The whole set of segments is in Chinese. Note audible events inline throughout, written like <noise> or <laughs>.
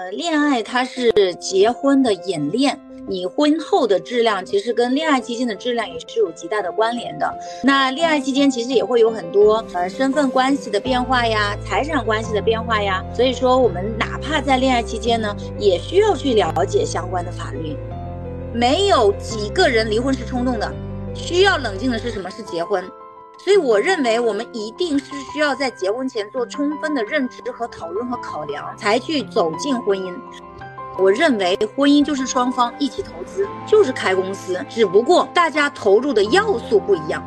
呃，恋爱它是结婚的演练，你婚后的质量其实跟恋爱期间的质量也是有极大的关联的。那恋爱期间其实也会有很多呃身份关系的变化呀，财产关系的变化呀，所以说我们哪怕在恋爱期间呢，也需要去了解相关的法律。没有几个人离婚是冲动的，需要冷静的是什么？是结婚。所以我认为，我们一定是需要在结婚前做充分的认知和讨论和考量，才去走进婚姻。我认为，婚姻就是双方一起投资，就是开公司，只不过大家投入的要素不一样。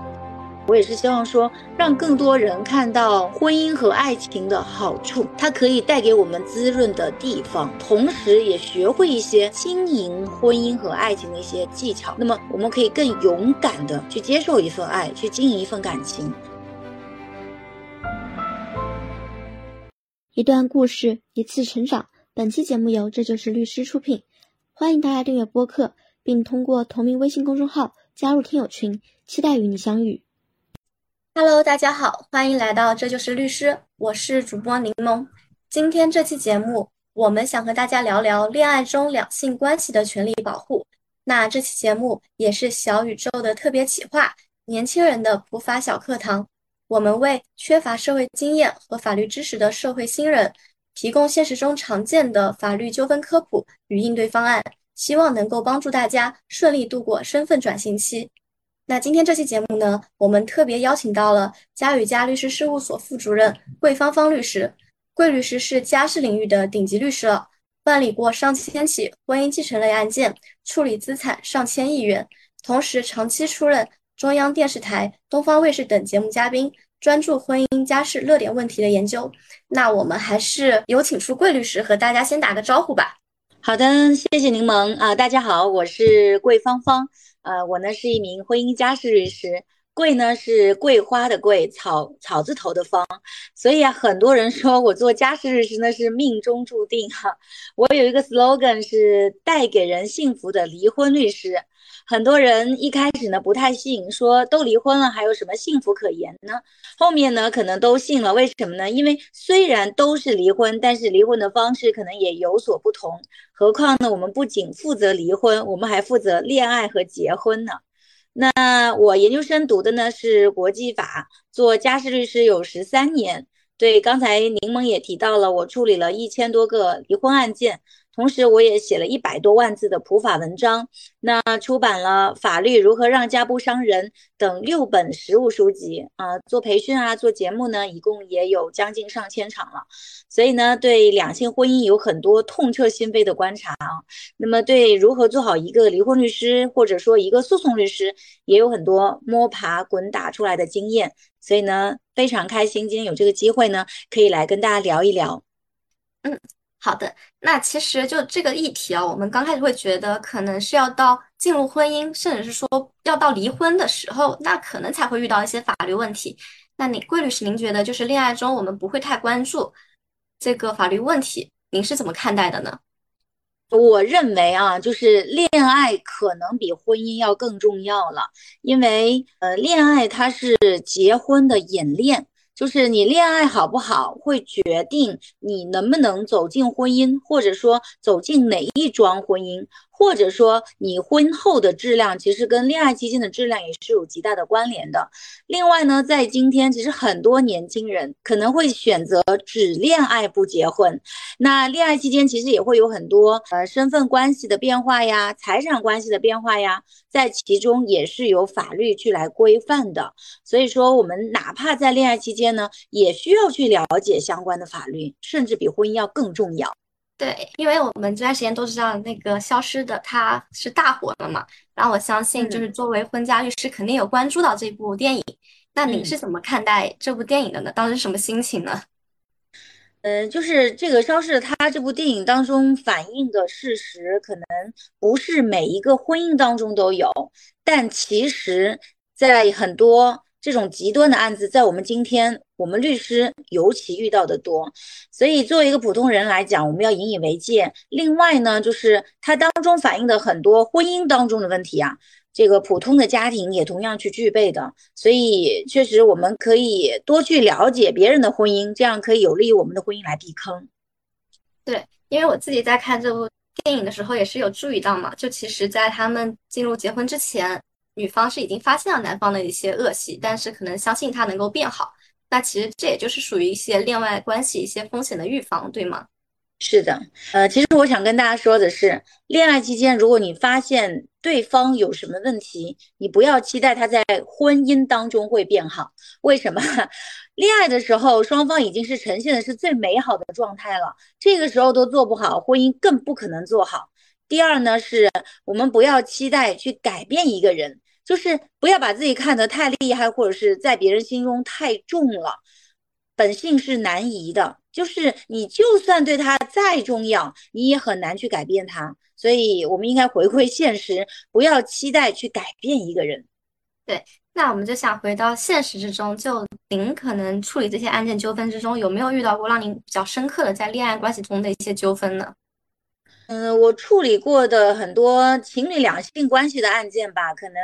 我也是希望说，让更多人看到婚姻和爱情的好处，它可以带给我们滋润的地方，同时也学会一些经营婚姻和爱情的一些技巧。那么，我们可以更勇敢的去接受一份爱，去经营一份感情。一段故事，一次成长。本期节目由这就是律师出品，欢迎大家订阅播客，并通过同名微信公众号加入听友群，期待与你相遇。Hello，大家好，欢迎来到这就是律师，我是主播柠檬。今天这期节目，我们想和大家聊聊恋爱中两性关系的权利保护。那这期节目也是小宇宙的特别企划，年轻人的普法小课堂。我们为缺乏社会经验和法律知识的社会新人，提供现实中常见的法律纠纷科普与应对方案，希望能够帮助大家顺利度过身份转型期。那今天这期节目呢，我们特别邀请到了嘉宇家律师事务所副主任桂芳芳律师。桂律师是家事领域的顶级律师了，办理过上千起婚姻继承类案件，处理资产上千亿元，同时长期出任中央电视台、东方卫视等节目嘉宾，专注婚姻家事热点问题的研究。那我们还是有请出桂律师和大家先打个招呼吧。好的，谢谢柠檬啊，大家好，我是桂芳芳。呃，我呢是一名婚姻家事律师，桂呢是桂花的桂，草草字头的方，所以啊，很多人说我做家事律师呢是命中注定哈。我有一个 slogan 是带给人幸福的离婚律师。很多人一开始呢不太信，说都离婚了还有什么幸福可言呢？后面呢可能都信了，为什么呢？因为虽然都是离婚，但是离婚的方式可能也有所不同。何况呢，我们不仅负责离婚，我们还负责恋爱和结婚呢。那我研究生读的呢是国际法，做家事律师有十三年。对，刚才柠檬也提到了，我处理了一千多个离婚案件。同时，我也写了一百多万字的普法文章，那出版了《法律如何让家不伤人》等六本实务书籍啊，做培训啊，做节目呢，一共也有将近上千场了。所以呢，对两性婚姻有很多痛彻心扉的观察啊。那么，对如何做好一个离婚律师，或者说一个诉讼律师，也有很多摸爬滚打出来的经验。所以呢，非常开心今天有这个机会呢，可以来跟大家聊一聊。嗯。好的，那其实就这个议题啊，我们刚开始会觉得可能是要到进入婚姻，甚至是说要到离婚的时候，那可能才会遇到一些法律问题。那你桂律师，您觉得就是恋爱中我们不会太关注这个法律问题，您是怎么看待的呢？我认为啊，就是恋爱可能比婚姻要更重要了，因为呃，恋爱它是结婚的演练。就是你恋爱好不好，会决定你能不能走进婚姻，或者说走进哪一桩婚姻。或者说，你婚后的质量其实跟恋爱期间的质量也是有极大的关联的。另外呢，在今天，其实很多年轻人可能会选择只恋爱不结婚。那恋爱期间其实也会有很多呃身份关系的变化呀，财产关系的变化呀，在其中也是有法律去来规范的。所以说，我们哪怕在恋爱期间呢，也需要去了解相关的法律，甚至比婚姻要更重要。对，因为我们这段时间都知道那个消失的他是大火了嘛，然后我相信就是作为婚家律师肯定有关注到这部电影，那你是怎么看待这部电影的呢？当时什么心情呢？嗯，就是这个消失的他这部电影当中反映的事实，可能不是每一个婚姻当中都有，但其实在很多。这种极端的案子，在我们今天，我们律师尤其遇到的多，所以作为一个普通人来讲，我们要引以为戒。另外呢，就是它当中反映的很多婚姻当中的问题啊，这个普通的家庭也同样去具备的。所以，确实我们可以多去了解别人的婚姻，这样可以有利于我们的婚姻来避坑。对。因为我自己在看这部电影的时候也是有注意到嘛，就其实，在他们进入结婚之前，女方是已经发现了男方的一些恶习，但是可能相信他能够变好。那其实这也就是属于一些恋爱关系一些风险的预防，对吗？是的，呃，其实我想跟大家说的是，恋爱期间，如果你发现对方有什么问题，你不要期待他在婚姻当中会变好。为什么？<laughs> 恋爱的时候，双方已经是呈现的是最美好的状态了，这个时候都做不好，婚姻更不可能做好。第二呢，是我们不要期待去改变一个人，就是不要把自己看得太厉害，或者是在别人心中太重了。本性是难移的，就是你就算对他再重要，你也很难去改变他。所以，我们应该回归现实，不要期待去改变一个人。对，那我们就想回到现实之中，就您可能处理这些案件纠纷之中，有没有遇到过让您比较深刻的在恋爱关系中的一些纠纷呢？嗯，我处理过的很多情侣两性关系的案件吧，可能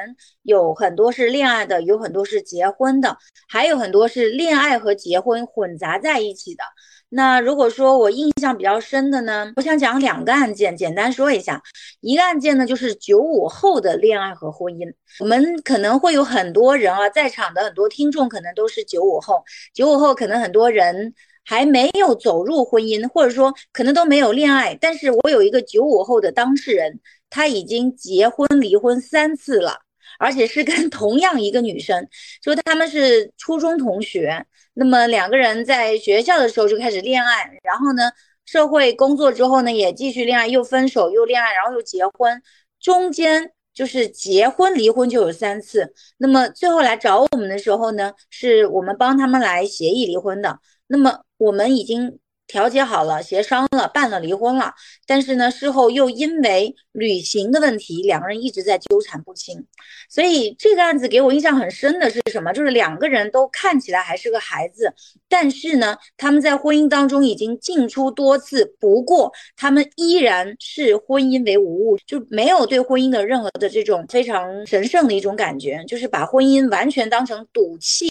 有很多是恋爱的，有很多是结婚的，还有很多是恋爱和结婚混杂在一起的。那如果说我印象比较深的呢，我想讲两个案件，简单说一下。一个案件呢，就是九五后的恋爱和婚姻。我们可能会有很多人啊，在场的很多听众可能都是九五后，九五后可能很多人。还没有走入婚姻，或者说可能都没有恋爱，但是我有一个九五后的当事人，他已经结婚离婚三次了，而且是跟 <laughs> 同样一个女生，就他们是初中同学，那么两个人在学校的时候就开始恋爱，然后呢，社会工作之后呢也继续恋爱，又分手又恋爱，然后又结婚，中间就是结婚离婚就有三次，那么最后来找我们的时候呢，是我们帮他们来协议离婚的，那么。我们已经调解好了，协商了，办了离婚了，但是呢，事后又因为旅行的问题，两个人一直在纠缠不清。所以这个案子给我印象很深的是什么？就是两个人都看起来还是个孩子，但是呢，他们在婚姻当中已经进出多次，不过他们依然是婚姻为无物，就没有对婚姻的任何的这种非常神圣的一种感觉，就是把婚姻完全当成赌气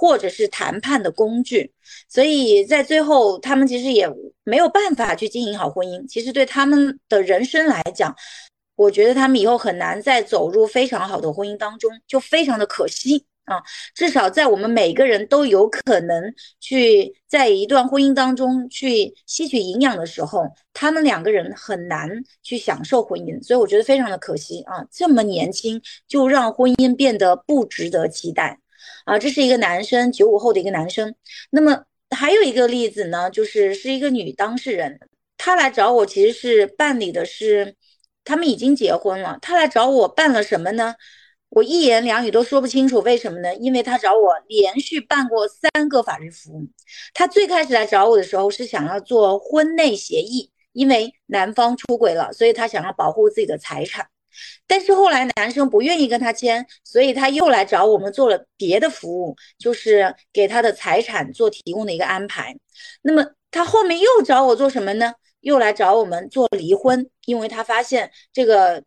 或者是谈判的工具。所以在最后，他们其实也没有办法去经营好婚姻。其实对他们的人生来讲，我觉得他们以后很难再走入非常好的婚姻当中，就非常的可惜啊。至少在我们每个人都有可能去在一段婚姻当中去吸取营养的时候，他们两个人很难去享受婚姻。所以我觉得非常的可惜啊，这么年轻就让婚姻变得不值得期待。啊，这是一个男生，九五后的一个男生。那么还有一个例子呢，就是是一个女当事人，她来找我，其实是办理的是，他们已经结婚了。她来找我办了什么呢？我一言两语都说不清楚，为什么呢？因为她找我连续办过三个法律服务。她最开始来找我的时候是想要做婚内协议，因为男方出轨了，所以她想要保护自己的财产。但是后来男生不愿意跟他签，所以他又来找我们做了别的服务，就是给他的财产做提供的一个安排。那么他后面又找我做什么呢？又来找我们做离婚，因为他发现这个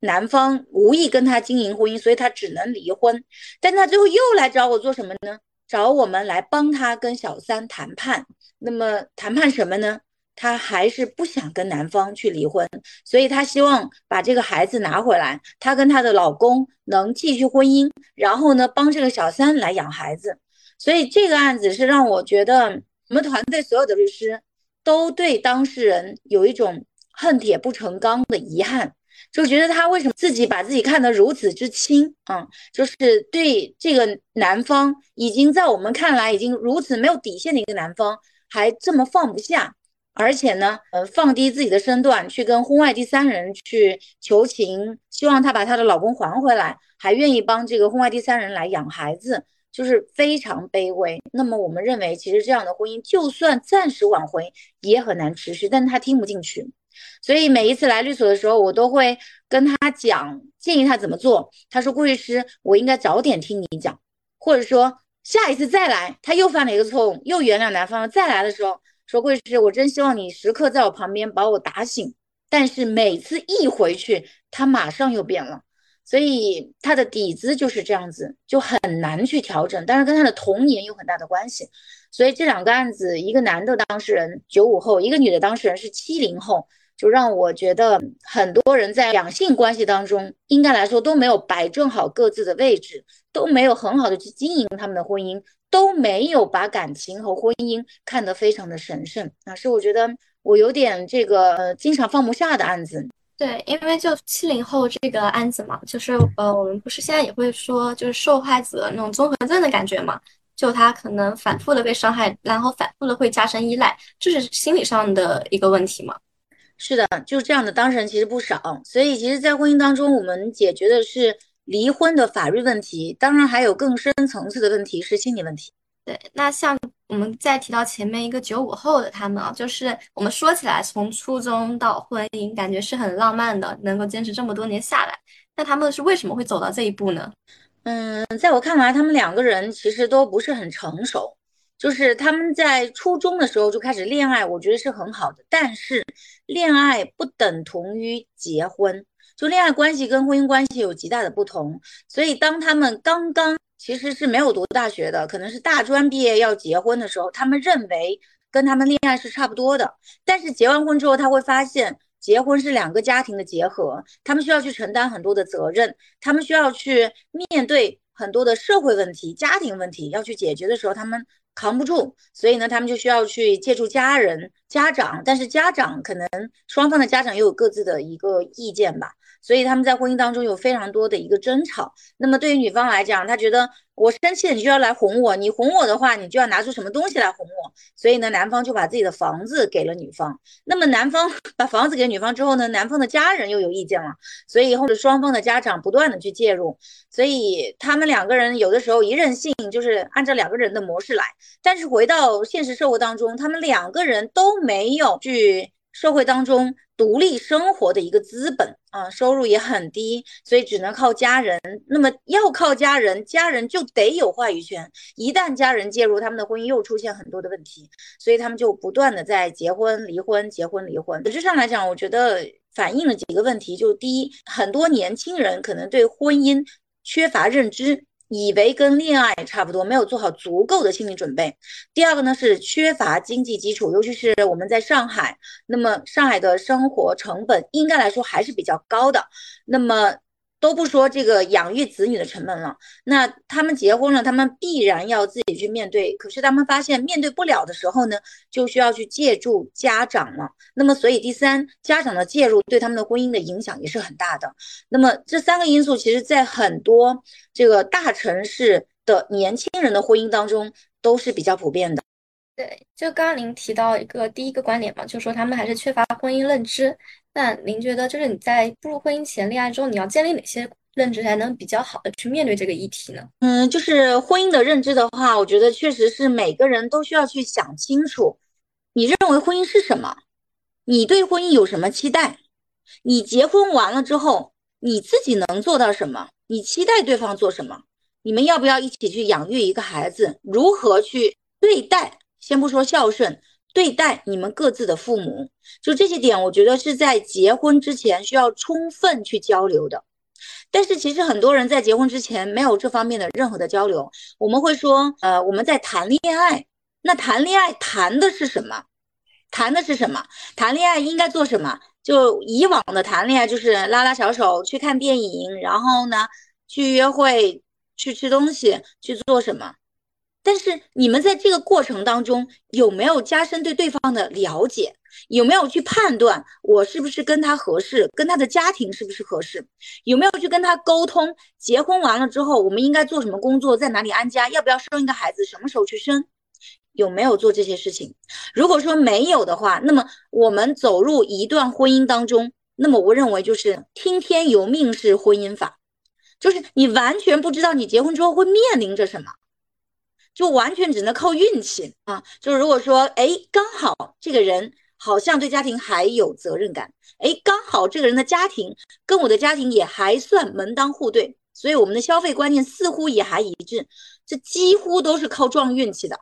男方无意跟他经营婚姻，所以他只能离婚。但他最后又来找我做什么呢？找我们来帮他跟小三谈判。那么谈判什么呢？她还是不想跟男方去离婚，所以她希望把这个孩子拿回来，她跟她的老公能继续婚姻，然后呢帮这个小三来养孩子。所以这个案子是让我觉得，我们团队所有的律师都对当事人有一种恨铁不成钢的遗憾，就觉得他为什么自己把自己看得如此之轻啊？就是对这个男方已经在我们看来已经如此没有底线的一个男方，还这么放不下。而且呢，呃，放低自己的身段去跟婚外第三人去求情，希望他把他的老公还回来，还愿意帮这个婚外第三人来养孩子，就是非常卑微。那么我们认为，其实这样的婚姻就算暂时挽回，也很难持续。但是他听不进去，所以每一次来律所的时候，我都会跟他讲，建议他怎么做。他说：“顾律师，我应该早点听你讲，或者说下一次再来，他又犯了一个错误，又原谅男方了，再来的时候。”说贵师，我真希望你时刻在我旁边把我打醒。但是每次一回去，他马上又变了。所以他的底子就是这样子，就很难去调整。但是跟他的童年有很大的关系。所以这两个案子，一个男的当事人九五后，一个女的当事人是七零后，就让我觉得很多人在两性关系当中，应该来说都没有摆正好各自的位置，都没有很好的去经营他们的婚姻，都没有把感情和婚姻看得非常的神圣啊，是我觉得我有点这个经常放不下的案子。对，因为就七零后这个案子嘛，就是呃，我们不是现在也会说，就是受害者那种综合症的感觉嘛，就他可能反复的被伤害，然后反复的会加深依赖，这是心理上的一个问题嘛。是的，就是这样的当事人其实不少，所以其实，在婚姻当中，我们解决的是离婚的法律问题，当然还有更深层次的问题是心理问题。对，那像我们再提到前面一个九五后的他们啊，就是我们说起来从初中到婚姻，感觉是很浪漫的，能够坚持这么多年下来，那他们是为什么会走到这一步呢？嗯，在我看来，他们两个人其实都不是很成熟，就是他们在初中的时候就开始恋爱，我觉得是很好的，但是恋爱不等同于结婚，就恋爱关系跟婚姻关系有极大的不同，所以当他们刚刚。其实是没有读大学的，可能是大专毕业要结婚的时候，他们认为跟他们恋爱是差不多的。但是结完婚之后，他会发现结婚是两个家庭的结合，他们需要去承担很多的责任，他们需要去面对很多的社会问题、家庭问题要去解决的时候，他们扛不住，所以呢，他们就需要去借助家人、家长。但是家长可能双方的家长又有各自的一个意见吧。所以他们在婚姻当中有非常多的一个争吵。那么对于女方来讲，她觉得我生气了，你就要来哄我，你哄我的话，你就要拿出什么东西来哄我。所以呢，男方就把自己的房子给了女方。那么男方 <laughs> 把房子给女方之后呢，男方的家人又有意见了。所以后者双方的家长不断的去介入。所以他们两个人有的时候一任性，就是按照两个人的模式来。但是回到现实生活当中，他们两个人都没有去社会当中。独立生活的一个资本啊，收入也很低，所以只能靠家人。那么要靠家人，家人就得有话语权。一旦家人介入，他们的婚姻又出现很多的问题，所以他们就不断的在结婚、离婚、结婚、离婚。本质上来讲，我觉得反映了几个问题，就第一，很多年轻人可能对婚姻缺乏认知。以为跟恋爱差不多，没有做好足够的心理准备。第二个呢是缺乏经济基础，尤其是我们在上海，那么上海的生活成本应该来说还是比较高的。那么。都不说这个养育子女的成本了，那他们结婚了，他们必然要自己去面对。可是他们发现面对不了的时候呢，就需要去借助家长了。那么，所以第三，家长的介入对他们的婚姻的影响也是很大的。那么这三个因素，其实在很多这个大城市的年轻人的婚姻当中都是比较普遍的。对，就刚刚您提到一个第一个观点嘛，就是说他们还是缺乏婚姻认知。那您觉得，就是你在步入婚姻前、恋爱中，你要建立哪些认知，才能比较好的去面对这个议题呢？嗯，就是婚姻的认知的话，我觉得确实是每个人都需要去想清楚，你认为婚姻是什么？你对婚姻有什么期待？你结婚完了之后，你自己能做到什么？你期待对方做什么？你们要不要一起去养育一个孩子？如何去对待？先不说孝顺。对待你们各自的父母，就这些点，我觉得是在结婚之前需要充分去交流的。但是其实很多人在结婚之前没有这方面的任何的交流。我们会说，呃，我们在谈恋爱，那谈恋爱谈的是什么？谈的是什么？谈恋爱应该做什么？就以往的谈恋爱就是拉拉小手去看电影，然后呢去约会，去吃东西，去做什么？但是你们在这个过程当中有没有加深对对方的了解？有没有去判断我是不是跟他合适，跟他的家庭是不是合适？有没有去跟他沟通？结婚完了之后，我们应该做什么工作？在哪里安家？要不要生一个孩子？什么时候去生？有没有做这些事情？如果说没有的话，那么我们走入一段婚姻当中，那么我认为就是听天由命式婚姻法，就是你完全不知道你结婚之后会面临着什么。就完全只能靠运气啊！就是如果说，哎，刚好这个人好像对家庭还有责任感，哎，刚好这个人的家庭跟我的家庭也还算门当户对，所以我们的消费观念似乎也还一致，这几乎都是靠撞运气的。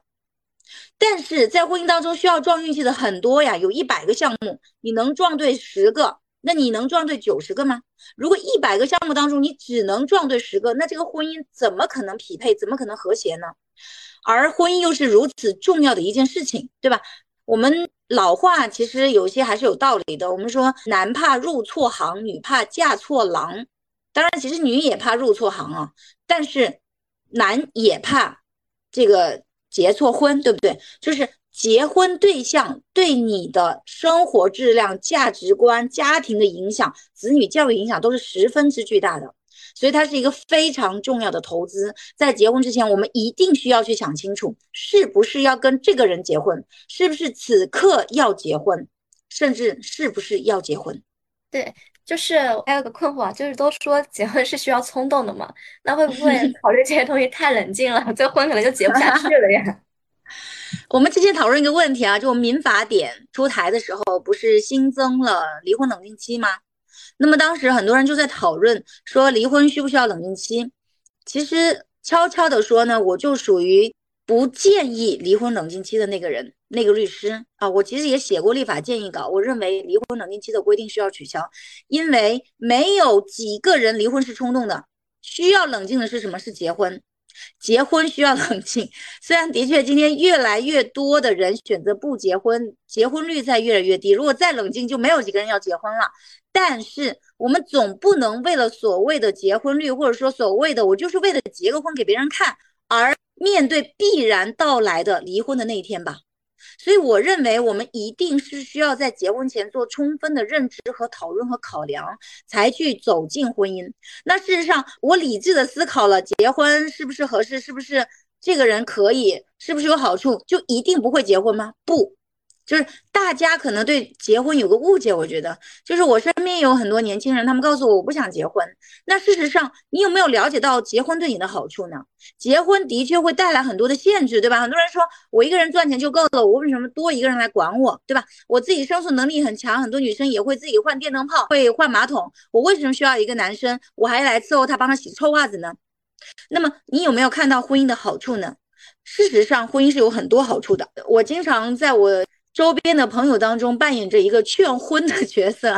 但是在婚姻当中需要撞运气的很多呀，有一百个项目，你能撞对十个，那你能撞对九十个吗？如果一百个项目当中你只能撞对十个，那这个婚姻怎么可能匹配？怎么可能和谐呢？而婚姻又是如此重要的一件事情，对吧？我们老话其实有些还是有道理的。我们说男怕入错行，女怕嫁错郎。当然，其实女也怕入错行啊，但是男也怕这个结错婚，对不对？就是结婚对象对你的生活质量、价值观、家庭的影响、子女教育影响都是十分之巨大的。所以它是一个非常重要的投资，在结婚之前，我们一定需要去想清楚，是不是要跟这个人结婚，是不是此刻要结婚，甚至是不是要结婚。对，就是还有个困惑啊，就是都说结婚是需要冲动的嘛，那会不会 <laughs> 考虑这些东西太冷静了，这婚可能就结不下去了呀？<laughs> 我们之前讨论一个问题啊，就民法典出台的时候，不是新增了离婚冷静期吗？那么当时很多人就在讨论说离婚需不需要冷静期？其实悄悄的说呢，我就属于不建议离婚冷静期的那个人，那个律师啊。我其实也写过立法建议稿，我认为离婚冷静期的规定需要取消，因为没有几个人离婚是冲动的，需要冷静的是什么？是结婚。结婚需要冷静，虽然的确今天越来越多的人选择不结婚，结婚率在越来越低。如果再冷静，就没有几个人要结婚了。但是我们总不能为了所谓的结婚率，或者说所谓的我就是为了结个婚给别人看，而面对必然到来的离婚的那一天吧。所以我认为，我们一定是需要在结婚前做充分的认知和讨论和考量，才去走进婚姻。那事实上，我理智的思考了，结婚是不是合适，是不是这个人可以，是不是有好处，就一定不会结婚吗？不。就是大家可能对结婚有个误解，我觉得就是我身边有很多年轻人，他们告诉我我不想结婚。那事实上，你有没有了解到结婚对你的好处呢？结婚的确会带来很多的限制，对吧？很多人说我一个人赚钱就够了，我为什么多一个人来管我，对吧？我自己生存能力很强，很多女生也会自己换电灯泡，会换马桶，我为什么需要一个男生，我还来伺候他，帮他洗臭袜子呢？那么你有没有看到婚姻的好处呢？事实上，婚姻是有很多好处的。我经常在我。周边的朋友当中扮演着一个劝婚的角色，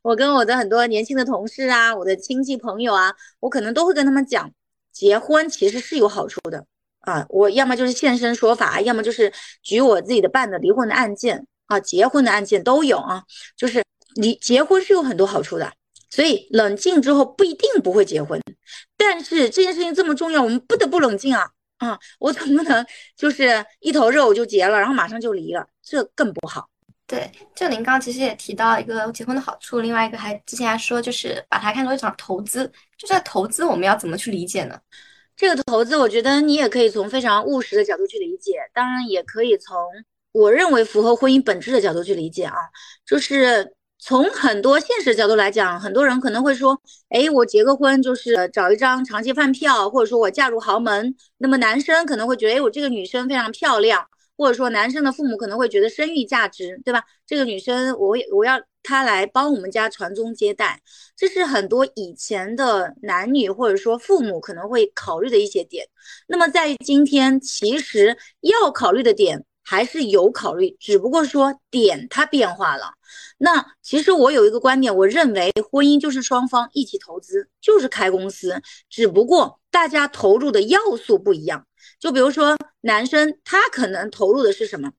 我跟我的很多年轻的同事啊，我的亲戚朋友啊，我可能都会跟他们讲，结婚其实是有好处的啊。我要么就是现身说法，要么就是举我自己的办的离婚的案件啊，结婚的案件都有啊。就是离结婚是有很多好处的，所以冷静之后不一定不会结婚，但是这件事情这么重要，我们不得不冷静啊。啊，我总不能就是一头热我就结了，然后马上就离了，这更不好。对，就您刚刚其实也提到一个结婚的好处，另外一个还之前还说就是把它看作一场投资，就这投资我们要怎么去理解呢？这个投资，我觉得你也可以从非常务实的角度去理解，当然也可以从我认为符合婚姻本质的角度去理解啊，就是。从很多现实角度来讲，很多人可能会说：“哎，我结个婚就是找一张长期饭票，或者说我嫁入豪门。”那么男生可能会觉得：“哎，我这个女生非常漂亮。”或者说男生的父母可能会觉得生育价值，对吧？这个女生我我要她来帮我们家传宗接代，这是很多以前的男女或者说父母可能会考虑的一些点。那么在今天，其实要考虑的点。还是有考虑，只不过说点它变化了。那其实我有一个观点，我认为婚姻就是双方一起投资，就是开公司，只不过大家投入的要素不一样。就比如说男生，他可能投入的是什么？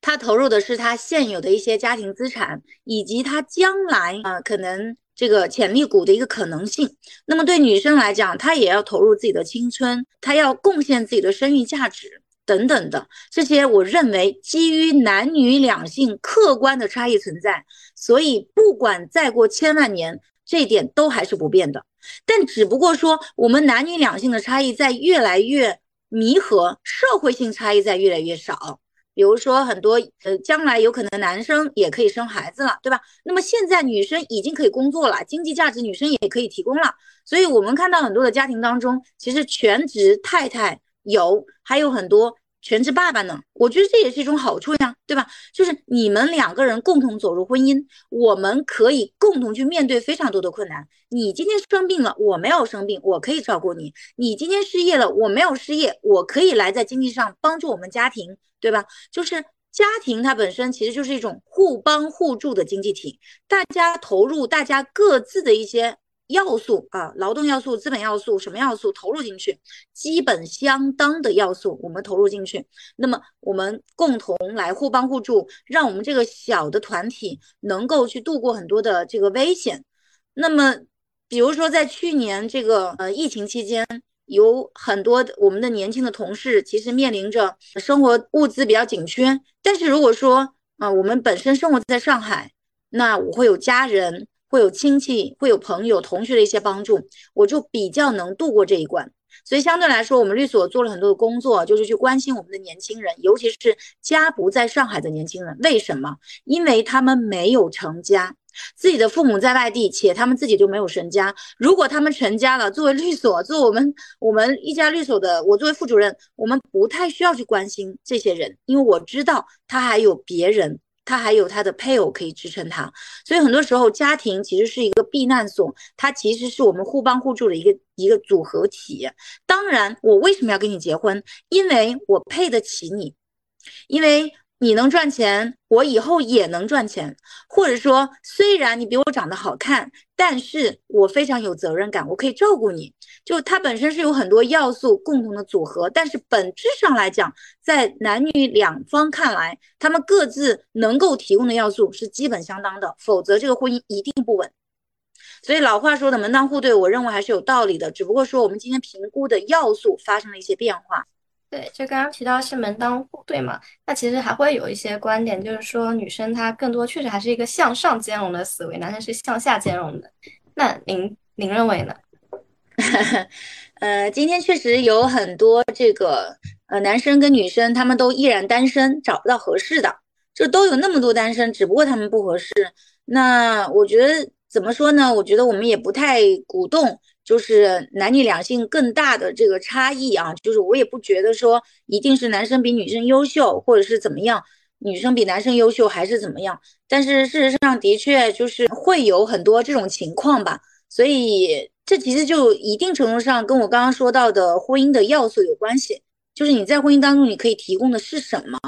他投入的是他现有的一些家庭资产，以及他将来啊可能这个潜力股的一个可能性。那么对女生来讲，她也要投入自己的青春，她要贡献自己的生育价值。等等的这些，我认为基于男女两性客观的差异存在，所以不管再过千万年，这一点都还是不变的。但只不过说，我们男女两性的差异在越来越弥合，社会性差异在越来越少。比如说，很多呃，将来有可能男生也可以生孩子了，对吧？那么现在女生已经可以工作了，经济价值女生也可以提供了。所以我们看到很多的家庭当中，其实全职太太。有，还有很多全职爸爸呢。我觉得这也是一种好处呀，对吧？就是你们两个人共同走入婚姻，我们可以共同去面对非常多的困难。你今天生病了，我没有生病，我可以照顾你；你今天失业了，我没有失业，我可以来在经济上帮助我们家庭，对吧？就是家庭它本身其实就是一种互帮互助的经济体，大家投入大家各自的一些要素啊，劳动要素、资本要素什么要素投入进去，基本相当的要素我们投入进去，那么我们共同来互帮互助，让我们这个小的团体能够去度过很多的这个危险。那么，比如说在去年这个呃疫情期间。有很多我们的年轻的同事，其实面临着生活物资比较紧缺。但是如果说啊，我们本身生活在上海，那我会有家人，会有亲戚，会有朋友、同学的一些帮助，我就比较能度过这一关。所以相对来说，我们律所做了很多的工作，就是去关心我们的年轻人，尤其是家不在上海的年轻人。为什么？因为他们没有成家。自己的父母在外地，且他们自己就没有成家。如果他们成家了，作为律所，做我们我们一家律所的，我作为副主任，我们不太需要去关心这些人，因为我知道他还有别人，他还有他的配偶可以支撑他。所以很多时候，家庭其实是一个避难所，它其实是我们互帮互助的一个一个组合体。当然，我为什么要跟你结婚？因为我配得起你，因为。你能赚钱，我以后也能赚钱。或者说，虽然你比我长得好看，但是我非常有责任感，我可以照顾你。就它本身是有很多要素共同的组合，但是本质上来讲，在男女两方看来，他们各自能够提供的要素是基本相当的，否则这个婚姻一定不稳。所以老话说的门当户对，我认为还是有道理的，只不过说我们今天评估的要素发生了一些变化。对，就刚刚提到是门当户对嘛，那其实还会有一些观点，就是说女生她更多确实还是一个向上兼容的思维，男生是向下兼容的。那您您认为呢？<laughs> 呃，今天确实有很多这个呃男生跟女生他们都依然单身，找不到合适的，就都有那么多单身，只不过他们不合适。那我觉得怎么说呢？我觉得我们也不太鼓动。就是男女两性更大的这个差异啊，就是我也不觉得说一定是男生比女生优秀，或者是怎么样，女生比男生优秀还是怎么样。但是事实上的确就是会有很多这种情况吧，所以这其实就一定程度上跟我刚刚说到的婚姻的要素有关系，就是你在婚姻当中你可以提供的是什么？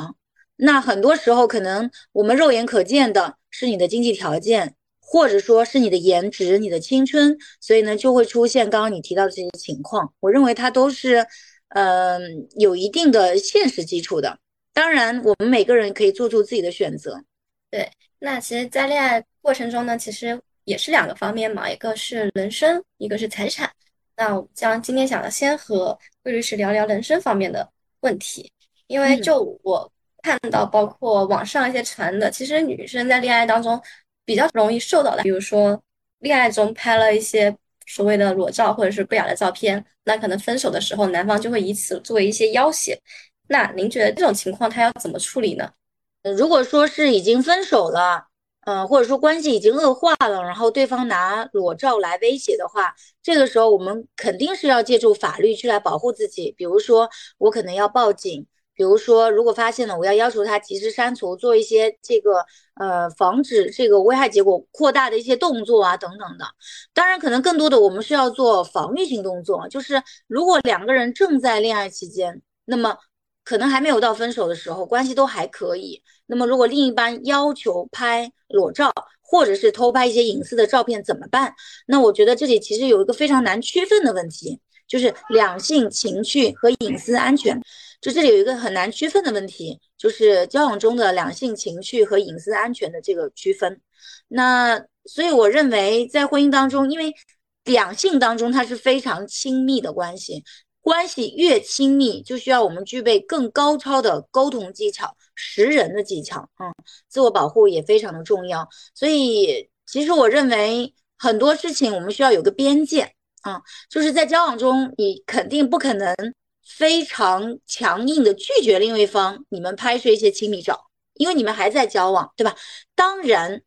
那很多时候可能我们肉眼可见的是你的经济条件。或者说是你的颜值、你的青春，所以呢就会出现刚刚你提到的这些情况。我认为它都是，嗯，有一定的现实基础的。当然，我们每个人可以做出自己的选择。对，那其实，在恋爱过程中呢，其实也是两个方面嘛，一个是人生，一个是财产。那我将今天想要先和魏律师聊聊人生方面的问题，因为就我看到，包括网上一些传的，其实女生在恋爱当中。比较容易受到的，比如说恋爱中拍了一些所谓的裸照或者是不雅的照片，那可能分手的时候男方就会以此作为一些要挟。那您觉得这种情况他要怎么处理呢？如果说是已经分手了，嗯，或者说关系已经恶化了，然后对方拿裸照来威胁的话，这个时候我们肯定是要借助法律去来保护自己，比如说我可能要报警。比如说，如果发现了，我要要求他及时删除，做一些这个呃防止这个危害结果扩大的一些动作啊，等等的。当然，可能更多的我们是要做防御性动作，就是如果两个人正在恋爱期间，那么可能还没有到分手的时候，关系都还可以。那么如果另一半要求拍裸照，或者是偷拍一些隐私的照片怎么办？那我觉得这里其实有一个非常难区分的问题，就是两性情趣和隐私安全。就这里有一个很难区分的问题，就是交往中的两性情趣和隐私安全的这个区分。那所以我认为，在婚姻当中，因为两性当中它是非常亲密的关系，关系越亲密，就需要我们具备更高超的沟通技巧、识人的技巧。嗯，自我保护也非常的重要。所以，其实我认为很多事情我们需要有个边界啊，就是在交往中，你肯定不可能。非常强硬的拒绝另一方，你们拍摄一些亲密照，因为你们还在交往，对吧？当然，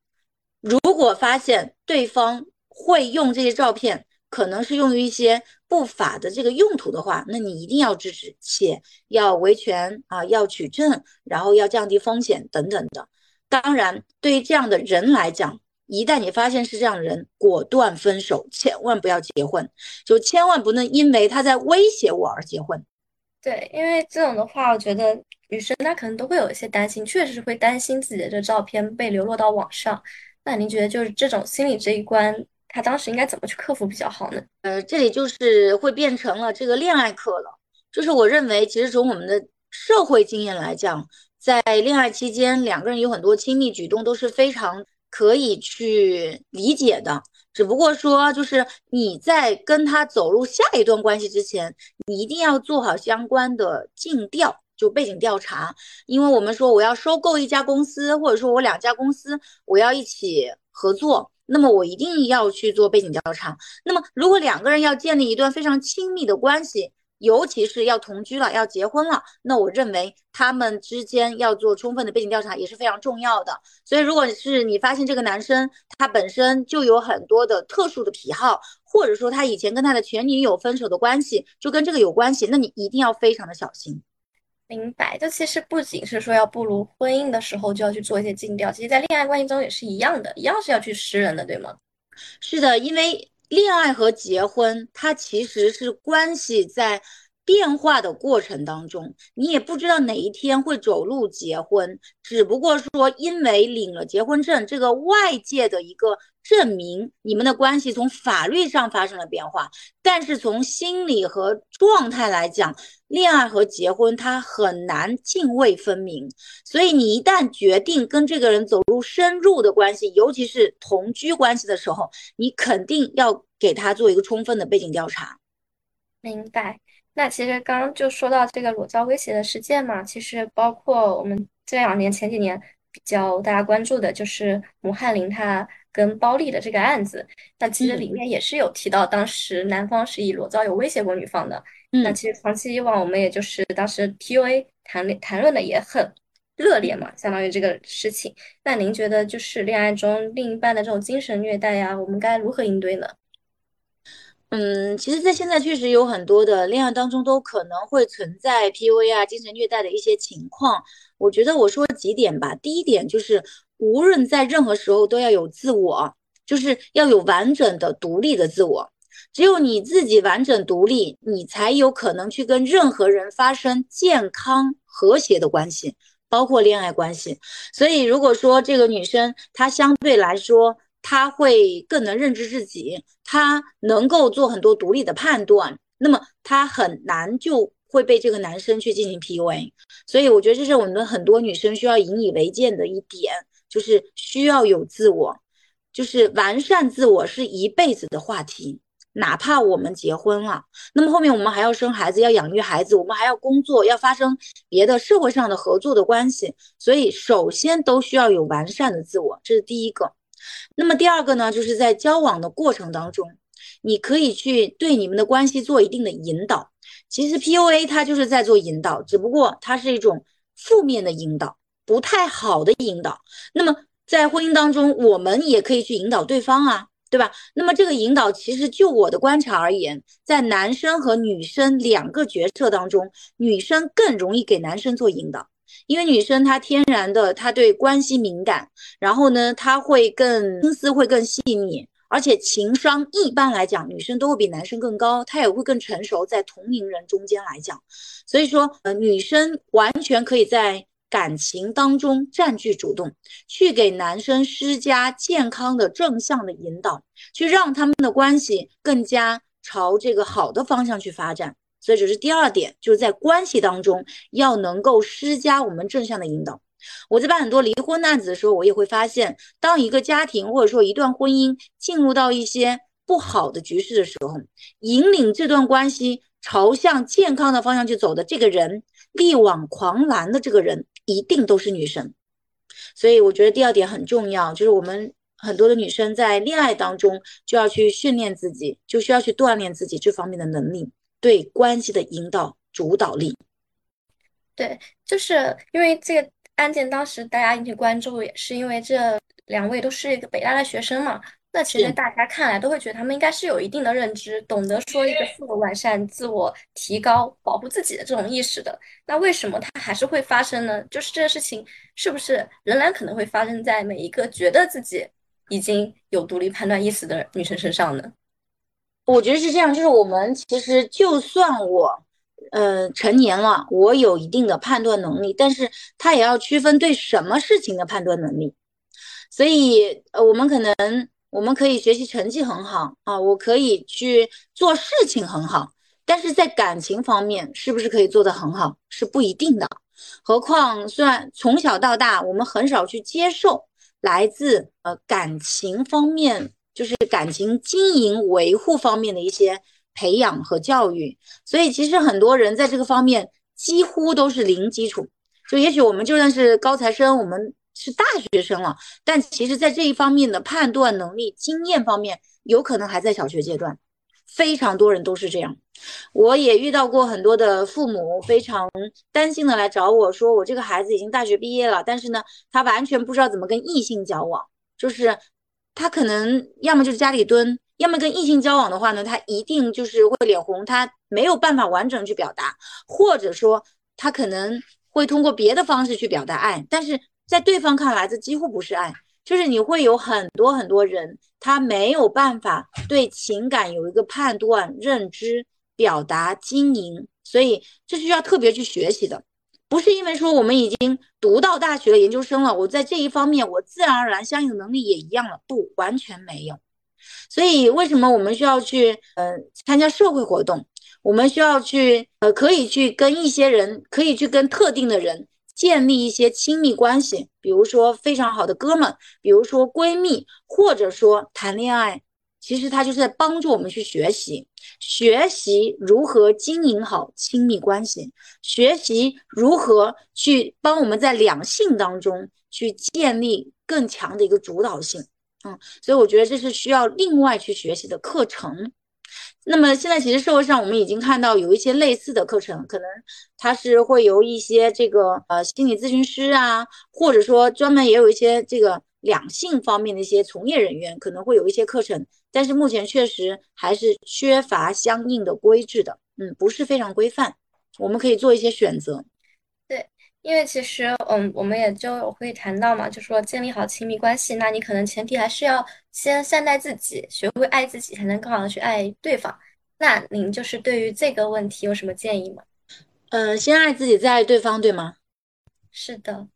如果发现对方会用这些照片，可能是用于一些不法的这个用途的话，那你一定要制止，且要维权啊，要取证，然后要降低风险等等的。当然，对于这样的人来讲，一旦你发现是这样的人，果断分手，千万不要结婚，就千万不能因为他在威胁我而结婚。对，因为这种的话，我觉得女生她可能都会有一些担心，确实是会担心自己的这照片被流落到网上。那您觉得就是这种心理这一关，她当时应该怎么去克服比较好呢？呃，这里就是会变成了这个恋爱课了。就是我认为，其实从我们的社会经验来讲，在恋爱期间，两个人有很多亲密举动都是非常可以去理解的。只不过说，就是你在跟他走入下一段关系之前，你一定要做好相关的尽调，就背景调查。因为我们说我要收购一家公司，或者说我两家公司我要一起合作，那么我一定要去做背景调查。那么如果两个人要建立一段非常亲密的关系，尤其是要同居了，要结婚了，那我认为他们之间要做充分的背景调查也是非常重要的。所以，如果是你发现这个男生他本身就有很多的特殊的癖好，或者说他以前跟他的前女友分手的关系就跟这个有关系，那你一定要非常的小心。明白，这其实不仅是说要步入婚姻的时候就要去做一些尽调，其实在恋爱关系中也是一样的，一样是要去识人的，对吗？是的，因为。恋爱和结婚，它其实是关系在变化的过程当中，你也不知道哪一天会走入结婚，只不过说因为领了结婚证，这个外界的一个。证明你们的关系从法律上发生了变化，但是从心理和状态来讲，恋爱和结婚它很难泾渭分明。所以你一旦决定跟这个人走入深入的关系，尤其是同居关系的时候，你肯定要给他做一个充分的背景调查。明白。那其实刚刚就说到这个裸照威胁的事件嘛，其实包括我们这两年前几年比较大家关注的就是吴汉林他。跟包丽的这个案子，那其实里面也是有提到，当时男方是以裸照有威胁过女方的。嗯那其实长期以往，我们也就是当时 PUA 谈谈论的也很热烈嘛，相当于这个事情。那您觉得就是恋爱中另一半的这种精神虐待呀，我们该如何应对呢？嗯，其实，在现在确实有很多的恋爱当中都可能会存在 PUA 啊、精神虐待的一些情况。我觉得我说几点吧，第一点就是。无论在任何时候都要有自我，就是要有完整的独立的自我。只有你自己完整独立，你才有可能去跟任何人发生健康和谐的关系，包括恋爱关系。所以，如果说这个女生她相对来说，她会更能认知自己，她能够做很多独立的判断，那么她很难就。会被这个男生去进行 PUA，所以我觉得这是我们很多女生需要引以为戒的一点，就是需要有自我，就是完善自我是一辈子的话题。哪怕我们结婚了，那么后面我们还要生孩子，要养育孩子，我们还要工作，要发生别的社会上的合作的关系，所以首先都需要有完善的自我，这是第一个。那么第二个呢，就是在交往的过程当中，你可以去对你们的关系做一定的引导。其实 PUA 它就是在做引导，只不过它是一种负面的引导，不太好的引导。那么在婚姻当中，我们也可以去引导对方啊，对吧？那么这个引导，其实就我的观察而言，在男生和女生两个角色当中，女生更容易给男生做引导，因为女生她天然的她对关系敏感，然后呢，她会更心思会更细腻。而且情商一般来讲，女生都会比男生更高，她也会更成熟，在同龄人中间来讲，所以说，呃，女生完全可以在感情当中占据主动，去给男生施加健康的正向的引导，去让他们的关系更加朝这个好的方向去发展。所以这是第二点，就是在关系当中要能够施加我们正向的引导。我在办很多离婚案子的时候，我也会发现，当一个家庭或者说一段婚姻进入到一些不好的局势的时候，引领这段关系朝向健康的方向去走的这个人，力挽狂澜的这个人，一定都是女生。所以我觉得第二点很重要，就是我们很多的女生在恋爱当中就要去训练自己，就需要去锻炼自己这方面的能力，对关系的引导主导力。对，就是因为这个。案件当时大家引起关注，也是因为这两位都是一个北大的学生嘛。那其实大家看来都会觉得他们应该是有一定的认知，懂得说一个自我完善、自我提高、保护自己的这种意识的。那为什么它还是会发生呢？就是这个事情是不是仍然可能会发生在每一个觉得自己已经有独立判断意识的女生身上呢？我觉得是这样，就是我们其实就算我呃，成年了，我有一定的判断能力，但是他也要区分对什么事情的判断能力。所以，呃，我们可能我们可以学习成绩很好啊，我可以去做事情很好，但是在感情方面是不是可以做得很好是不一定的。何况，虽然从小到大我们很少去接受来自呃感情方面，就是感情经营维护方面的一些。培养和教育，所以其实很多人在这个方面几乎都是零基础。就也许我们就算是高材生，我们是大学生了，但其实在这一方面的判断能力、经验方面，有可能还在小学阶段。非常多人都是这样。我也遇到过很多的父母非常担心的来找我说，我这个孩子已经大学毕业了，但是呢，他完全不知道怎么跟异性交往，就是他可能要么就是家里蹲。要么跟异性交往的话呢，他一定就是会脸红，他没有办法完整去表达，或者说他可能会通过别的方式去表达爱，但是在对方看来这几乎不是爱，就是你会有很多很多人他没有办法对情感有一个判断、认知、表达、经营，所以这需要特别去学习的，不是因为说我们已经读到大学了、研究生了，我在这一方面我自然而然相应的能力也一样了，不，完全没有。所以，为什么我们需要去呃参加社会活动？我们需要去呃可以去跟一些人，可以去跟特定的人建立一些亲密关系，比如说非常好的哥们，比如说闺蜜，或者说谈恋爱。其实它就是在帮助我们去学习，学习如何经营好亲密关系，学习如何去帮我们在两性当中去建立更强的一个主导性。嗯，所以我觉得这是需要另外去学习的课程。那么现在其实社会上我们已经看到有一些类似的课程，可能它是会由一些这个呃心理咨询师啊，或者说专门也有一些这个两性方面的一些从业人员，可能会有一些课程，但是目前确实还是缺乏相应的规制的，嗯，不是非常规范。我们可以做一些选择。对因为其实，嗯，我们也就会谈到嘛，就说建立好亲密关系，那你可能前提还是要先善待自己，学会爱自己，才能更好的去爱对方。那您就是对于这个问题有什么建议吗？嗯，先爱自己，再爱对方，对吗？是的。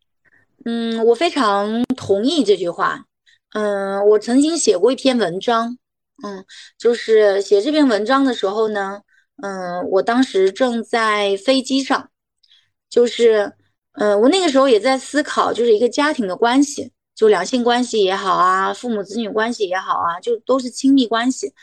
嗯，我非常同意这句话。嗯，我曾经写过一篇文章，嗯，就是写这篇文章的时候呢，嗯，我当时正在飞机上，就是。嗯，我那个时候也在思考，就是一个家庭的关系，就两性关系也好啊，父母子女关系也好啊，就都是亲密关系。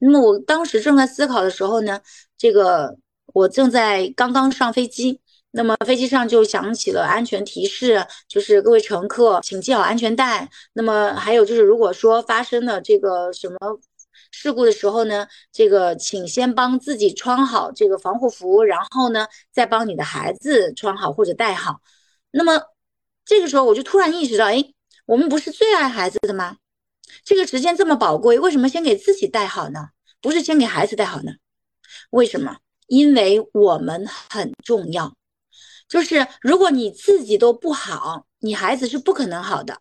那么我当时正在思考的时候呢，这个我正在刚刚上飞机，那么飞机上就响起了安全提示，就是各位乘客请系好安全带。那么还有就是，如果说发生了这个什么。事故的时候呢，这个请先帮自己穿好这个防护服，然后呢，再帮你的孩子穿好或者戴好。那么这个时候我就突然意识到，哎，我们不是最爱孩子的吗？这个时间这么宝贵，为什么先给自己戴好呢？不是先给孩子戴好呢？为什么？因为我们很重要。就是如果你自己都不好，你孩子是不可能好的。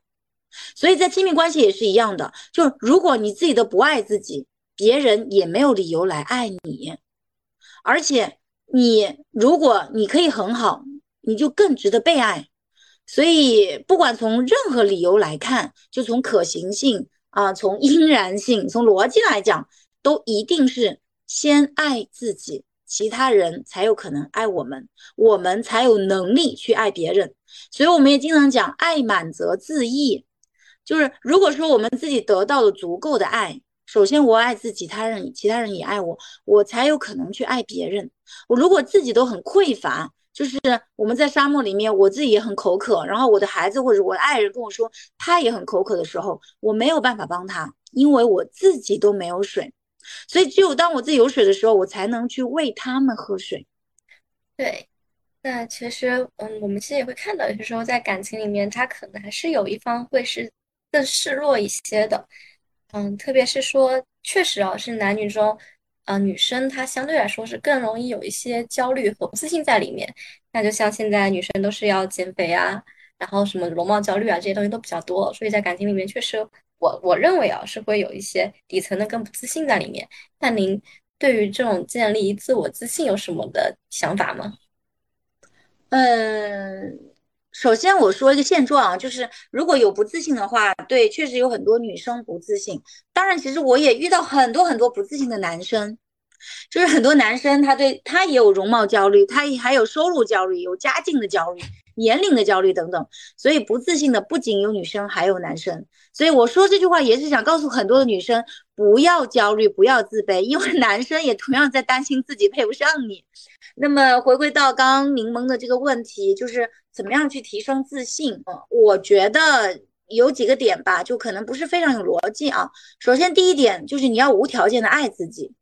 所以在亲密关系也是一样的，就是如果你自己都不爱自己，别人也没有理由来爱你。而且你如果你可以很好，你就更值得被爱。所以不管从任何理由来看，就从可行性啊，从应然性，从逻辑来讲，都一定是先爱自己，其他人才有可能爱我们，我们才有能力去爱别人。所以我们也经常讲，爱满则自溢。就是如果说我们自己得到了足够的爱，首先我爱自己，他人其他人也爱我，我才有可能去爱别人。我如果自己都很匮乏，就是我们在沙漠里面，我自己也很口渴，然后我的孩子或者我的爱人跟我说他也很口渴的时候，我没有办法帮他，因为我自己都没有水。所以只有当我自己有水的时候，我才能去喂他们喝水。对，那其实嗯，我们其实也会看到，有些时候在感情里面，他可能还是有一方会是。更示弱一些的，嗯，特别是说，确实啊，是男女中，呃，女生她相对来说是更容易有一些焦虑和不自信在里面。那就像现在女生都是要减肥啊，然后什么容貌焦虑啊这些东西都比较多，所以在感情里面确实，我我认为啊是会有一些底层的更不自信在里面。那您对于这种建立自我自信有什么的想法吗？嗯，首先我说一个现状啊，就是如果有不自信的话，对，确实有很多女生不自信。当然，其实我也遇到很多很多不自信的男生，就是很多男生他对他也有容貌焦虑，他也还有收入焦虑，有家境的焦虑。年龄的焦虑等等，所以不自信的不仅有女生，还有男生。所以我说这句话也是想告诉很多的女生，不要焦虑，不要自卑，因为男生也同样在担心自己配不上你。那么回归到刚柠檬的这个问题，就是怎么样去提升自信？我觉得有几个点吧，就可能不是非常有逻辑啊。首先第一点就是你要无条件的爱自己。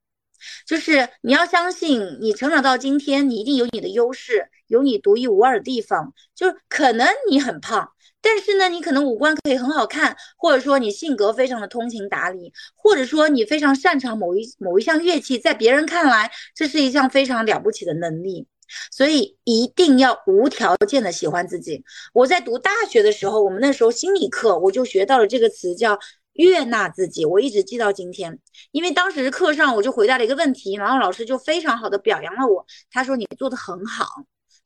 就是你要相信，你成长到今天，你一定有你的优势，有你独一无二的地方。就是可能你很胖，但是呢，你可能五官可以很好看，或者说你性格非常的通情达理，或者说你非常擅长某一某一项乐器，在别人看来，这是一项非常了不起的能力。所以一定要无条件的喜欢自己。我在读大学的时候，我们那时候心理课，我就学到了这个词叫。悦纳自己，我一直记到今天，因为当时课上我就回答了一个问题，然后老师就非常好的表扬了我，他说你做的很好，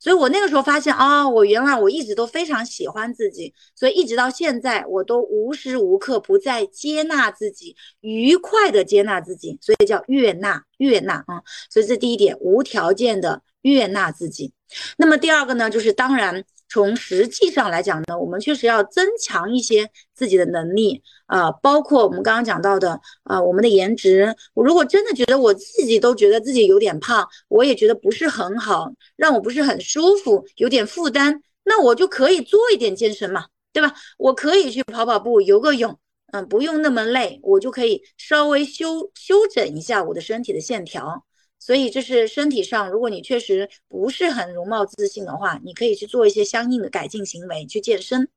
所以我那个时候发现啊，我原来我一直都非常喜欢自己，所以一直到现在我都无时无刻不在接纳自己，愉快的接纳自己，所以叫悦纳悦纳啊，所以这第一点，无条件的悦纳自己。那么第二个呢，就是当然。从实际上来讲呢，我们确实要增强一些自己的能力啊，包括我们刚刚讲到的啊，我们的颜值。我如果真的觉得我自己都觉得自己有点胖，我也觉得不是很好，让我不是很舒服，有点负担，那我就可以做一点健身嘛，对吧？我可以去跑跑步、游个泳，嗯，不用那么累，我就可以稍微修修整一下我的身体的线条。所以这是身体上，如果你确实不是很容貌自信的话，你可以去做一些相应的改进行为，去健身。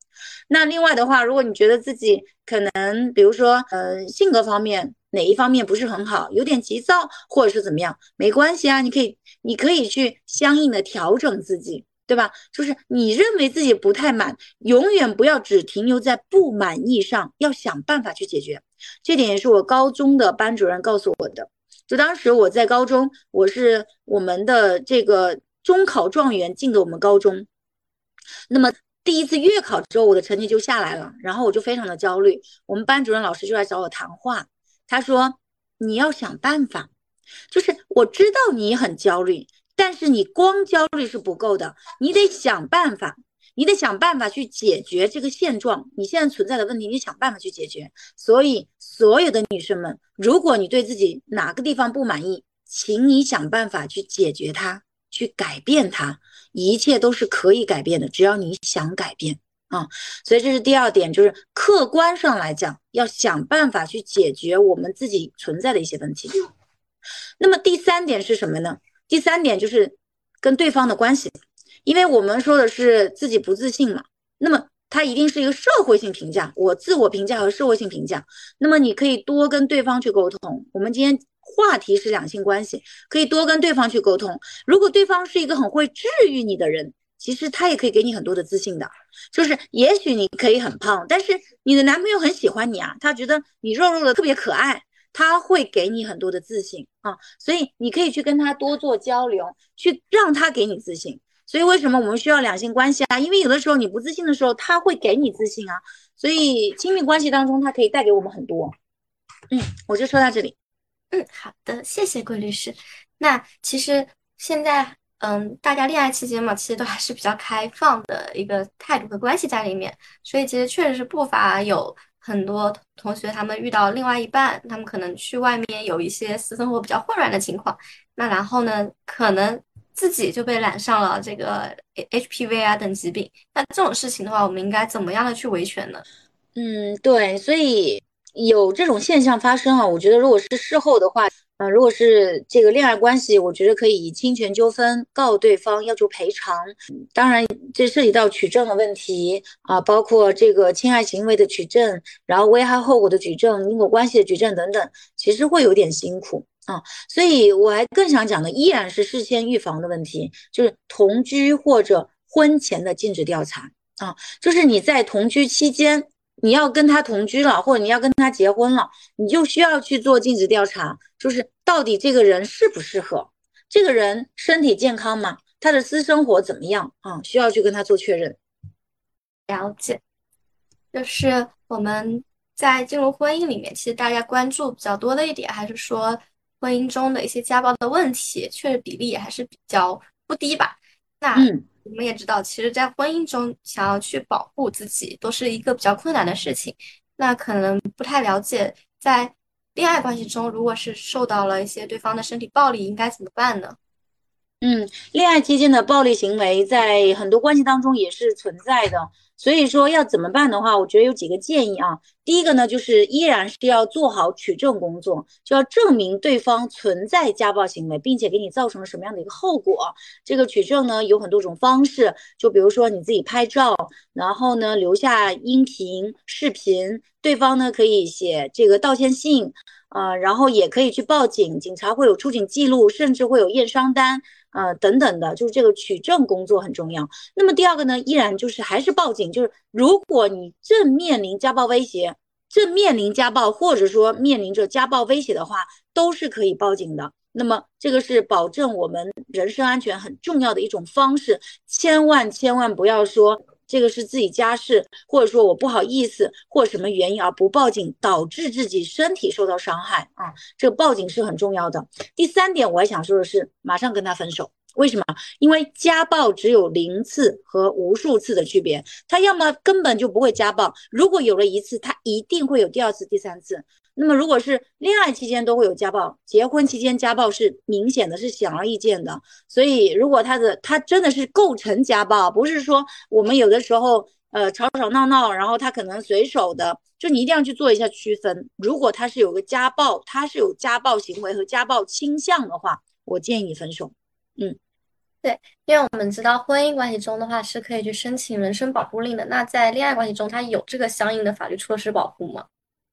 那另外的话，如果你觉得自己可能，比如说，呃，性格方面哪一方面不是很好，有点急躁，或者是怎么样，没关系啊，你可以，你可以去相应的调整自己，对吧？就是你认为自己不太满，永远不要只停留在不满意上，要想办法去解决。这点也是我高中的班主任告诉我的。就当时我在高中，我是我们的这个中考状元进的我们高中。那么第一次月考之后，我的成绩就下来了，然后我就非常的焦虑。我们班主任老师就来找我谈话，他说：“你要想办法，就是我知道你很焦虑，但是你光焦虑是不够的，你得想办法。”你得想办法去解决这个现状，你现在存在的问题，你想办法去解决。所以，所有的女生们，如果你对自己哪个地方不满意，请你想办法去解决它，去改变它，一切都是可以改变的，只要你想改变啊。所以，这是第二点，就是客观上来讲，要想办法去解决我们自己存在的一些问题。那么，第三点是什么呢？第三点就是跟对方的关系。因为我们说的是自己不自信嘛，那么它一定是一个社会性评价，我自我评价和社会性评价。那么你可以多跟对方去沟通。我们今天话题是两性关系，可以多跟对方去沟通。如果对方是一个很会治愈你的人，其实他也可以给你很多的自信的。就是也许你可以很胖，但是你的男朋友很喜欢你啊，他觉得你肉肉的特别可爱，他会给你很多的自信啊。所以你可以去跟他多做交流，去让他给你自信。所以为什么我们需要两性关系啊？因为有的时候你不自信的时候，他会给你自信啊。所以亲密关系当中，它可以带给我们很多。嗯，我就说到这里。嗯，好的，谢谢桂律师。那其实现在，嗯，大家恋爱期间嘛，其实都还是比较开放的一个态度和关系在里面。所以其实确实是不乏有很多同学他们遇到另外一半，他们可能去外面有一些私生活比较混乱的情况。那然后呢，可能。自己就被染上了这个 HPV 啊等疾病，那这种事情的话，我们应该怎么样的去维权呢？嗯，对，所以有这种现象发生啊，我觉得如果是事后的话，呃，如果是这个恋爱关系，我觉得可以以侵权纠纷告对方，要求赔偿。当然，这涉及到取证的问题啊，包括这个侵害行为的取证，然后危害后果的举证，因果关系的举证等等，其实会有点辛苦。啊，所以我还更想讲的依然是事先预防的问题，就是同居或者婚前的禁止调查啊，就是你在同居期间，你要跟他同居了，或者你要跟他结婚了，你就需要去做尽职调查，就是到底这个人适不适合，这个人身体健康吗？他的私生活怎么样啊？需要去跟他做确认。了解，就是我们在进入婚姻里面，其实大家关注比较多的一点，还是说婚姻中的一些家暴的问题，确实比例也还是比较不低吧。那我们也知道，其实，在婚姻中想要去保护自己，都是一个比较困难的事情。那可能不太了解，在恋爱关系中，如果是受到了一些对方的身体暴力，应该怎么办呢？嗯，恋爱期间的暴力行为在很多关系当中也是存在的。所以说要怎么办的话，我觉得有几个建议啊。第一个呢，就是依然是要做好取证工作，就要证明对方存在家暴行为，并且给你造成了什么样的一个后果。这个取证呢有很多种方式，就比如说你自己拍照，然后呢留下音频、视频，对方呢可以写这个道歉信，呃，然后也可以去报警，警察会有出警记录，甚至会有验伤单。呃，等等的，就是这个取证工作很重要。那么第二个呢，依然就是还是报警，就是如果你正面临家暴威胁，正面临家暴，或者说面临着家暴威胁的话，都是可以报警的。那么这个是保证我们人身安全很重要的一种方式，千万千万不要说。这个是自己家事，或者说我不好意思，或什么原因而不报警，导致自己身体受到伤害啊，这个报警是很重要的。第三点，我还想说的是，马上跟他分手。为什么？因为家暴只有零次和无数次的区别，他要么根本就不会家暴，如果有了一次，他一定会有第二次、第三次。那么，如果是恋爱期间都会有家暴，结婚期间家暴是明显的，是显而易见的。所以，如果他的他真的是构成家暴，不是说我们有的时候呃吵吵闹闹，然后他可能随手的，就你一定要去做一下区分。如果他是有个家暴，他是有家暴行为和家暴倾向的话，我建议你分手。嗯，对，因为我们知道婚姻关系中的话是可以去申请人身保护令的。那在恋爱关系中，它有这个相应的法律措施保护吗？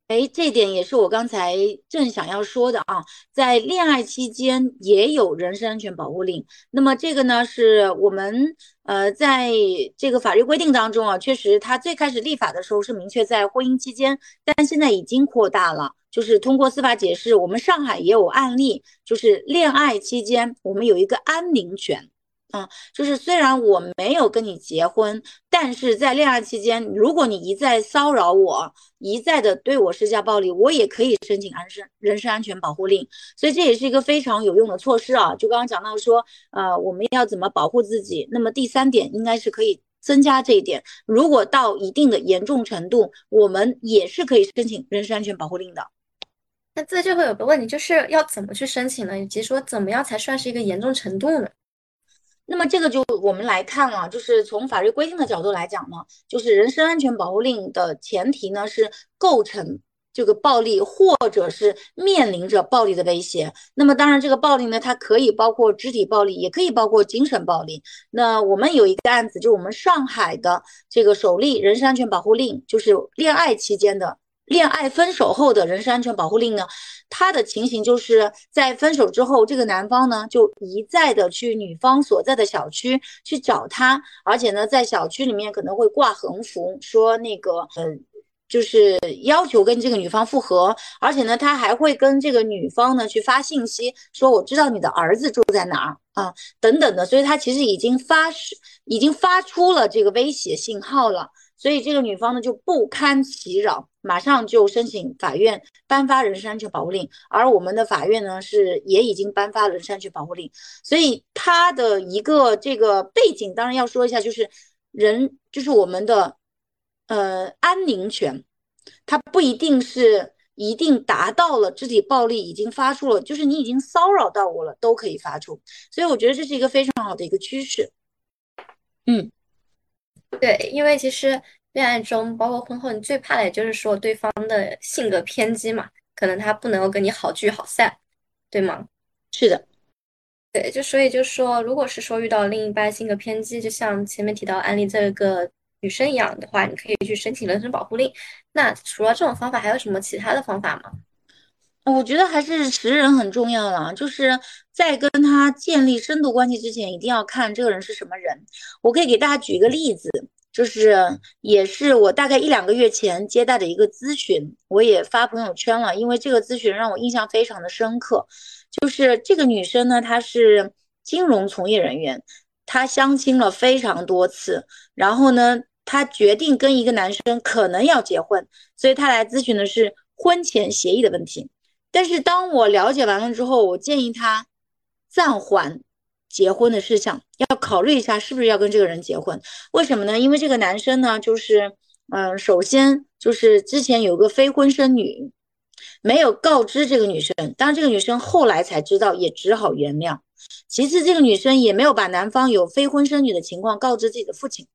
哎，这点也是我刚才正想要说的啊，在恋爱期间也有人身安全保护令。那么这个呢，是我们呃在这个法律规定当中啊，确实它最开始立法的时候是明确在婚姻期间，但现在已经扩大了，就是通过司法解释，我们上海也有案例，就是恋爱期间我们有一个安宁权。啊，就是虽然我没有跟你结婚，但是在恋爱期间，如果你一再骚扰我，一再的对我施加暴力，我也可以申请安身人身安全保护令。所以这也是一个非常有用的措施啊。就刚刚讲到说，呃，我们要怎么保护自己？那么第三点应该是可以增加这一点。如果到一定的严重程度，我们也是可以申请人身安全保护令的。那这就会有个问题，就是要怎么去申请呢？以及说怎么样才算是一个严重程度呢？那么这个就我们来看了，就是从法律规定的角度来讲呢，就是人身安全保护令的前提呢是构成这个暴力，或者是面临着暴力的威胁。那么当然，这个暴力呢，它可以包括肢体暴力，也可以包括精神暴力。那我们有一个案子，就是我们上海的这个首例人身安全保护令，就是恋爱期间的。恋爱分手后的人身安全保护令呢，他的情形就是在分手之后，这个男方呢就一再的去女方所在的小区去找她，而且呢在小区里面可能会挂横幅，说那个呃就是要求跟这个女方复合，而且呢他还会跟这个女方呢去发信息，说我知道你的儿子住在哪儿啊等等的，所以他其实已经发已经发出了这个威胁信号了。所以这个女方呢就不堪其扰，马上就申请法院颁发人身安全保护令，而我们的法院呢是也已经颁发人身安全保护令。所以他的一个这个背景，当然要说一下，就是人就是我们的呃安宁权，它不一定是一定达到了肢体暴力已经发出了，就是你已经骚扰到我了都可以发出。所以我觉得这是一个非常好的一个趋势。嗯。对，因为其实恋爱中，包括婚后，你最怕的也就是说对方的性格偏激嘛，可能他不能够跟你好聚好散，对吗？是的，对，就所以就说，如果是说遇到另一半性格偏激，就像前面提到安利这个女生一样的话，你可以去申请人身保护令。那除了这种方法，还有什么其他的方法吗？我觉得还是识人很重要了，就是在跟他建立深度关系之前，一定要看这个人是什么人。我可以给大家举一个例子。就是也是我大概一两个月前接待的一个咨询，我也发朋友圈了，因为这个咨询让我印象非常的深刻。就是这个女生呢，她是金融从业人员，她相亲了非常多次，然后呢，她决定跟一个男生可能要结婚，所以她来咨询的是婚前协议的问题。但是当我了解完了之后，我建议她暂缓。结婚的事项要考虑一下，是不是要跟这个人结婚？为什么呢？因为这个男生呢，就是，嗯，首先就是之前有个非婚生女，没有告知这个女生，当这个女生后来才知道，也只好原谅。其次，这个女生也没有把男方有非婚生女的情况告知自己的父亲。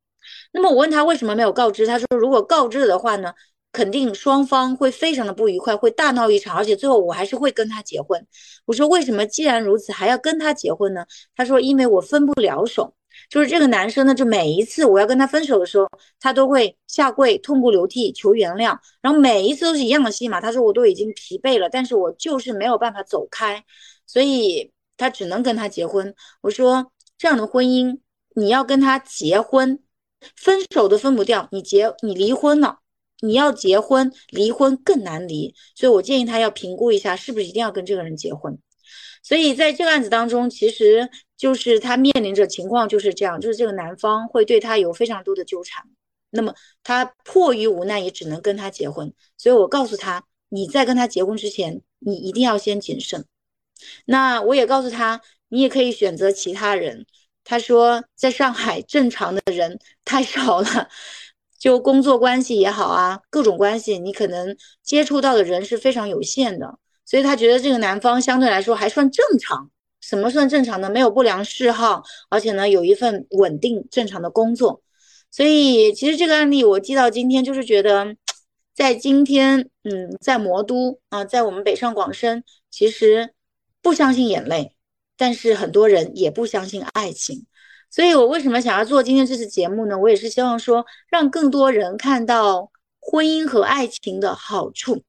那么我问他为什么没有告知，他说如果告知的话呢？肯定双方会非常的不愉快，会大闹一场，而且最后我还是会跟他结婚。我说为什么既然如此还要跟他结婚呢？他说因为我分不了手，就是这个男生呢，就每一次我要跟他分手的时候，他都会下跪痛哭流涕求原谅，然后每一次都是一样的戏码。他说我都已经疲惫了，但是我就是没有办法走开，所以他只能跟他结婚。我说这样的婚姻你要跟他结婚，分手都分不掉，你结你离婚了。你要结婚，离婚更难离，所以我建议他要评估一下，是不是一定要跟这个人结婚。所以在这个案子当中，其实就是他面临着情况就是这样，就是这个男方会对他有非常多的纠缠，那么他迫于无奈也只能跟他结婚。所以我告诉他，你在跟他结婚之前，你一定要先谨慎。那我也告诉他，你也可以选择其他人。他说，在上海正常的人太少了。就工作关系也好啊，各种关系，你可能接触到的人是非常有限的，所以他觉得这个男方相对来说还算正常。什么算正常呢？没有不良嗜好，而且呢有一份稳定正常的工作。所以其实这个案例我记到今天，就是觉得在今天，嗯，在魔都啊，在我们北上广深，其实不相信眼泪，但是很多人也不相信爱情。所以，我为什么想要做今天这次节目呢？我也是希望说，让更多人看到婚姻和爱情的好处，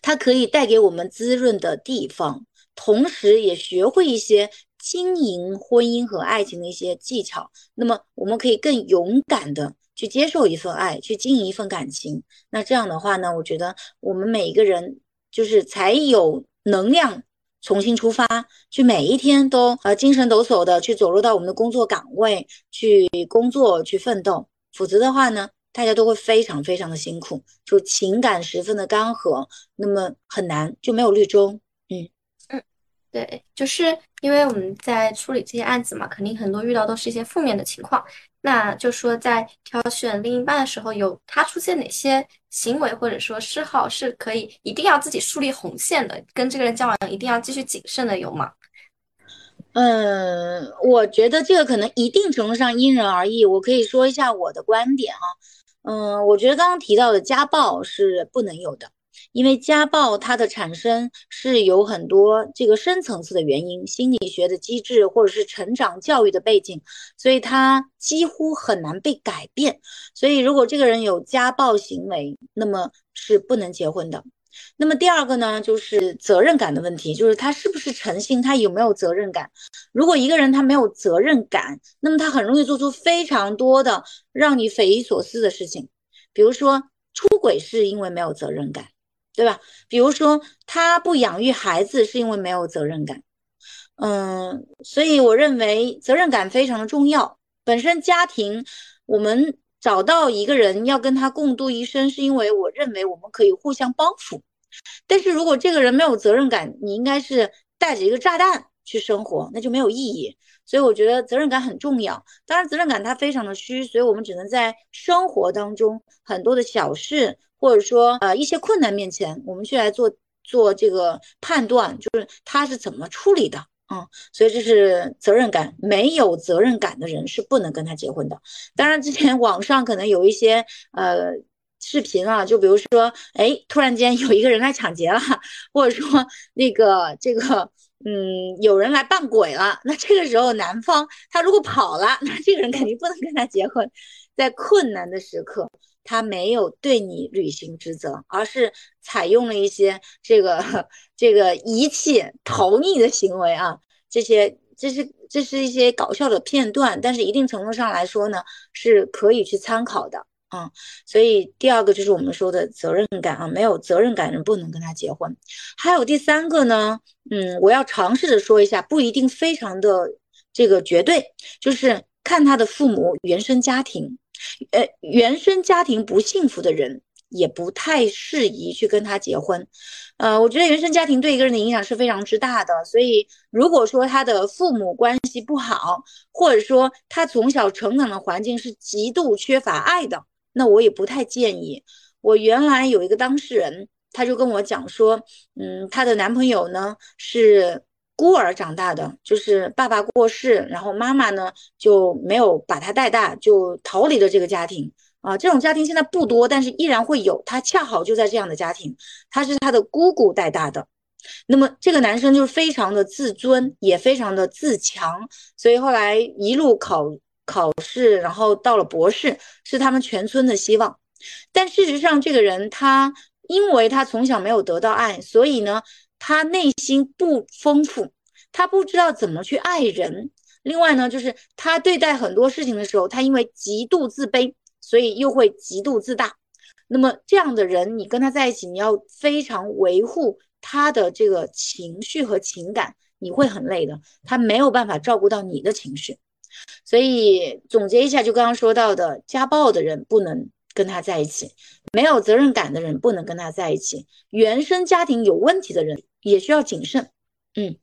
它可以带给我们滋润的地方，同时也学会一些经营婚姻和爱情的一些技巧。那么，我们可以更勇敢的去接受一份爱，去经营一份感情。那这样的话呢，我觉得我们每一个人就是才有能量。重新出发，去每一天都呃精神抖擞的去走入到我们的工作岗位去工作去奋斗，否则的话呢，大家都会非常非常的辛苦，就情感十分的干涸，那么很难就没有绿洲。嗯嗯，对，就是因为我们在处理这些案子嘛，肯定很多遇到都是一些负面的情况。那就说在挑选另一半的时候，有他出现哪些行为或者说嗜好是可以一定要自己树立红线的，跟这个人交往一定要继续谨慎的，有吗？嗯，我觉得这个可能一定程度上因人而异。我可以说一下我的观点啊，嗯，我觉得刚刚提到的家暴是不能有的。因为家暴它的产生是有很多这个深层次的原因，心理学的机制或者是成长教育的背景，所以它几乎很难被改变。所以如果这个人有家暴行为，那么是不能结婚的。那么第二个呢，就是责任感的问题，就是他是不是诚信，他有没有责任感？如果一个人他没有责任感，那么他很容易做出非常多的让你匪夷所思的事情，比如说出轨是因为没有责任感。对吧？比如说他不养育孩子是因为没有责任感，嗯，所以我认为责任感非常的重要。本身家庭，我们找到一个人要跟他共度一生，是因为我认为我们可以互相帮扶。但是如果这个人没有责任感，你应该是带着一个炸弹去生活，那就没有意义。所以我觉得责任感很重要。当然，责任感它非常的虚，所以我们只能在生活当中很多的小事。或者说，呃，一些困难面前，我们去来做做这个判断，就是他是怎么处理的，嗯，所以这是责任感，没有责任感的人是不能跟他结婚的。当然，之前网上可能有一些呃视频啊，就比如说，哎，突然间有一个人来抢劫了，或者说那个这个，嗯，有人来扮鬼了，那这个时候男方他如果跑了，那这个人肯定不能跟他结婚，在困难的时刻。他没有对你履行职责，而是采用了一些这个这个遗弃、逃匿的行为啊，这些这是这是一些搞笑的片段，但是一定程度上来说呢，是可以去参考的啊。所以第二个就是我们说的责任感啊，没有责任感人不能跟他结婚。还有第三个呢，嗯，我要尝试着说一下，不一定非常的这个绝对，就是看他的父母原生家庭，呃，原生家庭不幸福的人。也不太适宜去跟他结婚，呃，我觉得原生家庭对一个人的影响是非常之大的，所以如果说他的父母关系不好，或者说他从小成长的环境是极度缺乏爱的，那我也不太建议。我原来有一个当事人，他就跟我讲说，嗯，她的男朋友呢是孤儿长大的，就是爸爸过世，然后妈妈呢就没有把他带大，就逃离了这个家庭。啊，这种家庭现在不多，但是依然会有。他恰好就在这样的家庭，他是他的姑姑带大的。那么这个男生就是非常的自尊，也非常的自强，所以后来一路考考试，然后到了博士，是他们全村的希望。但事实上，这个人他因为他从小没有得到爱，所以呢，他内心不丰富，他不知道怎么去爱人。另外呢，就是他对待很多事情的时候，他因为极度自卑。所以又会极度自大，那么这样的人，你跟他在一起，你要非常维护他的这个情绪和情感，你会很累的。他没有办法照顾到你的情绪，所以总结一下，就刚刚说到的，家暴的人不能跟他在一起，没有责任感的人不能跟他在一起，原生家庭有问题的人也需要谨慎。嗯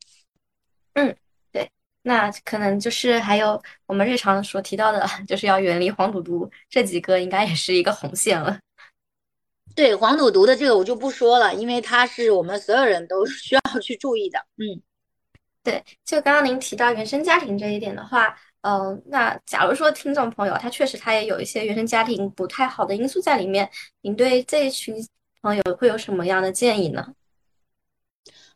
嗯。对那可能就是还有我们日常所提到的，就是要远离黄赌毒这几个，应该也是一个红线了。对黄赌毒的这个我就不说了，因为它是我们所有人都需要去注意的。嗯，对，就刚刚您提到原生家庭这一点的话，嗯，那假如说听众朋友他确实他也有一些原生家庭不太好的因素在里面，您对这一群朋友会有什么样的建议呢？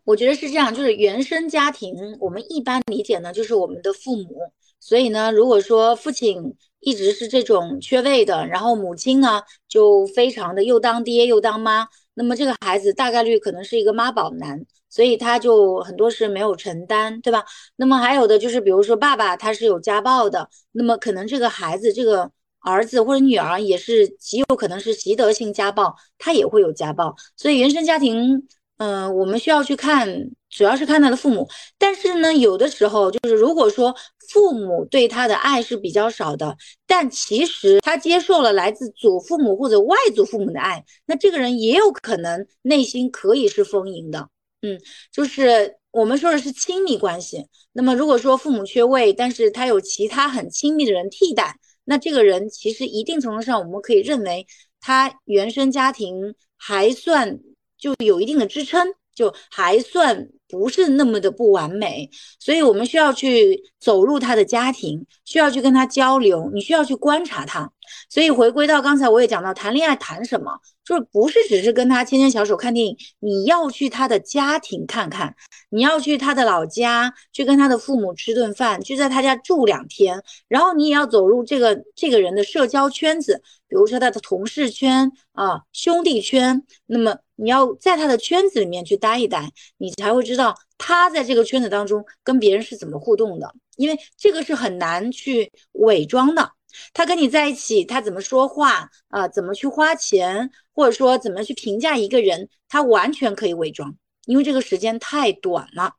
我觉得是这样，就是原生家庭，我们一般理解呢，就是我们的父母。所以呢，如果说父亲一直是这种缺位的，然后母亲呢就非常的又当爹又当妈，那么这个孩子大概率可能是一个妈宝男，所以他就很多事没有承担，对吧？那么还有的就是，比如说爸爸他是有家暴的，那么可能这个孩子这个儿子或者女儿也是极有可能是习得性家暴，他也会有家暴，所以原生家庭。嗯，我们需要去看，主要是看他的父母。但是呢，有的时候就是，如果说父母对他的爱是比较少的，但其实他接受了来自祖父母或者外祖父母的爱，那这个人也有可能内心可以是丰盈的。嗯，就是我们说的是亲密关系。那么如果说父母缺位，但是他有其他很亲密的人替代，那这个人其实一定程度上，我们可以认为他原生家庭还算。就有一定的支撑，就还算不是那么的不完美，所以我们需要去走入他的家庭，需要去跟他交流，你需要去观察他。所以回归到刚才我也讲到，谈恋爱谈什么，就是不是只是跟他牵牵小手看电影，你要去他的家庭看看，你要去他的老家，去跟他的父母吃顿饭，去在他家住两天，然后你也要走入这个这个人的社交圈子，比如说他的同事圈啊、兄弟圈，那么。你要在他的圈子里面去待一待，你才会知道他在这个圈子当中跟别人是怎么互动的，因为这个是很难去伪装的。他跟你在一起，他怎么说话啊？怎么去花钱，或者说怎么去评价一个人，他完全可以伪装，因为这个时间太短了。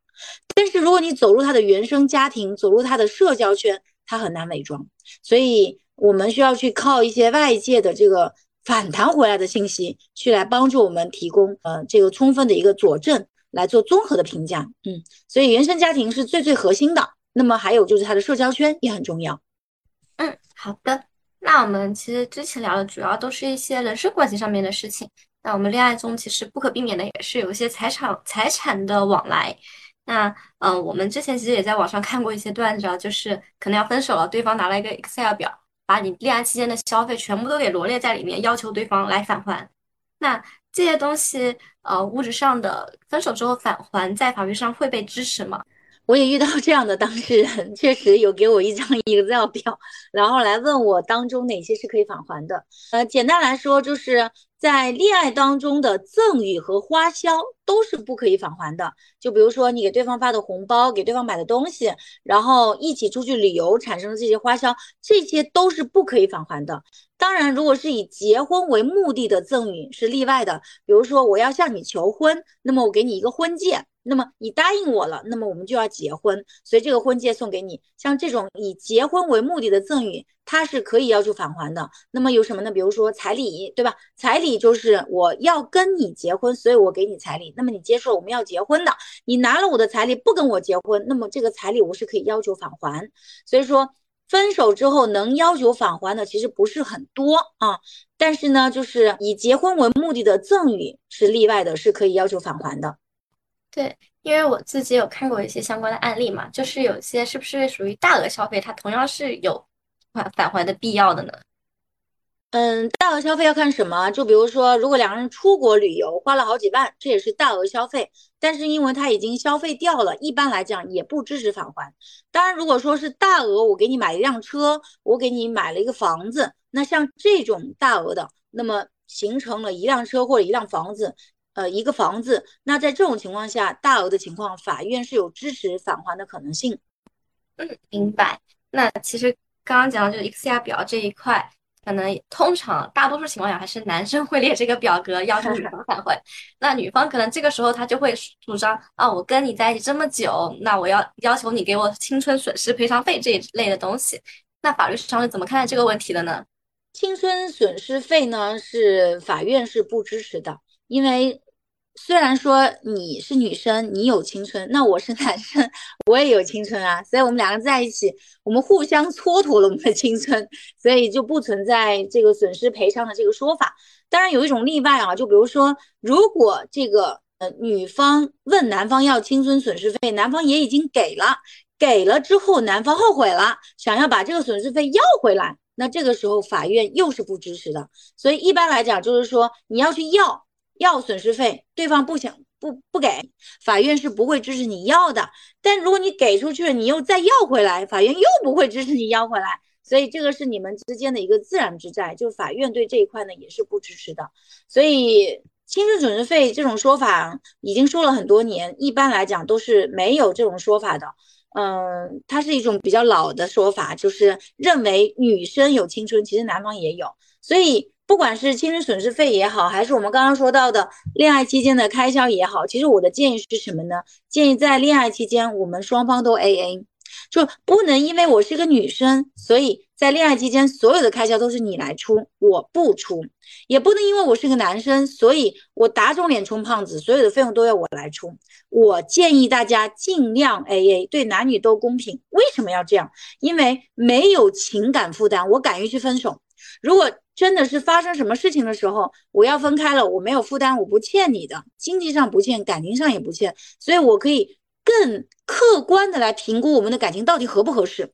但是如果你走入他的原生家庭，走入他的社交圈，他很难伪装。所以我们需要去靠一些外界的这个。反弹回来的信息，去来帮助我们提供呃这个充分的一个佐证，来做综合的评价。嗯，所以原生家庭是最最核心的。那么还有就是他的社交圈也很重要。嗯，好的。那我们其实之前聊的主要都是一些人生关系上面的事情。那我们恋爱中其实不可避免的也是有一些财产财产的往来。那嗯，我们之前其实也在网上看过一些段子，啊，就是可能要分手了，对方拿了一个 Excel 表。把你恋爱期间的消费全部都给罗列在里面，要求对方来返还。那这些东西，呃，物质上的分手之后返还，在法律上会被支持吗？我也遇到这样的当事人，确实有给我一张 <laughs> Excel 表，然后来问我当中哪些是可以返还的。呃，简单来说，就是在恋爱当中的赠与和花销都是不可以返还的。就比如说你给对方发的红包，给对方买的东西，然后一起出去旅游产生的这些花销，这些都是不可以返还的。当然，如果是以结婚为目的的赠与是例外的。比如说我要向你求婚，那么我给你一个婚戒。那么你答应我了，那么我们就要结婚，所以这个婚戒送给你。像这种以结婚为目的的赠与，它是可以要求返还的。那么有什么呢？比如说彩礼，对吧？彩礼就是我要跟你结婚，所以我给你彩礼。那么你接受我们要结婚的，你拿了我的彩礼不跟我结婚，那么这个彩礼我是可以要求返还。所以说分手之后能要求返还的其实不是很多啊，但是呢，就是以结婚为目的的赠与是例外的，是可以要求返还的。对，因为我自己有看过一些相关的案例嘛，就是有些是不是属于大额消费，它同样是有返返还的必要的呢？嗯，大额消费要看什么？就比如说，如果两个人出国旅游花了好几万，这也是大额消费，但是因为他已经消费掉了，一般来讲也不支持返还。当然，如果说是大额，我给你买一辆车，我给你买了一个房子，那像这种大额的，那么形成了一辆车或者一辆房子。呃，一个房子，那在这种情况下，大额的情况，法院是有支持返还的可能性。嗯，明白。那其实刚刚讲的就是 Excel 表这一块，可能通常大多数情况下还是男生会列这个表格要求女方返还，那女方可能这个时候她就会主张啊，我跟你在一起这么久，那我要要求你给我青春损失赔偿费这一类的东西。那法律上是怎么看待这个问题的呢？青春损失费呢，是法院是不支持的，因为。虽然说你是女生，你有青春，那我是男生，我也有青春啊，所以我们两个在一起，我们互相蹉跎了我们的青春，所以就不存在这个损失赔偿的这个说法。当然有一种例外啊，就比如说，如果这个呃女方问男方要青春损失费，男方也已经给了，给了之后男方后悔了，想要把这个损失费要回来，那这个时候法院又是不支持的。所以一般来讲，就是说你要去要。要损失费，对方不想不不给，法院是不会支持你要的。但如果你给出去了，你又再要回来，法院又不会支持你要回来。所以这个是你们之间的一个自然之债，就法院对这一块呢也是不支持的。所以青春损失费这种说法已经说了很多年，一般来讲都是没有这种说法的。嗯，它是一种比较老的说法，就是认为女生有青春，其实男方也有，所以。不管是青春损失费也好，还是我们刚刚说到的恋爱期间的开销也好，其实我的建议是什么呢？建议在恋爱期间我们双方都 A A，就不能因为我是个女生，所以在恋爱期间所有的开销都是你来出，我不出；也不能因为我是个男生，所以我打肿脸充胖子，所有的费用都要我来出。我建议大家尽量 A A，对男女都公平。为什么要这样？因为没有情感负担，我敢于去分手。如果真的是发生什么事情的时候，我要分开了，我没有负担，我不欠你的，经济上不欠，感情上也不欠，所以我可以更客观的来评估我们的感情到底合不合适，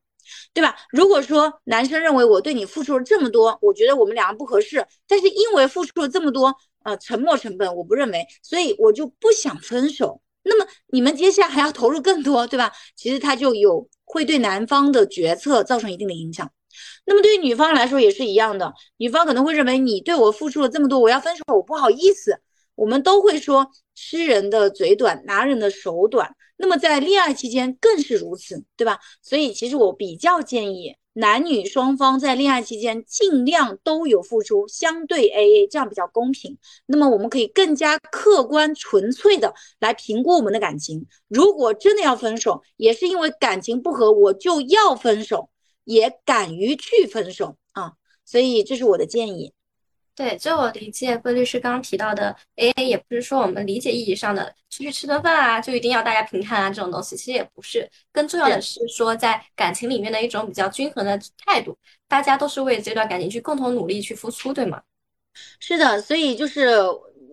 对吧？如果说男生认为我对你付出了这么多，我觉得我们两个不合适，但是因为付出了这么多，呃，沉没成本我不认为，所以我就不想分手。那么你们接下来还要投入更多，对吧？其实他就有会对男方的决策造成一定的影响。那么对于女方来说也是一样的，女方可能会认为你对我付出了这么多，我要分手，我不好意思。我们都会说吃人的嘴短，拿人的手短。那么在恋爱期间更是如此，对吧？所以其实我比较建议男女双方在恋爱期间尽量都有付出，相对 AA，这样比较公平。那么我们可以更加客观纯粹的来评估我们的感情。如果真的要分手，也是因为感情不和，我就要分手。也敢于去分手啊，所以这是我的建议。对，就我理解，魏律师刚刚提到的 A A，也不是说我们理解意义上的出去吃顿饭啊，就一定要大家平摊啊这种东西，其实也不是。更重要的是说，在感情里面的一种比较均衡的态度，大家都是为这段感情去共同努力去付出，对吗？是的，所以就是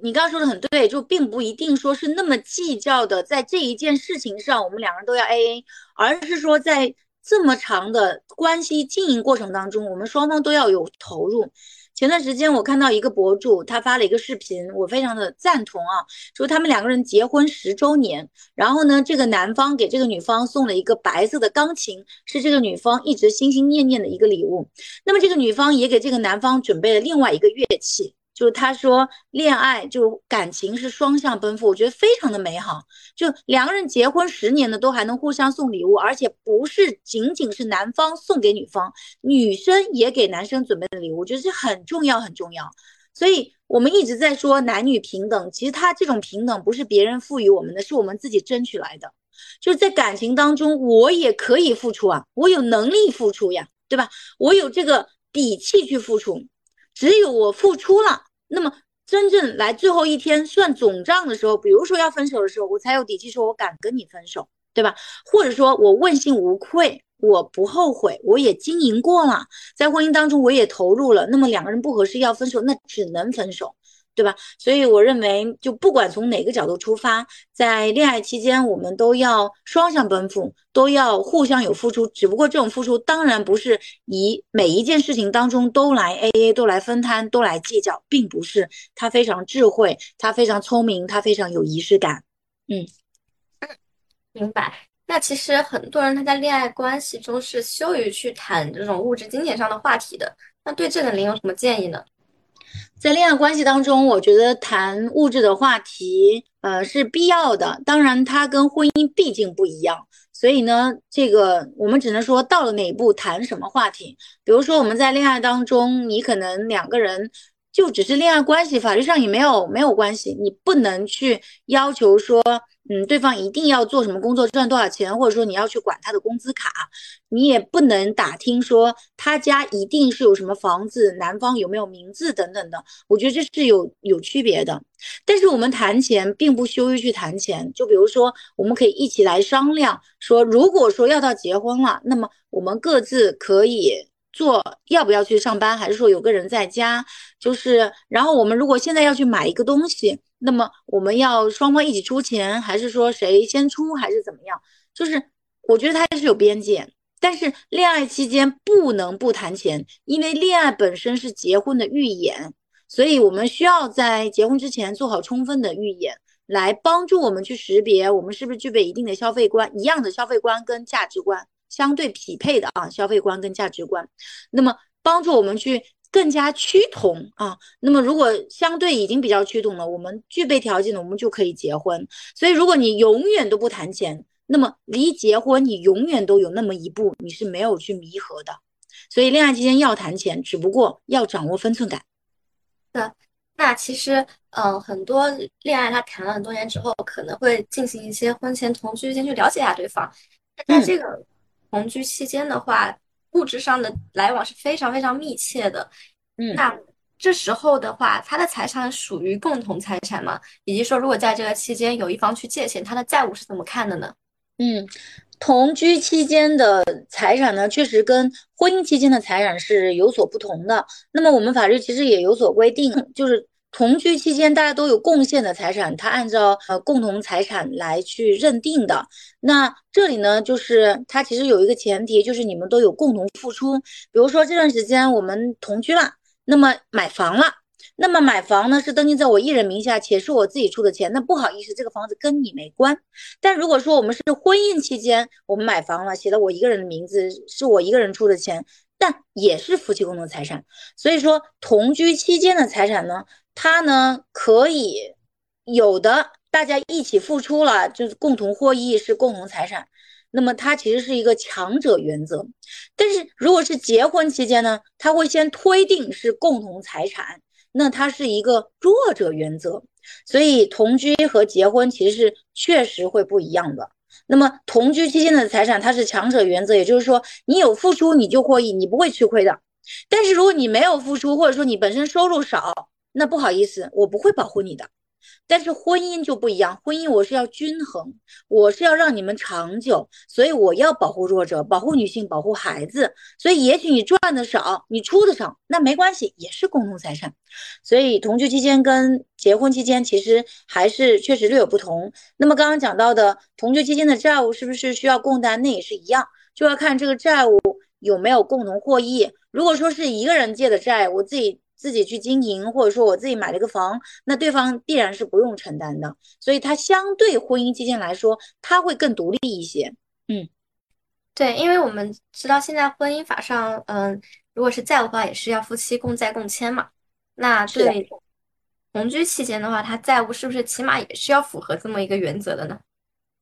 你刚刚说的很对，就并不一定说是那么计较的，在这一件事情上，我们两个人都要 A A，而是说在。这么长的关系经营过程当中，我们双方都要有投入。前段时间我看到一个博主，他发了一个视频，我非常的赞同啊，说他们两个人结婚十周年，然后呢，这个男方给这个女方送了一个白色的钢琴，是这个女方一直心心念念的一个礼物。那么这个女方也给这个男方准备了另外一个乐器。就他说恋爱就感情是双向奔赴，我觉得非常的美好。就两个人结婚十年的都还能互相送礼物，而且不是仅仅是男方送给女方，女生也给男生准备的礼物，我觉得这很重要很重要。所以我们一直在说男女平等，其实他这种平等不是别人赋予我们的，是我们自己争取来的。就是在感情当中，我也可以付出啊，我有能力付出呀，对吧？我有这个底气去付出。只有我付出了，那么真正来最后一天算总账的时候，比如说要分手的时候，我才有底气说我敢跟你分手，对吧？或者说我问心无愧，我不后悔，我也经营过了，在婚姻当中我也投入了，那么两个人不合适要分手，那只能分手。对吧？所以我认为，就不管从哪个角度出发，在恋爱期间，我们都要双向奔赴，都要互相有付出。只不过这种付出当然不是以每一件事情当中都来 AA，都来分摊，都来计较，并不是。他非常智慧，他非常聪明，他非常有仪式感。嗯，明白。那其实很多人他在恋爱关系中是羞于去谈这种物质金钱上的话题的。那对这个您有什么建议呢？在恋爱关系当中，我觉得谈物质的话题，呃，是必要的。当然，它跟婚姻毕竟不一样，所以呢，这个我们只能说到了哪一步谈什么话题。比如说，我们在恋爱当中，你可能两个人就只是恋爱关系，法律上也没有没有关系，你不能去要求说。嗯，对方一定要做什么工作，赚多少钱，或者说你要去管他的工资卡，你也不能打听说他家一定是有什么房子，男方有没有名字等等的。我觉得这是有有区别的。但是我们谈钱并不羞于去谈钱，就比如说我们可以一起来商量，说如果说要到结婚了，那么我们各自可以做，要不要去上班，还是说有个人在家，就是然后我们如果现在要去买一个东西。那么我们要双方一起出钱，还是说谁先出，还是怎么样？就是我觉得它是有边界，但是恋爱期间不能不谈钱，因为恋爱本身是结婚的预演，所以我们需要在结婚之前做好充分的预演，来帮助我们去识别我们是不是具备一定的消费观，一样的消费观跟价值观相对匹配的啊，消费观跟价值观，那么帮助我们去。更加趋同啊，那么如果相对已经比较趋同了，我们具备条件的，我们就可以结婚。所以，如果你永远都不谈钱，那么离结婚你永远都有那么一步，你是没有去弥合的。所以，恋爱期间要谈钱，只不过要掌握分寸感。的，那其实，嗯，很多恋爱他谈了很多年之后，可能会进行一些婚前同居，先去了解一下对方。在这个同居期间的话。物质上的来往是非常非常密切的，嗯，那这时候的话，他的财产属于共同财产吗？以及说，如果在这个期间有一方去借钱，他的债务是怎么看的呢？嗯，同居期间的财产呢，确实跟婚姻期间的财产是有所不同的。那么我们法律其实也有所规定，<laughs> 就是。同居期间，大家都有贡献的财产，它按照呃共同财产来去认定的。那这里呢，就是它其实有一个前提，就是你们都有共同付出。比如说这段时间我们同居了，那么买房了，那么买房呢是登记在我一人名下，且是我自己出的钱。那不好意思，这个房子跟你没关。但如果说我们是婚姻期间，我们买房了，写了我一个人的名字，是我一个人出的钱，但也是夫妻共同财产。所以说同居期间的财产呢？它呢可以有的大家一起付出了，就是共同获益是共同财产。那么它其实是一个强者原则。但是如果是结婚期间呢，他会先推定是共同财产，那它是一个弱者原则。所以同居和结婚其实是确实会不一样的。那么同居期间的财产它是强者原则，也就是说你有付出你就获益，你不会吃亏的。但是如果你没有付出，或者说你本身收入少，那不好意思，我不会保护你的。但是婚姻就不一样，婚姻我是要均衡，我是要让你们长久，所以我要保护弱者，保护女性，保护孩子。所以也许你赚的少，你出的少，那没关系，也是共同财产。所以同居期间跟结婚期间其实还是确实略有不同。那么刚刚讲到的同居期间的债务是不是需要共担？那也是一样，就要看这个债务有没有共同获益。如果说是一个人借的债，我自己。自己去经营，或者说我自己买了个房，那对方必然是不用承担的，所以他相对婚姻期间来说，他会更独立一些。嗯，对，因为我们知道现在婚姻法上，嗯，如果是债务的话，也是要夫妻共债共签嘛。那对同居期间的话，他债务是不是起码也是要符合这么一个原则的呢？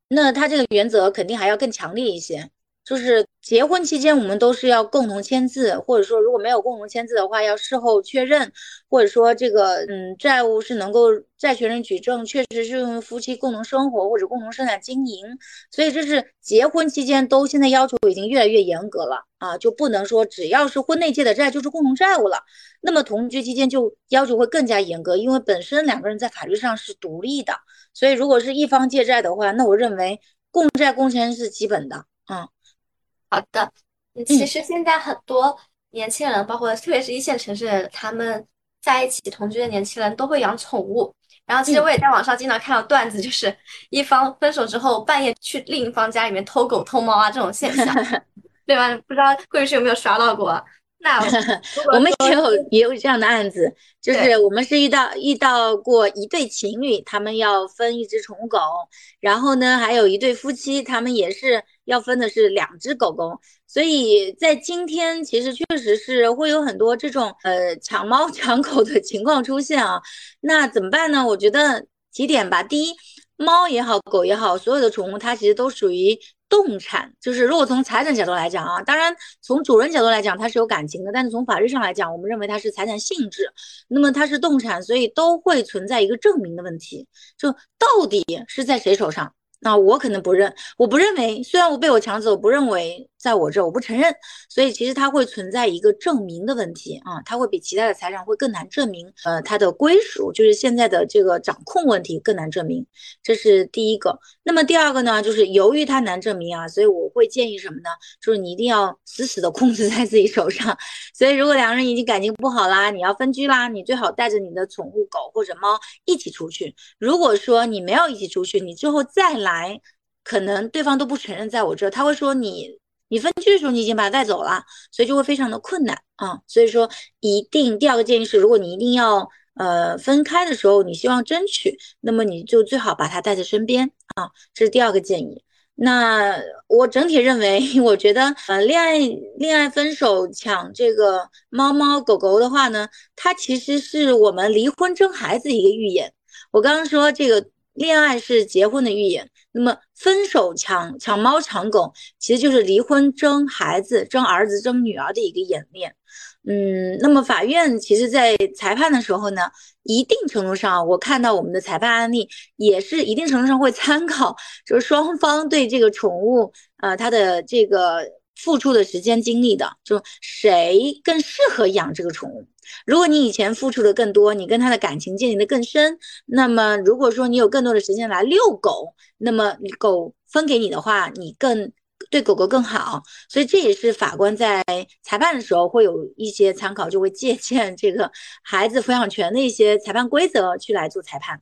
那他这个原则肯定还要更强烈一些。就是结婚期间，我们都是要共同签字，或者说如果没有共同签字的话，要事后确认，或者说这个嗯债务是能够债权人举证，确实是用于夫妻共同生活或者共同生产经营。所以这是结婚期间都现在要求已经越来越严格了啊，就不能说只要是婚内借的债就是共同债务了。那么同居期间就要求会更加严格，因为本身两个人在法律上是独立的，所以如果是一方借债的话，那我认为共债共签是基本的啊。好的，其实现在很多年轻人，包括特别是一线城市，他们在一起同居的年轻人都会养宠物。然后，其实我也在网上经常看到段子，就是一方分手之后半夜去另一方家里面偷狗偷猫啊这种现象，<laughs> 对吧？不知道贵律师有没有刷到过？那我 <laughs> 们也有也有这样的案子，就是我们是遇到遇到过一对情侣，他们要分一只宠物狗，然后呢，还有一对夫妻，他们也是要分的是两只狗狗，所以在今天其实确实是会有很多这种呃抢猫 <laughs> 抢狗的情况出现啊，那怎么办呢？我觉得几点吧，第一，猫也好，狗也好，所有的宠物它其实都属于。动产就是如果从财产角度来讲啊，当然从主人角度来讲它是有感情的，但是从法律上来讲，我们认为它是财产性质，那么它是动产，所以都会存在一个证明的问题，就到底是在谁手上？那我可能不认，我不认为，虽然我被我抢走，我不认为在我这，我不承认，所以其实它会存在一个证明的问题啊，它会比其他的财产会更难证明，呃，它的归属就是现在的这个掌控问题更难证明，这是第一个。那么第二个呢，就是由于它难证明啊，所以我会建议什么呢？就是你一定要死死的控制在自己手上。所以如果两个人已经感情不好啦，你要分居啦，你最好带着你的宠物狗或者猫一起出去。如果说你没有一起出去，你最后再来。来，可能对方都不承认在我这，他会说你你分居的时候你已经把他带走了，所以就会非常的困难啊。所以说一定第二个建议是，如果你一定要呃分开的时候，你希望争取，那么你就最好把他带在身边啊。这是第二个建议。那我整体认为，<laughs> 我觉得呃恋爱恋爱分手抢这个猫猫狗狗的话呢，它其实是我们离婚争孩子一个预演。我刚刚说这个。恋爱是结婚的预演，那么分手抢抢猫抢狗，其实就是离婚争孩子、争儿子、争女儿的一个演练。嗯，那么法院其实在裁判的时候呢，一定程度上，我看到我们的裁判案例也是一定程度上会参考，就是双方对这个宠物，呃，它的这个付出的时间精力的，就谁更适合养这个宠物。如果你以前付出的更多，你跟他的感情建立的更深，那么如果说你有更多的时间来遛狗，那么你狗分给你的话，你更对狗狗更好。所以这也是法官在裁判的时候会有一些参考，就会借鉴这个孩子抚养权的一些裁判规则去来做裁判。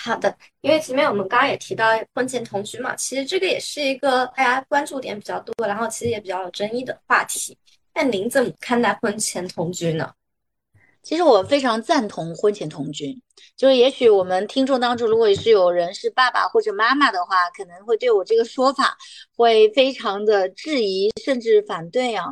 好的，因为前面我们刚刚也提到婚前同居嘛，其实这个也是一个大家关注点比较多，然后其实也比较有争议的话题。那您怎么看待婚前同居呢？其实我非常赞同婚前同居，就是也许我们听众当中，如果是有人是爸爸或者妈妈的话，可能会对我这个说法会非常的质疑，甚至反对啊。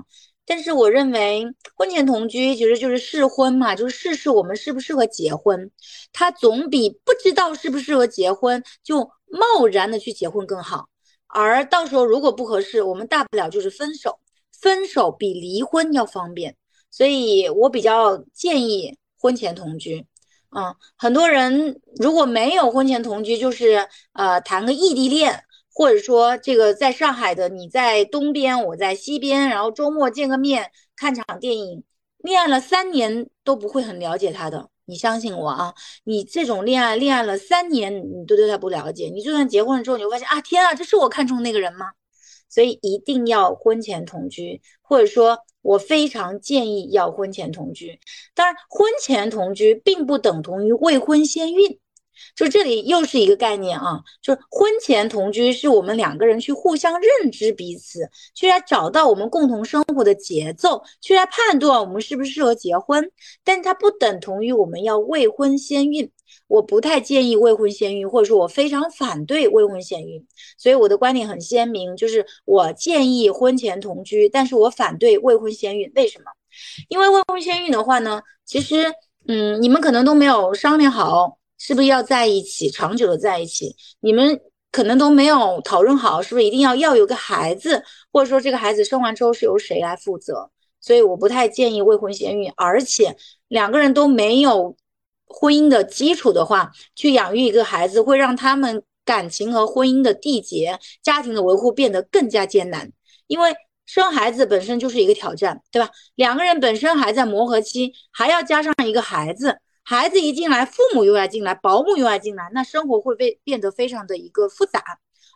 但是我认为婚前同居其实就是试婚嘛，就是试试我们适不适合结婚，它总比不知道适不适合结婚就贸然的去结婚更好。而到时候如果不合适，我们大不了就是分手。分手比离婚要方便，所以我比较建议婚前同居。嗯，很多人如果没有婚前同居，就是呃谈个异地恋，或者说这个在上海的你在东边，我在西边，然后周末见个面，看场电影，恋爱了三年都不会很了解他的。你相信我啊，你这种恋爱恋爱了三年，你都对他不了解，你就算结婚了之后，你会发现啊，天啊，这是我看中那个人吗？所以一定要婚前同居，或者说我非常建议要婚前同居。当然，婚前同居并不等同于未婚先孕。就这里又是一个概念啊，就是婚前同居是我们两个人去互相认知彼此，去来找到我们共同生活的节奏，去来判断我们适不适合结婚。但它不等同于我们要未婚先孕，我不太建议未婚先孕，或者说我非常反对未婚先孕。所以我的观点很鲜明，就是我建议婚前同居，但是我反对未婚先孕。为什么？因为未婚先孕的话呢，其实。嗯，你们可能都没有商量好是不是要在一起，长久的在一起，你们可能都没有讨论好是不是一定要要有个孩子，或者说这个孩子生完之后是由谁来负责。所以我不太建议未婚先孕，而且两个人都没有婚姻的基础的话，去养育一个孩子，会让他们感情和婚姻的缔结、家庭的维护变得更加艰难。因为生孩子本身就是一个挑战，对吧？两个人本身还在磨合期，还要加上一个孩子，孩子一进来，父母又要进来，保姆又要进来，那生活会被变得非常的一个复杂，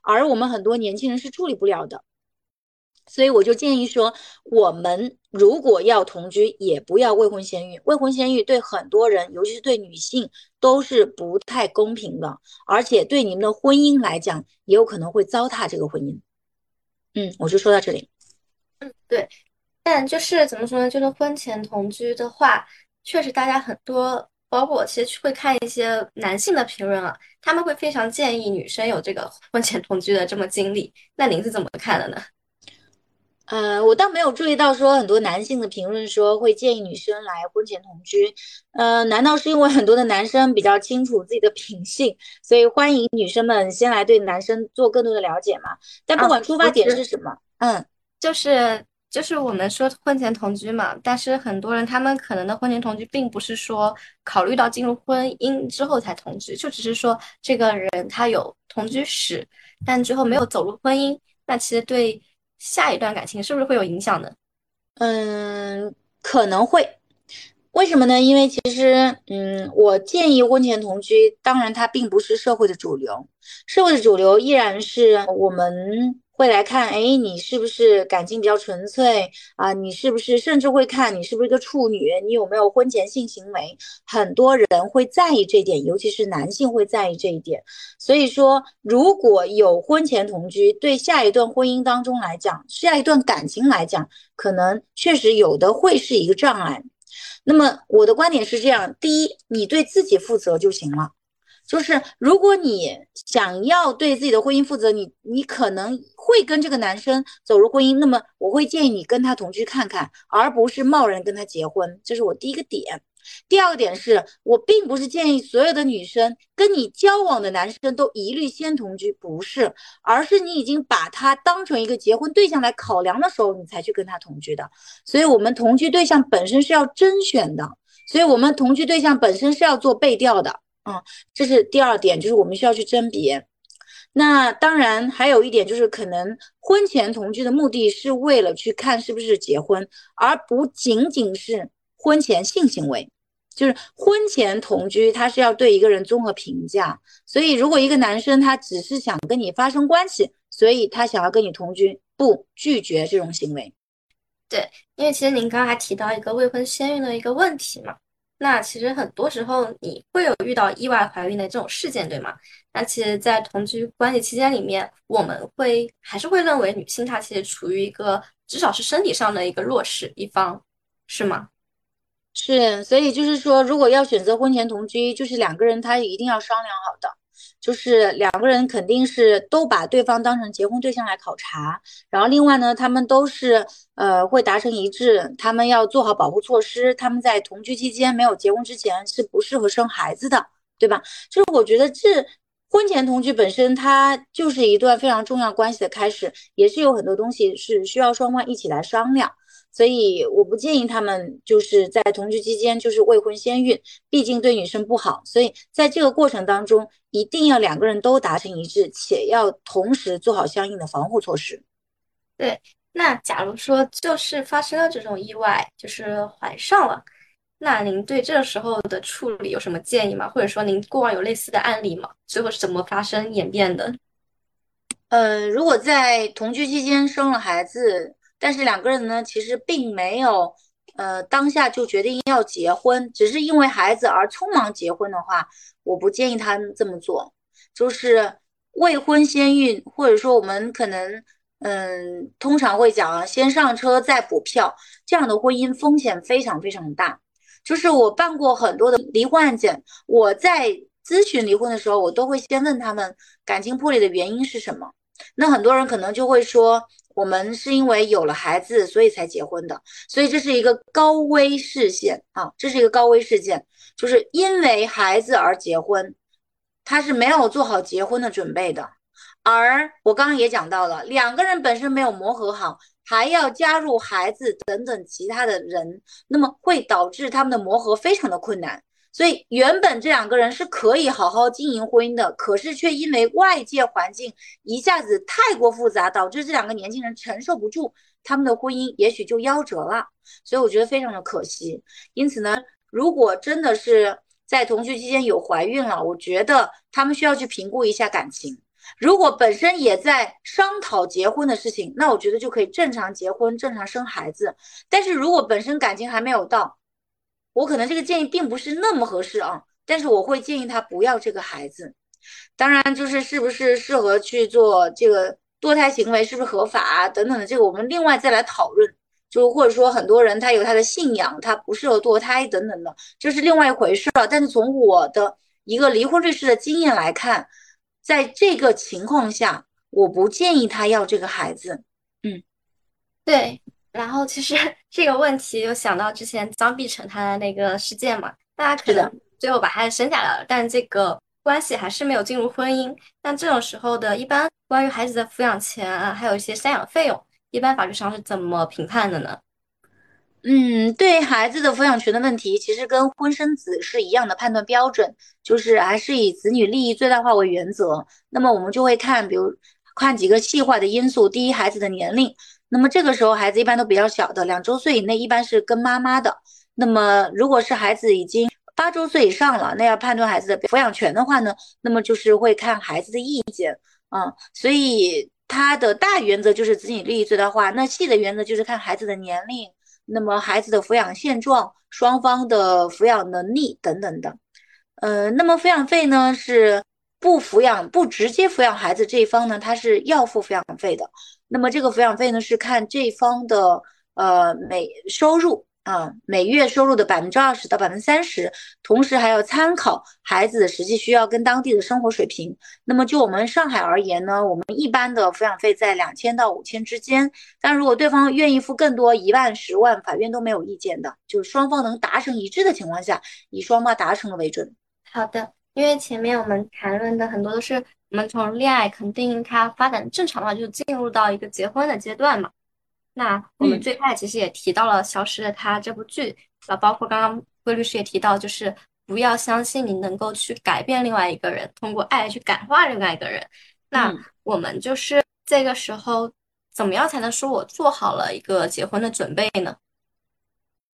而我们很多年轻人是处理不了的。所以我就建议说，我们如果要同居，也不要未婚先孕。未婚先孕对很多人，尤其是对女性，都是不太公平的，而且对你们的婚姻来讲，也有可能会糟蹋这个婚姻。嗯，我就说到这里。嗯，对。但就是怎么说呢？就是婚前同居的话，确实大家很多，包括我，其实会看一些男性的评论啊，他们会非常建议女生有这个婚前同居的这么经历。那您是怎么看的呢？呃，我倒没有注意到说很多男性的评论说会建议女生来婚前同居。呃，难道是因为很多的男生比较清楚自己的品性，所以欢迎女生们先来对男生做更多的了解嘛？但不管出发点是什么，嗯，就是就是我们说婚前同居嘛，但是很多人他们可能的婚前同居并不是说考虑到进入婚姻之后才同居，就只是说这个人他有同居史，但之后没有走入婚姻，那其实对。下一段感情是不是会有影响呢？嗯，可能会。为什么呢？因为其实，嗯，我建议婚前同居，当然它并不是社会的主流，社会的主流依然是我们。会来看，哎，你是不是感情比较纯粹啊？你是不是甚至会看你是不是一个处女？你有没有婚前性行为？很多人会在意这点，尤其是男性会在意这一点。所以说，如果有婚前同居，对下一段婚姻当中来讲，下一段感情来讲，可能确实有的会是一个障碍。那么我的观点是这样：第一，你对自己负责就行了。就是如果你想要对自己的婚姻负责，你你可能会跟这个男生走入婚姻，那么我会建议你跟他同居看看，而不是贸然跟他结婚。这是我第一个点。第二个点是我并不是建议所有的女生跟你交往的男生都一律先同居，不是，而是你已经把他当成一个结婚对象来考量的时候，你才去跟他同居的。所以，我们同居对象本身是要甄选的，所以我们同居对象本身是要做背调的。嗯，这是第二点，就是我们需要去甄别。那当然还有一点，就是可能婚前同居的目的是为了去看是不是结婚，而不仅仅是婚前性行为。就是婚前同居，他是要对一个人综合评价。所以，如果一个男生他只是想跟你发生关系，所以他想要跟你同居，不拒绝这种行为。对，因为其实您刚才提到一个未婚先孕的一个问题嘛。那其实很多时候你会有遇到意外怀孕的这种事件，对吗？那其实，在同居关系期间里面，我们会还是会认为女性她其实处于一个至少是身体上的一个弱势一方，是吗？是，所以就是说，如果要选择婚前同居，就是两个人他一定要商量好的。就是两个人肯定是都把对方当成结婚对象来考察，然后另外呢，他们都是呃会达成一致，他们要做好保护措施，他们在同居期间没有结婚之前是不适合生孩子的，对吧？就是我觉得这婚前同居本身它就是一段非常重要关系的开始，也是有很多东西是需要双方一起来商量。所以我不建议他们就是在同居期间就是未婚先孕，毕竟对女生不好。所以在这个过程当中，一定要两个人都达成一致，且要同时做好相应的防护措施。对，那假如说就是发生了这种意外，就是怀上了，那您对这个时候的处理有什么建议吗？或者说您过往有类似的案例吗？最后是怎么发生演变的？呃，如果在同居期间生了孩子。但是两个人呢，其实并没有，呃，当下就决定要结婚，只是因为孩子而匆忙结婚的话，我不建议他们这么做。就是未婚先孕，或者说我们可能，嗯，通常会讲啊，先上车再补票，这样的婚姻风险非常非常大。就是我办过很多的离婚案件，我在咨询离婚的时候，我都会先问他们感情破裂的原因是什么。那很多人可能就会说，我们是因为有了孩子，所以才结婚的，所以这是一个高危事件啊，这是一个高危事件，就是因为孩子而结婚，他是没有做好结婚的准备的。而我刚刚也讲到了，两个人本身没有磨合好，还要加入孩子等等其他的人，那么会导致他们的磨合非常的困难。所以原本这两个人是可以好好经营婚姻的，可是却因为外界环境一下子太过复杂，导致这两个年轻人承受不住，他们的婚姻也许就夭折了。所以我觉得非常的可惜。因此呢，如果真的是在同居期间有怀孕了，我觉得他们需要去评估一下感情。如果本身也在商讨结婚的事情，那我觉得就可以正常结婚、正常生孩子。但是如果本身感情还没有到，我可能这个建议并不是那么合适啊，但是我会建议他不要这个孩子。当然，就是是不是适合去做这个堕胎行为，是不是合法啊等等的，这个我们另外再来讨论。就或者说很多人他有他的信仰，他不适合堕胎等等的，这是另外一回事了。但是从我的一个离婚律师的经验来看，在这个情况下，我不建议他要这个孩子。嗯，对。然后其实 <laughs> 这个问题又想到之前张碧晨他的那个事件嘛，大家可能最后把孩子生下来了，但这个关系还是没有进入婚姻。但这种时候的一般关于孩子的抚养权啊，还有一些赡养费用，一般法律上是怎么评判的呢？嗯，对孩子的抚养权的问题，其实跟婚生子是一样的判断标准，就是还是以子女利益最大化为原则。那么我们就会看，比如看几个细化的因素，第一，孩子的年龄。那么这个时候孩子一般都比较小的，两周岁以内一般是跟妈妈的。那么如果是孩子已经八周岁以上了，那要判断孩子的抚养权的话呢，那么就是会看孩子的意见啊。所以它的大原则就是子女利益最大化，那细的原则就是看孩子的年龄，那么孩子的抚养现状、双方的抚养能力等等的。呃，那么抚养费呢是不抚养、不直接抚养孩子这一方呢，他是要付抚养费的。那么这个抚养费呢，是看这方的呃每收入啊每月收入的百分之二十到百分之三十，同时还要参考孩子实际需要跟当地的生活水平。那么就我们上海而言呢，我们一般的抚养费在两千到五千之间。但如果对方愿意付更多，一万、十万，法院都没有意见的，就是双方能达成一致的情况下，以双方达成了为准。好的，因为前面我们谈论的很多都是。我们从恋爱肯定它发展正常的话，就进入到一个结婚的阶段嘛。那我们最开始其实也提到了《消失的她》这部剧，啊，包括刚刚魏律师也提到，就是不要相信你能够去改变另外一个人，通过爱去感化另外一个人。那我们就是这个时候，怎么样才能说我做好了一个结婚的准备呢？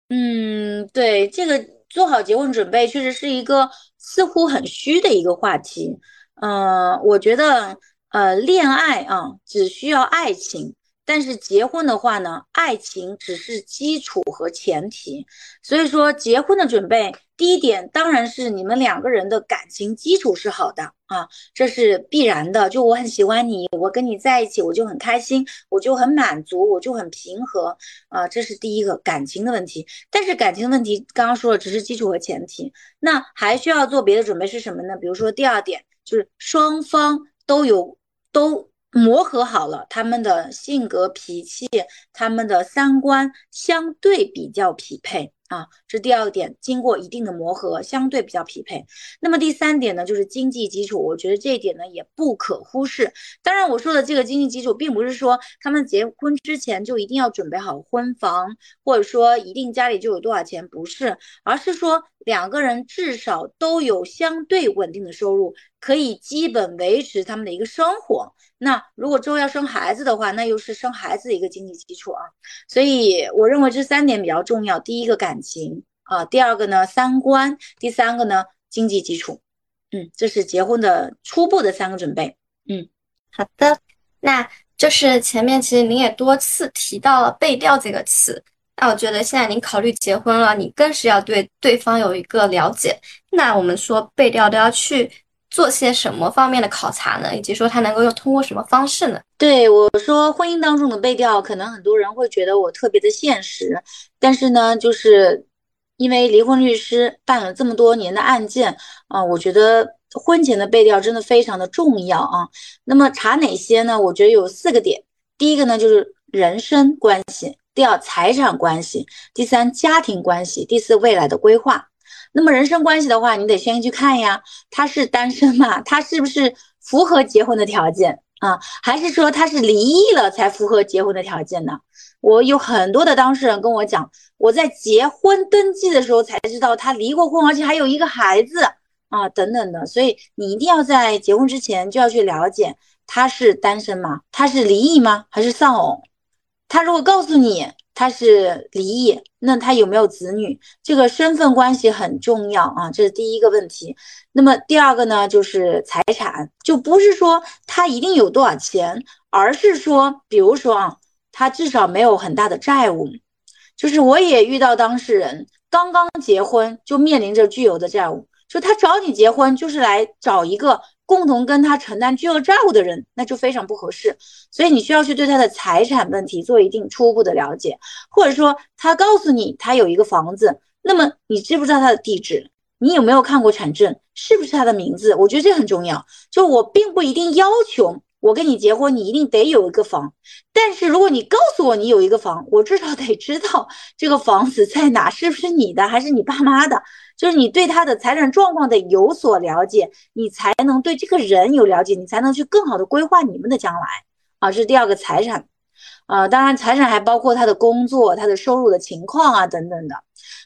嗯，对，这个做好结婚准备确实是一个似乎很虚的一个话题。嗯，我觉得，呃，恋爱啊，只需要爱情，但是结婚的话呢，爱情只是基础和前提。所以说，结婚的准备，第一点当然是你们两个人的感情基础是好的啊，这是必然的。就我很喜欢你，我跟你在一起，我就很开心，我就很满足，我就很平和啊，这是第一个感情的问题。但是感情问题，刚刚说了，只是基础和前提，那还需要做别的准备是什么呢？比如说第二点。就是双方都有都磨合好了，他们的性格脾气，他们的三观相对比较匹配。啊，这第二点，经过一定的磨合，相对比较匹配。那么第三点呢，就是经济基础，我觉得这一点呢也不可忽视。当然，我说的这个经济基础，并不是说他们结婚之前就一定要准备好婚房，或者说一定家里就有多少钱，不是，而是说两个人至少都有相对稳定的收入，可以基本维持他们的一个生活。那如果之后要生孩子的话，那又是生孩子的一个经济基础啊，所以我认为这三点比较重要。第一个感情啊，第二个呢三观，第三个呢经济基础。嗯，这是结婚的初步的三个准备。嗯，好的，那就是前面其实您也多次提到了背调这个词，那我觉得现在您考虑结婚了，你更是要对对方有一个了解。那我们说背调都要去。做些什么方面的考察呢？以及说他能够用通过什么方式呢？对我说，婚姻当中的背调，可能很多人会觉得我特别的现实，但是呢，就是因为离婚律师办了这么多年的案件啊，我觉得婚前的背调真的非常的重要啊。那么查哪些呢？我觉得有四个点。第一个呢就是人身关系，第二财产关系，第三家庭关系，第四未来的规划。那么人生关系的话，你得先去看呀，他是单身嘛？他是不是符合结婚的条件啊？还是说他是离异了才符合结婚的条件呢？我有很多的当事人跟我讲，我在结婚登记的时候才知道他离过婚，而且还有一个孩子啊，等等的。所以你一定要在结婚之前就要去了解他是单身吗？他是离异吗？还是丧偶？他如果告诉你。他是离异，那他有没有子女？这个身份关系很重要啊，这是第一个问题。那么第二个呢，就是财产，就不是说他一定有多少钱，而是说，比如说啊，他至少没有很大的债务。就是我也遇到当事人刚刚结婚就面临着巨额的债务，就他找你结婚就是来找一个。共同跟他承担巨额债务的人，那就非常不合适。所以你需要去对他的财产问题做一定初步的了解，或者说他告诉你他有一个房子，那么你知不知道他的地址？你有没有看过产证？是不是他的名字？我觉得这很重要。就我并不一定要求。我跟你结婚，你一定得有一个房。但是如果你告诉我你有一个房，我至少得知道这个房子在哪，是不是你的，还是你爸妈的？就是你对他的财产状况得有所了解，你才能对这个人有了解，你才能去更好的规划你们的将来啊。这是第二个财产，啊，当然财产还包括他的工作、他的收入的情况啊等等的。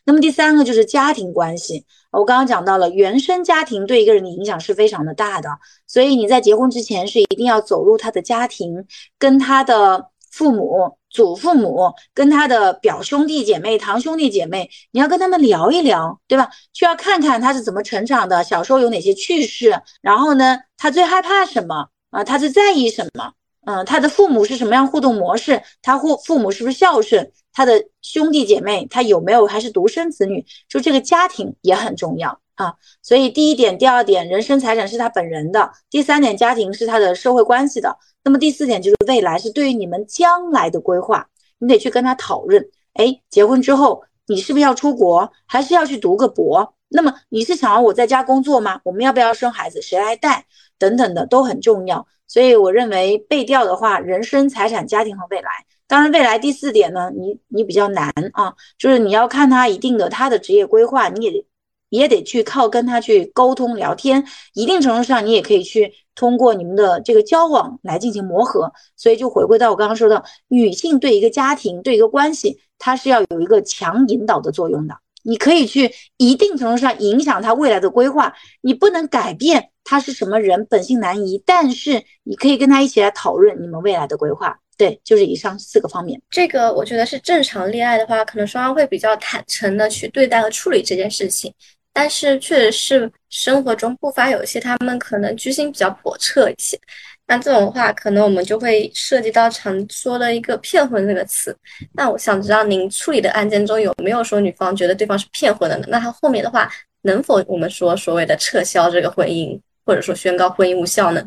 那么第三个就是家庭关系。我刚刚讲到了原生家庭对一个人的影响是非常的大的，所以你在结婚之前是一定要走入他的家庭，跟他的父母、祖父母，跟他的表兄弟姐妹、堂兄弟姐妹，你要跟他们聊一聊，对吧？需要看看他是怎么成长的，小时候有哪些趣事，然后呢，他最害怕什么啊？他最在意什么？嗯，他的父母是什么样互动模式？他父父母是不是孝顺？他的兄弟姐妹他有没有还是独生子女？就这个家庭也很重要啊。所以第一点、第二点，人身财产是他本人的；第三点，家庭是他的社会关系的。那么第四点就是未来是对于你们将来的规划，你得去跟他讨论。哎，结婚之后你是不是要出国，还是要去读个博？那么你是想要我在家工作吗？我们要不要生孩子？谁来带？等等的都很重要。所以我认为背调的话，人生、财产、家庭和未来。当然，未来第四点呢，你你比较难啊，就是你要看他一定的他的职业规划，你也也得去靠跟他去沟通聊天。一定程度上，你也可以去通过你们的这个交往来进行磨合。所以就回归到我刚刚说的，女性对一个家庭、对一个关系，它是要有一个强引导的作用的。你可以去一定程度上影响他未来的规划，你不能改变。他是什么人，本性难移，但是你可以跟他一起来讨论你们未来的规划。对，就是以上四个方面。这个我觉得是正常恋爱的话，可能双方会比较坦诚的去对待和处理这件事情。但是确实是生活中不乏有一些他们可能居心比较叵测一些。那这种话，可能我们就会涉及到常说的一个骗婚这个词。那我想知道您处理的案件中有没有说女方觉得对方是骗婚的呢？那他后面的话能否我们说所谓的撤销这个婚姻？或者说宣告婚姻无效呢？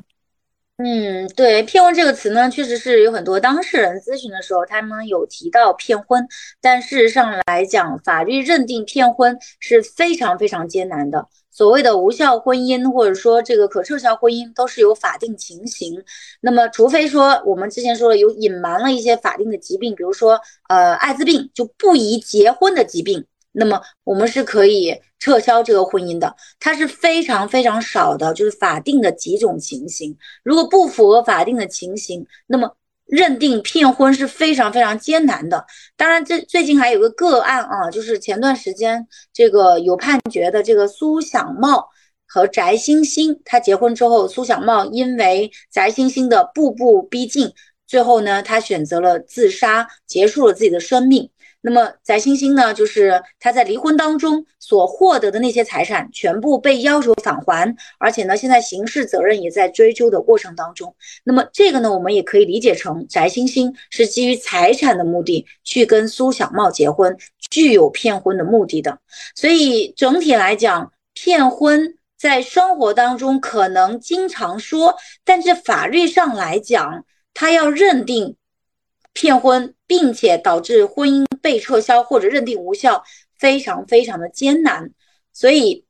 嗯，对，骗婚这个词呢，确实是有很多当事人咨询的时候，他们有提到骗婚，但事实上来讲，法律认定骗婚是非常非常艰难的。所谓的无效婚姻，或者说这个可撤销婚姻，都是有法定情形。那么，除非说我们之前说了有隐瞒了一些法定的疾病，比如说呃艾滋病，就不宜结婚的疾病。那么我们是可以撤销这个婚姻的，它是非常非常少的，就是法定的几种情形。如果不符合法定的情形，那么认定骗婚是非常非常艰难的。当然，这最近还有个个案啊，就是前段时间这个有判决的这个苏小茂和翟星星，他结婚之后，苏小茂因为翟星星的步步逼近，最后呢，他选择了自杀，结束了自己的生命。那么翟星星呢，就是他在离婚当中所获得的那些财产，全部被要求返还，而且呢，现在刑事责任也在追究的过程当中。那么这个呢，我们也可以理解成翟星星是基于财产的目的去跟苏小茂结婚，具有骗婚的目的的。所以整体来讲，骗婚在生活当中可能经常说，但是法律上来讲，他要认定。骗婚，并且导致婚姻被撤销或者认定无效，非常非常的艰难。所以，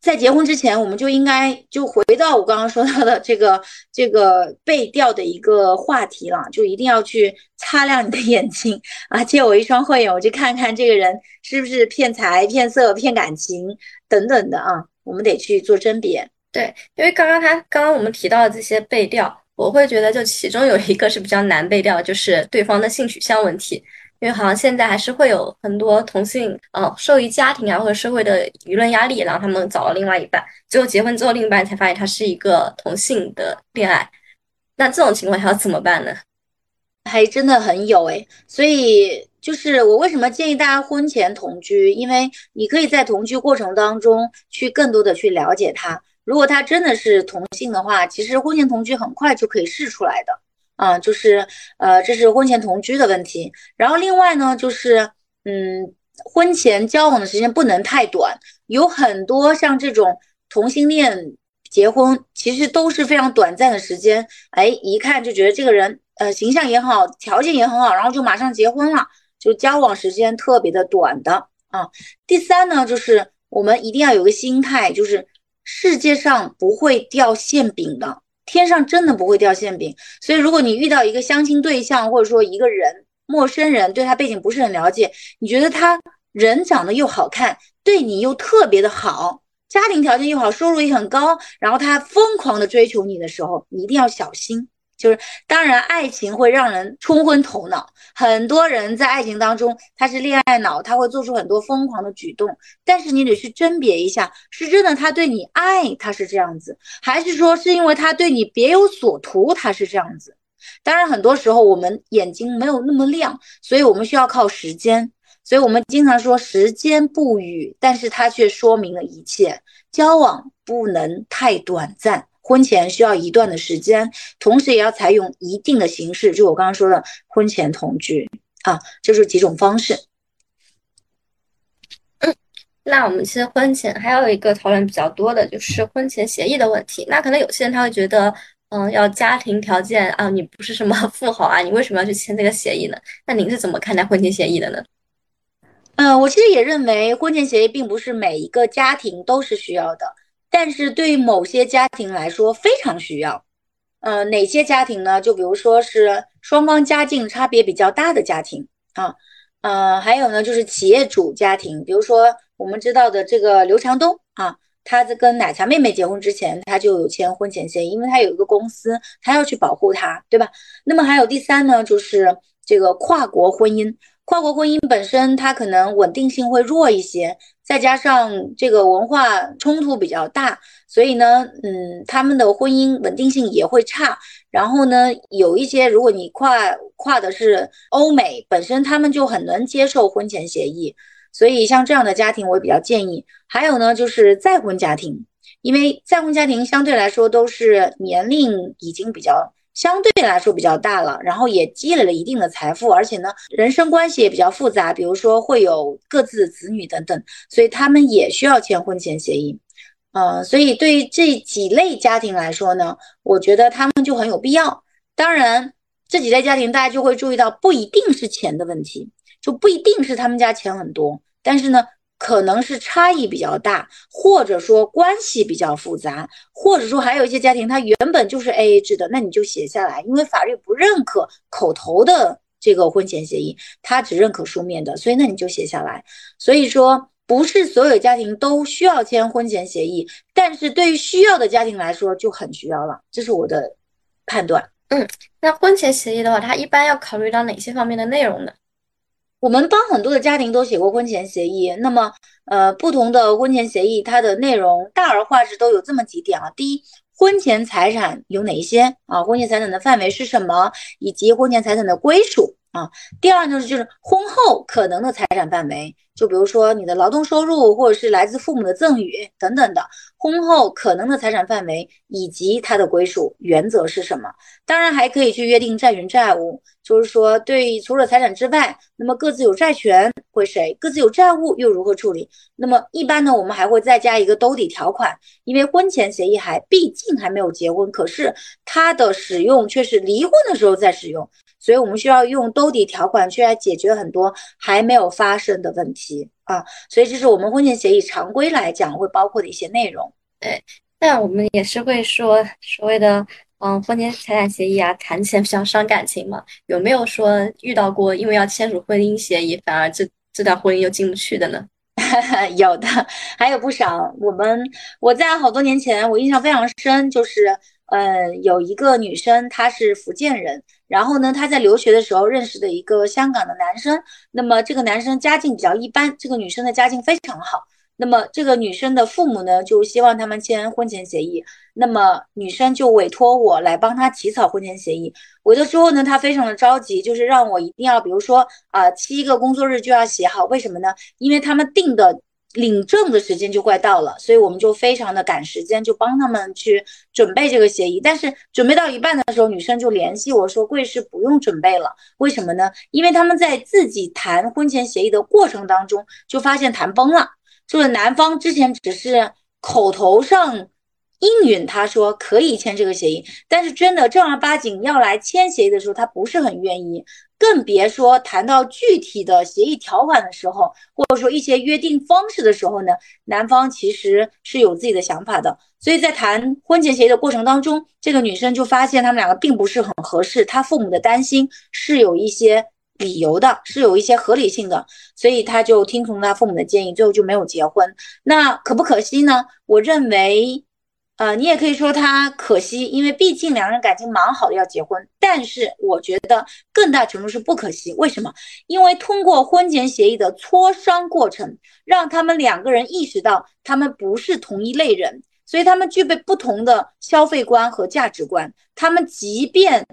在结婚之前，我们就应该就回到我刚刚说到的这个这个背调的一个话题了，就一定要去擦亮你的眼睛啊！借我一双慧眼，我去看看这个人是不是骗财、骗色、骗感情等等的啊！我们得去做甄别。对，因为刚刚他刚刚我们提到的这些背调，我会觉得就其中有一个是比较难背调，就是对方的性取向问题。因为好像现在还是会有很多同性，呃，受于家庭啊或者社会的舆论压力，然后他们找了另外一半，最后结婚之后，另一半才发现他是一个同性的恋爱，那这种情况下要怎么办呢？还真的很有诶，所以就是我为什么建议大家婚前同居，因为你可以在同居过程当中去更多的去了解他，如果他真的是同性的话，其实婚前同居很快就可以试出来的。啊，就是呃，这是婚前同居的问题。然后另外呢，就是嗯，婚前交往的时间不能太短。有很多像这种同性恋结婚，其实都是非常短暂的时间。哎，一看就觉得这个人呃形象也好，条件也很好，然后就马上结婚了，就交往时间特别的短的啊。第三呢，就是我们一定要有个心态，就是世界上不会掉馅饼的。天上真的不会掉馅饼，所以如果你遇到一个相亲对象，或者说一个人陌生人，对他背景不是很了解，你觉得他人长得又好看，对你又特别的好，家庭条件又好，收入也很高，然后他疯狂的追求你的时候，你一定要小心。就是，当然，爱情会让人冲昏头脑。很多人在爱情当中，他是恋爱脑，他会做出很多疯狂的举动。但是你得去甄别一下，是真的他对你爱，他是这样子，还是说是因为他对你别有所图，他是这样子？当然，很多时候我们眼睛没有那么亮，所以我们需要靠时间。所以我们经常说时间不语，但是它却说明了一切。交往不能太短暂。婚前需要一段的时间，同时也要采用一定的形式，就我刚刚说的婚前同居啊，就是几种方式。<coughs> 那我们其实婚前还有一个讨论比较多的就是婚前协议的问题。那可能有些人他会觉得，嗯，要家庭条件啊，你不是什么 <laughs> 富豪啊，你为什么要去签这个协议呢？那您是怎么看待婚前协议的呢？嗯，我其实也认为婚前协议并不是每一个家庭都是需要的。但是对于某些家庭来说非常需要，呃，哪些家庭呢？就比如说是双方家境差别比较大的家庭啊，呃，还有呢就是企业主家庭，比如说我们知道的这个刘强东啊，他在跟奶茶妹妹结婚之前，他就有签婚前协议，因为他有一个公司，他要去保护她，对吧？那么还有第三呢，就是这个跨国婚姻。跨国婚姻本身它可能稳定性会弱一些，再加上这个文化冲突比较大，所以呢，嗯，他们的婚姻稳定性也会差。然后呢，有一些如果你跨跨的是欧美，本身他们就很能接受婚前协议，所以像这样的家庭我比较建议。还有呢，就是再婚家庭，因为再婚家庭相对来说都是年龄已经比较。相对来说比较大了，然后也积累了一定的财富，而且呢，人生关系也比较复杂，比如说会有各自的子女等等，所以他们也需要签婚前协议。嗯，所以对于这几类家庭来说呢，我觉得他们就很有必要。当然，这几类家庭大家就会注意到，不一定是钱的问题，就不一定是他们家钱很多，但是呢。可能是差异比较大，或者说关系比较复杂，或者说还有一些家庭，它原本就是 A A 制的，那你就写下来，因为法律不认可口头的这个婚前协议，它只认可书面的，所以那你就写下来。所以说，不是所有家庭都需要签婚前协议，但是对于需要的家庭来说就很需要了，这是我的判断。嗯，那婚前协议的话，它一般要考虑到哪些方面的内容呢？我们帮很多的家庭都写过婚前协议，那么，呃，不同的婚前协议，它的内容大而化之都有这么几点啊。第一，婚前财产有哪一些啊？婚前财产的范围是什么？以及婚前财产的归属啊？第二呢，就是婚后可能的财产范围。就比如说你的劳动收入，或者是来自父母的赠与等等的，婚后可能的财产范围以及它的归属原则是什么？当然还可以去约定债权债务，就是说对除了财产之外，那么各自有债权归谁？各自有债务又如何处理？那么一般呢，我们还会再加一个兜底条款，因为婚前协议还毕竟还没有结婚，可是它的使用却是离婚的时候再使用。所以我们需要用兜底条款去来解决很多还没有发生的问题啊，所以这是我们婚前协议常规来讲会包括的一些内容。对，但我们也是会说所谓的嗯婚前财产协议啊，谈钱比较伤感情嘛，有没有说遇到过因为要签署婚姻协议，反而这这段婚姻又进不去的呢？<laughs> 有的，还有不少。我们我在好多年前，我印象非常深，就是。呃，有一个女生，她是福建人，然后呢，她在留学的时候认识的一个香港的男生。那么这个男生家境比较一般，这个女生的家境非常好。那么这个女生的父母呢，就希望他们签婚前协议。那么女生就委托我来帮她起草婚前协议。委托之后呢，她非常的着急，就是让我一定要，比如说啊，七个工作日就要写好。为什么呢？因为他们定的。领证的时间就快到了，所以我们就非常的赶时间，就帮他们去准备这个协议。但是准备到一半的时候，女生就联系我说：“贵是不用准备了，为什么呢？因为他们在自己谈婚前协议的过程当中，就发现谈崩了，就是男方之前只是口头上。”应允他说可以签这个协议，但是真的正儿八经要来签协议的时候，他不是很愿意，更别说谈到具体的协议条款的时候，或者说一些约定方式的时候呢，男方其实是有自己的想法的。所以在谈婚前协议的过程当中，这个女生就发现他们两个并不是很合适，她父母的担心是有一些理由的，是有一些合理性的，所以他就听从他父母的建议，最后就没有结婚。那可不可惜呢？我认为。呃，你也可以说他可惜，因为毕竟两人感情蛮好的，要结婚。但是我觉得更大程度是不可惜。为什么？因为通过婚前协议的磋商过程，让他们两个人意识到他们不是同一类人，所以他们具备不同的消费观和价值观。他们即便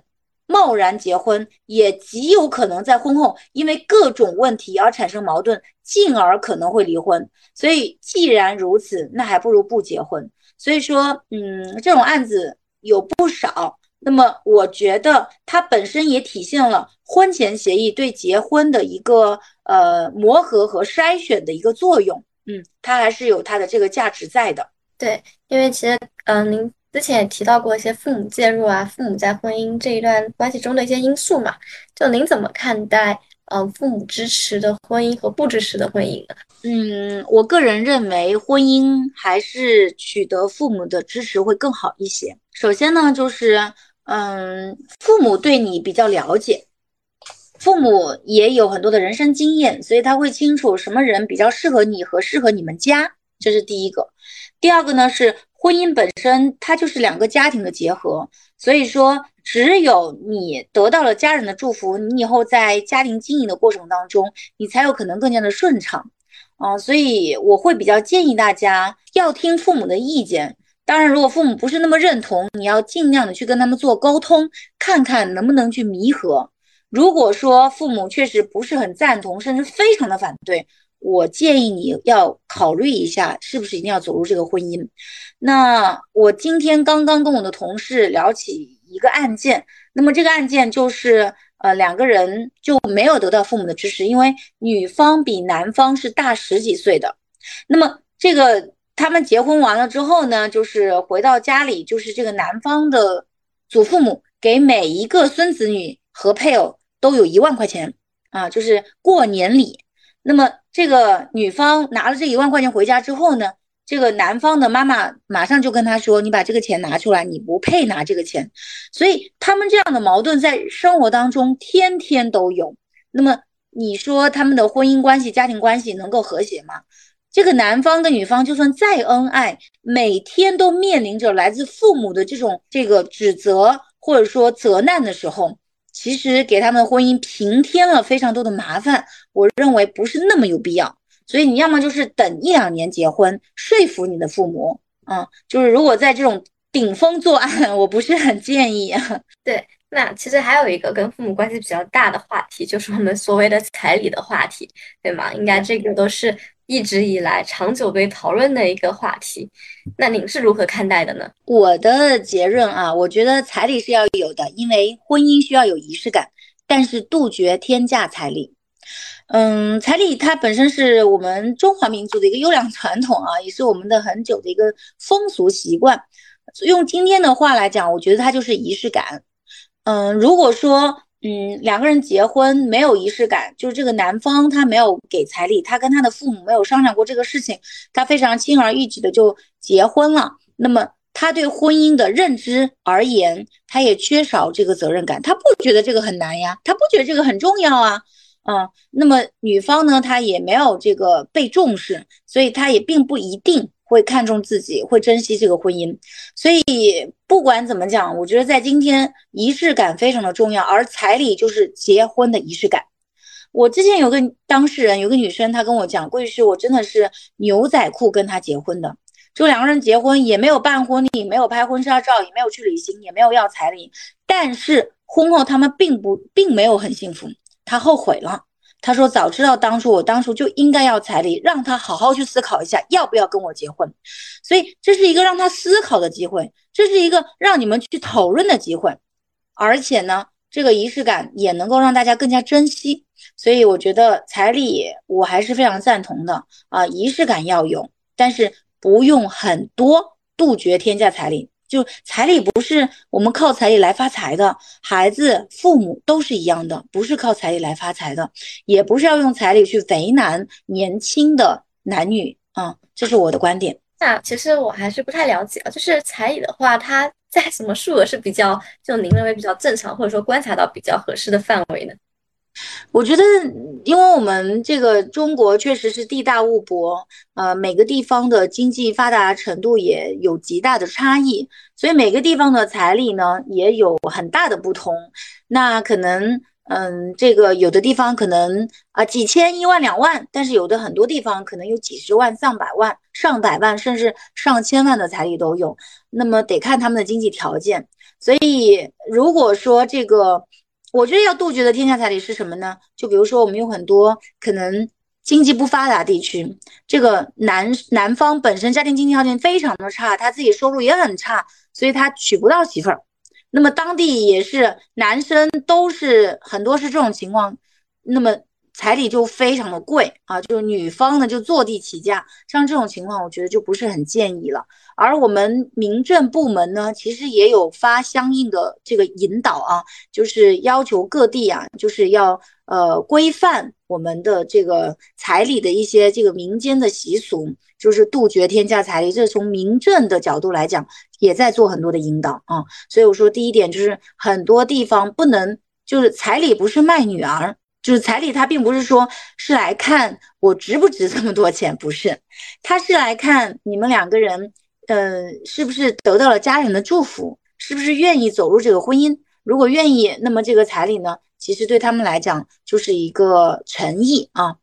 贸然结婚，也极有可能在婚后因为各种问题而产生矛盾，进而可能会离婚。所以既然如此，那还不如不结婚。所以说，嗯，这种案子有不少。那么，我觉得它本身也体现了婚前协议对结婚的一个呃磨合和筛选的一个作用。嗯，它还是有它的这个价值在的。对，因为其实，嗯，您之前也提到过一些父母介入啊，父母在婚姻这一段关系中的一些因素嘛。就您怎么看待？嗯，父母支持的婚姻和不支持的婚姻嗯，我个人认为婚姻还是取得父母的支持会更好一些。首先呢，就是嗯，父母对你比较了解，父母也有很多的人生经验，所以他会清楚什么人比较适合你和适合你们家，这是第一个。第二个呢是婚姻本身，它就是两个家庭的结合，所以说。只有你得到了家人的祝福，你以后在家庭经营的过程当中，你才有可能更加的顺畅，啊，所以我会比较建议大家要听父母的意见。当然，如果父母不是那么认同，你要尽量的去跟他们做沟通，看看能不能去弥合。如果说父母确实不是很赞同，甚至非常的反对，我建议你要考虑一下，是不是一定要走入这个婚姻。那我今天刚刚跟我的同事聊起。一个案件，那么这个案件就是呃两个人就没有得到父母的支持，因为女方比男方是大十几岁的。那么这个他们结婚完了之后呢，就是回到家里，就是这个男方的祖父母给每一个孙子女和配偶都有一万块钱啊，就是过年礼。那么这个女方拿了这一万块钱回家之后呢？这个男方的妈妈马上就跟他说：“你把这个钱拿出来，你不配拿这个钱。”所以他们这样的矛盾在生活当中天天都有。那么你说他们的婚姻关系、家庭关系能够和谐吗？这个男方跟女方就算再恩爱，每天都面临着来自父母的这种这个指责或者说责难的时候，其实给他们的婚姻平添了非常多的麻烦。我认为不是那么有必要。所以你要么就是等一两年结婚，说服你的父母，嗯，就是如果在这种顶风作案，<laughs> 我不是很建议。<laughs> 对，那其实还有一个跟父母关系比较大的话题，就是我们所谓的彩礼的话题，对吗？应该这个都是一直以来长久被讨论的一个话题。那您是如何看待的呢？我的结论啊，我觉得彩礼是要有的，因为婚姻需要有仪式感，但是杜绝天价彩礼。嗯，彩礼它本身是我们中华民族的一个优良传统啊，也是我们的很久的一个风俗习惯。用今天的话来讲，我觉得它就是仪式感。嗯，如果说嗯，两个人结婚没有仪式感，就是这个男方他没有给彩礼，他跟他的父母没有商量过这个事情，他非常轻而易举的就结婚了。那么他对婚姻的认知而言，他也缺少这个责任感，他不觉得这个很难呀，他不觉得这个很重要啊。嗯，那么女方呢，她也没有这个被重视，所以她也并不一定会看重自己，会珍惜这个婚姻。所以不管怎么讲，我觉得在今天仪式感非常的重要，而彩礼就是结婚的仪式感。我之前有个当事人，有个女生，她跟我讲，过去是我真的是牛仔裤跟她结婚的，就两个人结婚也没有办婚礼，没有拍婚纱照，也没有去旅行，也没有要彩礼，但是婚后他们并不并没有很幸福。他后悔了，他说：“早知道当初我当初就应该要彩礼，让他好好去思考一下要不要跟我结婚。”所以这是一个让他思考的机会，这是一个让你们去讨论的机会，而且呢，这个仪式感也能够让大家更加珍惜。所以我觉得彩礼我还是非常赞同的啊，仪式感要有，但是不用很多，杜绝天价彩礼。就彩礼不是我们靠彩礼来发财的，孩子、父母都是一样的，不是靠彩礼来发财的，也不是要用彩礼去为难年轻的男女啊，这是我的观点。那其实我还是不太了解啊，就是彩礼的话，它在什么数额是比较，就您认为比较正常，或者说观察到比较合适的范围呢？我觉得，因为我们这个中国确实是地大物博，呃，每个地方的经济发达程度也有极大的差异，所以每个地方的彩礼呢也有很大的不同。那可能，嗯，这个有的地方可能啊几千、一万、两万，但是有的很多地方可能有几十万、上百万、上百万，甚至上千万的彩礼都有。那么得看他们的经济条件。所以如果说这个。我觉得要杜绝的天下彩礼是什么呢？就比如说，我们有很多可能经济不发达地区，这个男男方本身家庭经济条件非常的差，他自己收入也很差，所以他娶不到媳妇儿。那么当地也是男生都是很多是这种情况，那么彩礼就非常的贵啊，就是女方呢就坐地起价，像这种情况，我觉得就不是很建议了。而我们民政部门呢，其实也有发相应的这个引导啊，就是要求各地啊，就是要呃规范我们的这个彩礼的一些这个民间的习俗，就是杜绝天价彩礼。这是从民政的角度来讲，也在做很多的引导啊。所以我说第一点就是很多地方不能，就是彩礼不是卖女儿，就是彩礼它并不是说是来看我值不值这么多钱，不是，它是来看你们两个人。呃，是不是得到了家人的祝福？是不是愿意走入这个婚姻？如果愿意，那么这个彩礼呢，其实对他们来讲就是一个诚意啊。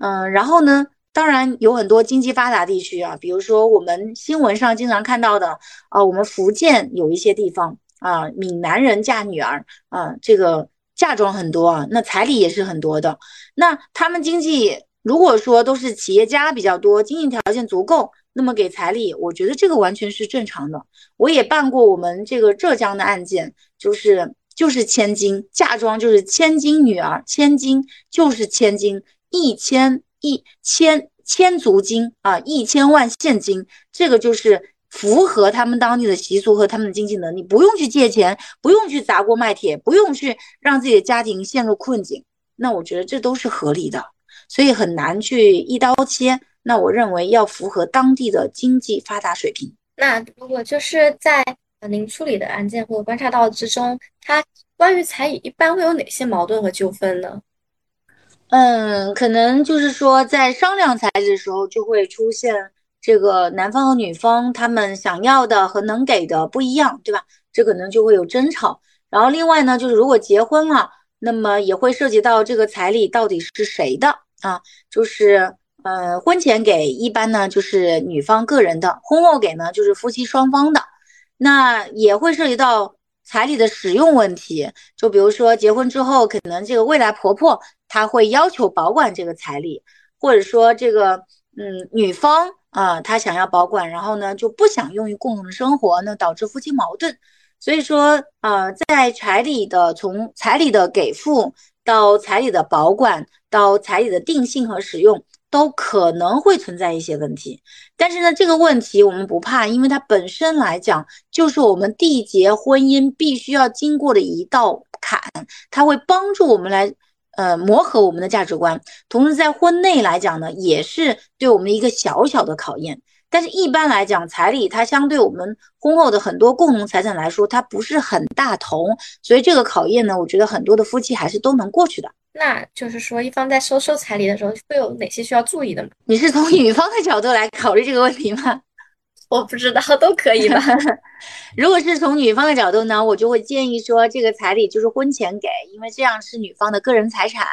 嗯，然后呢，当然有很多经济发达地区啊，比如说我们新闻上经常看到的啊，我们福建有一些地方啊，闽南人嫁女儿啊，这个嫁妆很多啊，那彩礼也是很多的。那他们经济如果说都是企业家比较多，经济条件足够。那么给彩礼，我觉得这个完全是正常的。我也办过我们这个浙江的案件，就是就是千金嫁妆，就是千金女儿，千金就是千金，一千一千千足金啊，一千万现金，这个就是符合他们当地的习俗和他们的经济能力，不用去借钱，不用去砸锅卖铁，不用去让自己的家庭陷入困境。那我觉得这都是合理的，所以很难去一刀切。那我认为要符合当地的经济发达水平。那如果就是在您处理的案件或观察到之中，它关于彩礼一般会有哪些矛盾和纠纷呢？嗯，可能就是说在商量彩礼的时候，就会出现这个男方和女方他们想要的和能给的不一样，对吧？这可能就会有争吵。然后另外呢，就是如果结婚了，那么也会涉及到这个彩礼到底是谁的啊？就是。呃，婚前给一般呢就是女方个人的，婚后给呢就是夫妻双方的。那也会涉及到彩礼的使用问题，就比如说结婚之后，可能这个未来婆婆她会要求保管这个彩礼，或者说这个嗯女方啊他想要保管，然后呢就不想用于共同的生活，那导致夫妻矛盾。所以说啊，在彩礼的从彩礼的给付到彩礼的保管到彩礼的定性和使用。都可能会存在一些问题，但是呢，这个问题我们不怕，因为它本身来讲就是我们缔结婚姻必须要经过的一道坎，它会帮助我们来呃磨合我们的价值观。同时，在婚内来讲呢，也是对我们一个小小的考验。但是，一般来讲，彩礼它相对我们婚后的很多共同财产来说，它不是很大头，所以这个考验呢，我觉得很多的夫妻还是都能过去的。那就是说，一方在收受彩礼的时候，会有哪些需要注意的吗？你是从女方的角度来考虑这个问题吗？我不知道，<laughs> 都可以吧。<laughs> 如果是从女方的角度呢，我就会建议说，这个彩礼就是婚前给，因为这样是女方的个人财产。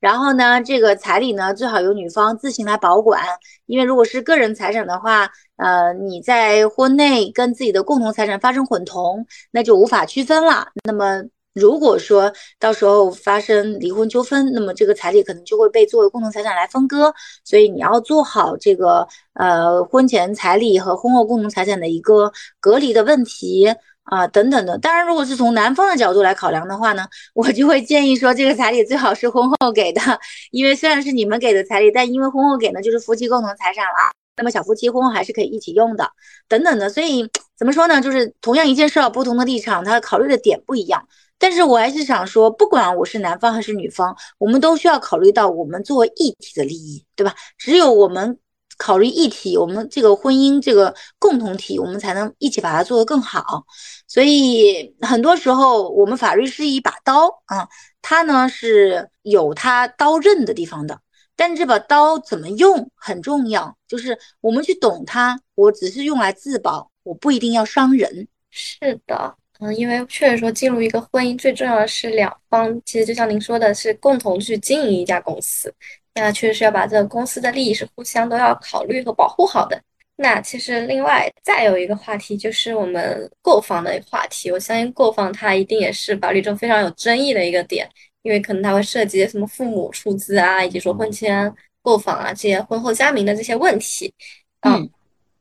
然后呢，这个彩礼呢，最好由女方自行来保管，因为如果是个人财产的话，呃，你在婚内跟自己的共同财产发生混同，那就无法区分了。那么如果说到时候发生离婚纠纷，那么这个彩礼可能就会被作为共同财产来分割。所以你要做好这个呃婚前彩礼和婚后共同财产的一个隔离的问题。啊，等等的。当然，如果是从男方的角度来考量的话呢，<laughs> 我就会建议说，这个彩礼最好是婚后给的，因为虽然是你们给的彩礼，但因为婚后给呢，就是夫妻共同财产了。那么小夫妻婚后还是可以一起用的，等等的。所以怎么说呢？就是同样一件事，不同的立场，他考虑的点不一样。但是我还是想说，不管我是男方还是女方，我们都需要考虑到我们作为一体的利益，对吧？只有我们。考虑一体，我们这个婚姻这个共同体，我们才能一起把它做得更好。所以很多时候，我们法律是一把刀啊，它呢是有它刀刃的地方的。但这把刀怎么用很重要，就是我们去懂它。我只是用来自保，我不一定要伤人。是的，嗯，因为确实说进入一个婚姻，最重要的是两方，其实就像您说的，是共同去经营一家公司。那确实是要把这个公司的利益是互相都要考虑和保护好的。那其实另外再有一个话题就是我们购房的话题，我相信购房它一定也是法律中非常有争议的一个点，因为可能它会涉及什么父母出资啊，以及说婚前购房啊这些婚后加名的这些问题。嗯，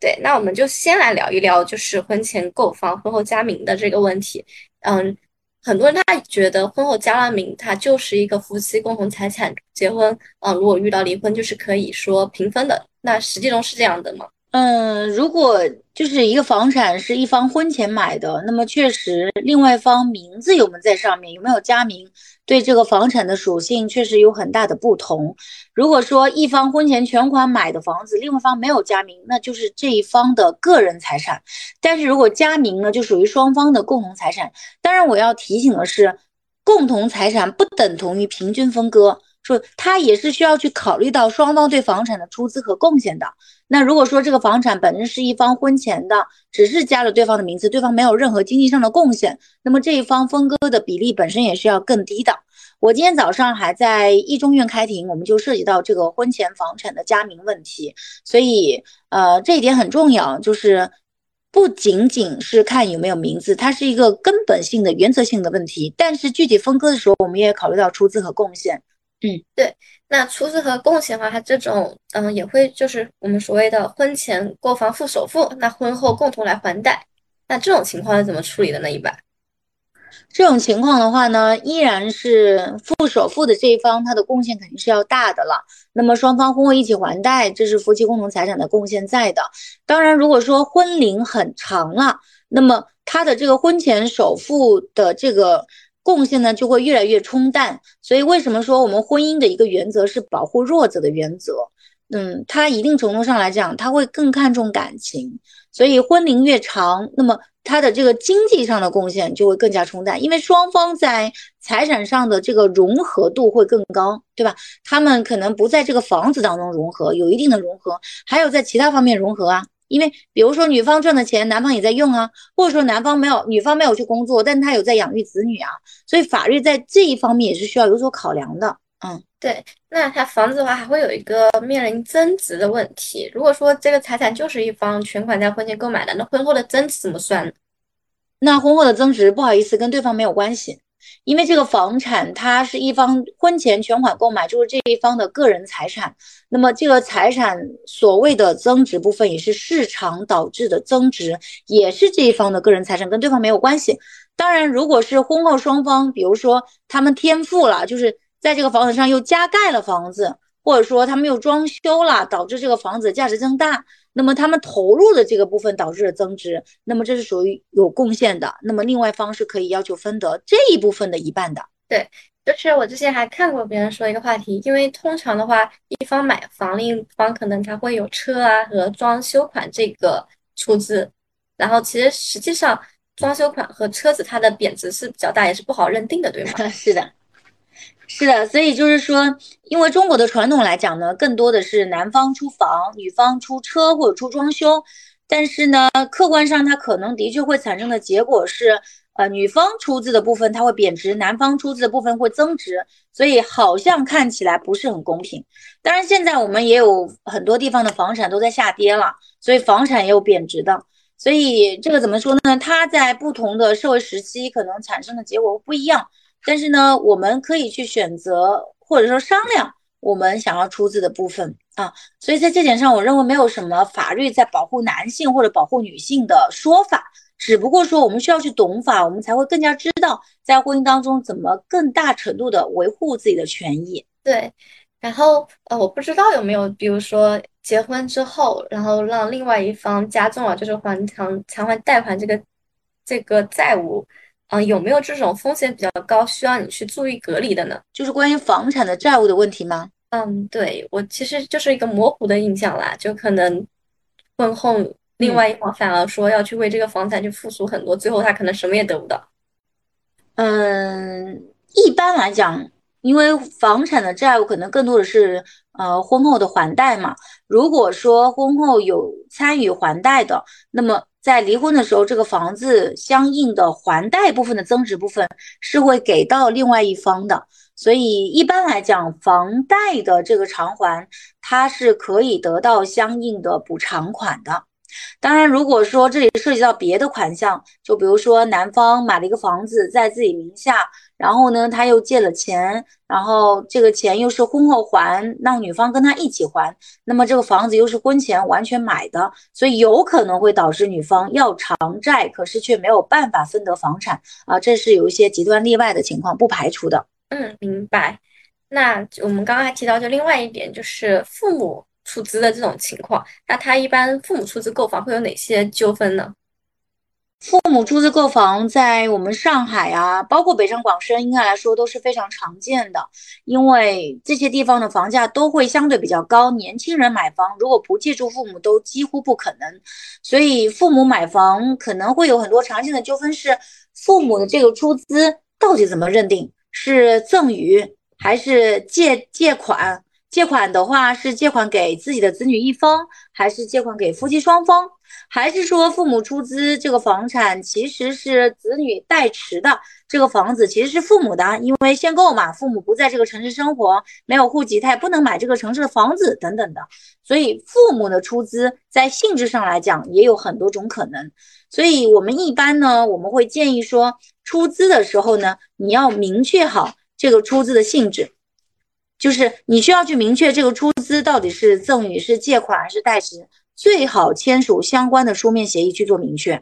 对，那我们就先来聊一聊就是婚前购房、婚后加名的这个问题。嗯。很多人他觉得婚后加了名，他就是一个夫妻共同财产。结婚，嗯，如果遇到离婚，就是可以说平分的。那实际中是这样的吗？嗯，如果就是一个房产是一方婚前买的，那么确实另外一方名字有没有在上面，有没有加名，对这个房产的属性确实有很大的不同。如果说一方婚前全款买的房子，另外一方没有加名，那就是这一方的个人财产。但是如果加名呢，就属于双方的共同财产。当然，我要提醒的是，共同财产不等同于平均分割。说他也是需要去考虑到双方对房产的出资和贡献的。那如果说这个房产本身是一方婚前的，只是加了对方的名字，对方没有任何经济上的贡献，那么这一方分割的比例本身也是要更低的。我今天早上还在一中院开庭，我们就涉及到这个婚前房产的加名问题，所以呃这一点很重要，就是不仅仅是看有没有名字，它是一个根本性的原则性的问题。但是具体分割的时候，我们也考虑到出资和贡献。嗯，对，那出资和贡献的话，它这种嗯也会就是我们所谓的婚前购房付首付，那婚后共同来还贷，那这种情况是怎么处理的呢？一般这种情况的话呢，依然是付首付的这一方，他的贡献肯定是要大的了。那么双方婚后一起还贷，这是夫妻共同财产的贡献在的。当然，如果说婚龄很长了，那么他的这个婚前首付的这个。贡献呢就会越来越冲淡，所以为什么说我们婚姻的一个原则是保护弱者的原则？嗯，它一定程度上来讲，它会更看重感情，所以婚龄越长，那么它的这个经济上的贡献就会更加冲淡，因为双方在财产上的这个融合度会更高，对吧？他们可能不在这个房子当中融合，有一定的融合，还有在其他方面融合啊。因为比如说女方赚的钱，男方也在用啊，或者说男方没有，女方没有去工作，但他有在养育子女啊，所以法律在这一方面也是需要有所考量的。嗯，对。那他房子的话，还会有一个面临增值的问题。如果说这个财产就是一方全款在婚前购买的，那婚后的增值怎么算？那婚后的增值，不好意思，跟对方没有关系。因为这个房产，它是一方婚前全款购买，就是这一方的个人财产。那么这个财产所谓的增值部分，也是市场导致的增值，也是这一方的个人财产，跟对方没有关系。当然，如果是婚后双方，比如说他们添付了，就是在这个房子上又加盖了房子，或者说他们又装修了，导致这个房子价值增大，那么他们投入的这个部分导致了增值，那么这是属于有贡献的。那么另外一方是可以要求分得这一部分的一半的。对，就是我之前还看过别人说一个话题，因为通常的话，一方买房，另一方可能他会有车啊和装修款这个出资，然后其实实际上装修款和车子它的贬值是比较大，也是不好认定的，对吗？<laughs> 是的。是的，所以就是说，因为中国的传统来讲呢，更多的是男方出房，女方出车或者出装修。但是呢，客观上它可能的确会产生的结果是，呃，女方出资的部分它会贬值，男方出资的部分会增值，所以好像看起来不是很公平。当然，现在我们也有很多地方的房产都在下跌了，所以房产也有贬值的。所以这个怎么说呢？它在不同的社会时期可能产生的结果不一样。但是呢，我们可以去选择或者说商量我们想要出资的部分啊，所以在这点上，我认为没有什么法律在保护男性或者保护女性的说法，只不过说我们需要去懂法，我们才会更加知道在婚姻当中怎么更大程度的维护自己的权益。对，然后呃，我不知道有没有，比如说结婚之后，然后让另外一方加重了就是还偿偿还贷款这个这个债务。嗯，有没有这种风险比较高，需要你去注意隔离的呢？就是关于房产的债务的问题吗？嗯，对我其实就是一个模糊的印象啦，就可能婚后另外一方反而说要去为这个房产去付出很多，最后他可能什么也得不到。嗯，一般来讲，因为房产的债务可能更多的是呃婚后的还贷嘛。如果说婚后有参与还贷的，那么。在离婚的时候，这个房子相应的还贷部分的增值部分是会给到另外一方的，所以一般来讲，房贷的这个偿还，它是可以得到相应的补偿款的。当然，如果说这里涉及到别的款项，就比如说男方买了一个房子在自己名下，然后呢他又借了钱，然后这个钱又是婚后还，让女方跟他一起还，那么这个房子又是婚前完全买的，所以有可能会导致女方要偿债，可是却没有办法分得房产啊，这是有一些极端例外的情况，不排除的。嗯，明白。那我们刚刚还提到，就另外一点就是父母。出资的这种情况，那他一般父母出资购房会有哪些纠纷呢？父母出资购房在我们上海啊，包括北上广深，应该来说都是非常常见的。因为这些地方的房价都会相对比较高，年轻人买房如果不借助父母都几乎不可能。所以父母买房可能会有很多常见的纠纷，是父母的这个出资到底怎么认定？是赠与还是借借款？借款的话是借款给自己的子女一方，还是借款给夫妻双方，还是说父母出资这个房产其实是子女代持的？这个房子其实是父母的，因为限购嘛，父母不在这个城市生活，没有户籍，他也不能买这个城市的房子等等的。所以父母的出资在性质上来讲也有很多种可能。所以我们一般呢，我们会建议说，出资的时候呢，你要明确好这个出资的性质。就是你需要去明确这个出资到底是赠与、是借款还是代持，最好签署相关的书面协议去做明确。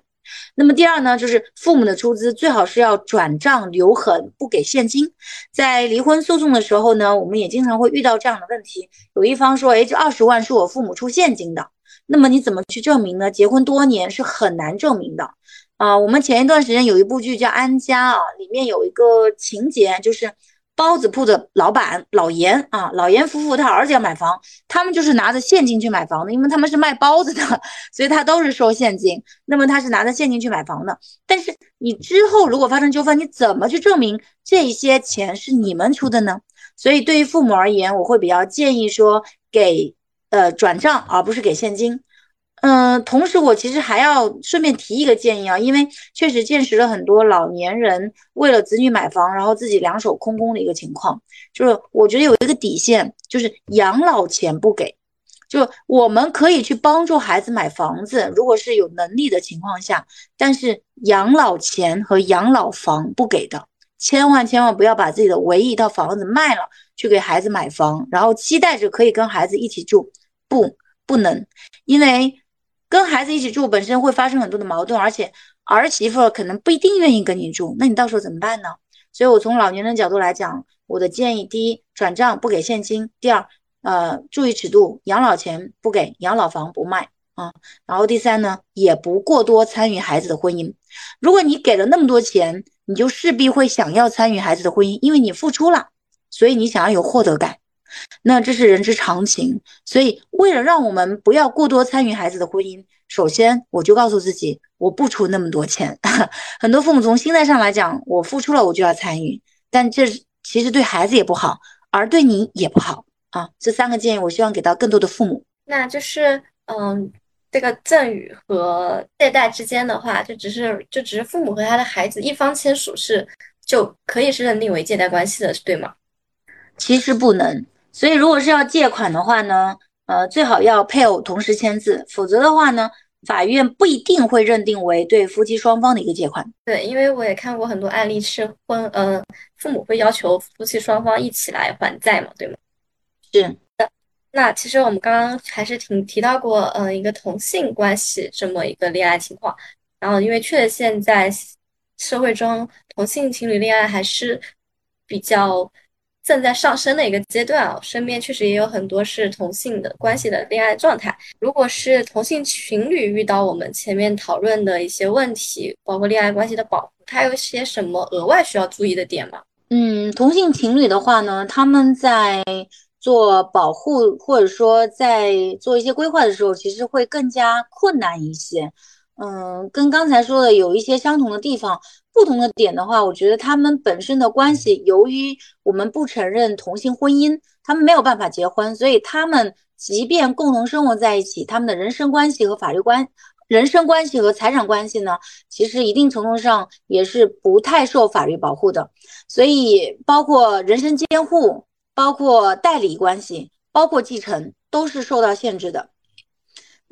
那么第二呢，就是父母的出资最好是要转账留痕，不给现金。在离婚诉讼的时候呢，我们也经常会遇到这样的问题：有一方说，哎，这二十万是我父母出现金的，那么你怎么去证明呢？结婚多年是很难证明的。啊，我们前一段时间有一部剧叫《安家》啊，里面有一个情节就是。包子铺的老板老严啊，老严夫妇他儿子要买房，他们就是拿着现金去买房的，因为他们是卖包子的，<laughs> 所以他都是收现金。那么他是拿着现金去买房的。但是你之后如果发生纠纷，你怎么去证明这些钱是你们出的呢？所以对于父母而言，我会比较建议说给呃转账，而不是给现金。嗯，同时我其实还要顺便提一个建议啊，因为确实见识了很多老年人为了子女买房，然后自己两手空空的一个情况。就是我觉得有一个底线，就是养老钱不给。就我们可以去帮助孩子买房子，如果是有能力的情况下，但是养老钱和养老房不给的，千万千万不要把自己的唯一一套房子卖了去给孩子买房，然后期待着可以跟孩子一起住，不，不能，因为。跟孩子一起住本身会发生很多的矛盾，而且儿媳妇可能不一定愿意跟你住，那你到时候怎么办呢？所以我从老年人角度来讲，我的建议：第一，转账不给现金；第二，呃，注意尺度，养老钱不给，养老房不卖。啊。然后第三呢，也不过多参与孩子的婚姻。如果你给了那么多钱，你就势必会想要参与孩子的婚姻，因为你付出了，所以你想要有获得感。那这是人之常情。所以为了让我们不要过多参与孩子的婚姻，首先我就告诉自己，我不出那么多钱。<laughs> 很多父母从心态上来讲，我付出了我就要参与，但这其实对孩子也不好，而对你也不好啊。这三个建议，我希望给到更多的父母。那就是，嗯。这个赠与和借贷之间的话，就只是就只是父母和他的孩子一方签署是就可以是认定为借贷关系的，对吗？其实不能。所以如果是要借款的话呢，呃，最好要配偶同时签字，否则的话呢，法院不一定会认定为对夫妻双方的一个借款。对，因为我也看过很多案例是婚，呃，父母会要求夫妻双方一起来还债嘛，对吗？是。那其实我们刚刚还是挺提到过，嗯，一个同性关系这么一个恋爱情况。然后，因为确实现在社会中同性情侣恋爱还是比较正在上升的一个阶段啊。身边确实也有很多是同性的关系的恋爱状态。如果是同性情侣遇到我们前面讨论的一些问题，包括恋爱关系的保护，它有些什么额外需要注意的点吗？嗯，同性情侣的话呢，他们在。做保护或者说在做一些规划的时候，其实会更加困难一些。嗯，跟刚才说的有一些相同的地方，不同的点的话，我觉得他们本身的关系，由于我们不承认同性婚姻，他们没有办法结婚，所以他们即便共同生活在一起，他们的人身关系和法律关、人身关系和财产关系呢，其实一定程度上也是不太受法律保护的。所以，包括人身监护。包括代理关系，包括继承，都是受到限制的。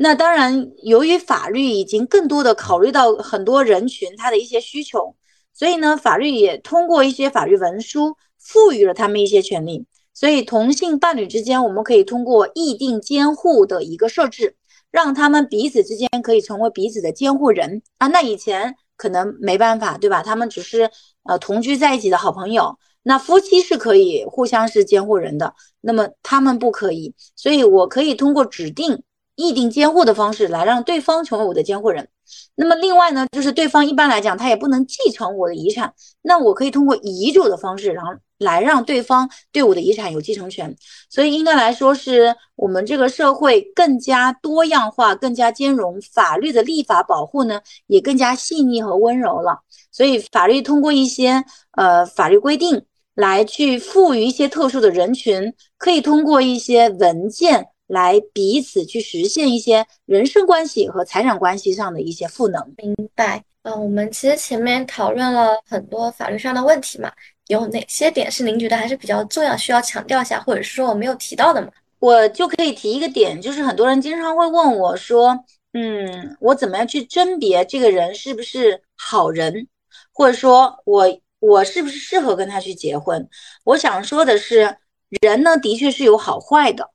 那当然，由于法律已经更多的考虑到很多人群他的一些需求，所以呢，法律也通过一些法律文书赋予了他们一些权利。所以，同性伴侣之间，我们可以通过议定监护的一个设置，让他们彼此之间可以成为彼此的监护人啊。那以前可能没办法，对吧？他们只是呃同居在一起的好朋友。那夫妻是可以互相是监护人的，那么他们不可以，所以我可以通过指定议定监护的方式来让对方成为我的监护人。那么另外呢，就是对方一般来讲他也不能继承我的遗产，那我可以通过遗嘱的方式，然后来让对方对我的遗产有继承权。所以应该来说是我们这个社会更加多样化、更加兼容，法律的立法保护呢也更加细腻和温柔了。所以法律通过一些呃法律规定。来去赋予一些特殊的人群，可以通过一些文件来彼此去实现一些人身关系和财产关系上的一些赋能。明白。嗯，我们其实前面讨论了很多法律上的问题嘛，有哪些点是您觉得还是比较重要，需要强调一下，或者是说我没有提到的吗？我就可以提一个点，就是很多人经常会问我说，嗯，我怎么样去甄别这个人是不是好人，或者说我。我是不是适合跟他去结婚？我想说的是，人呢的确是有好坏的，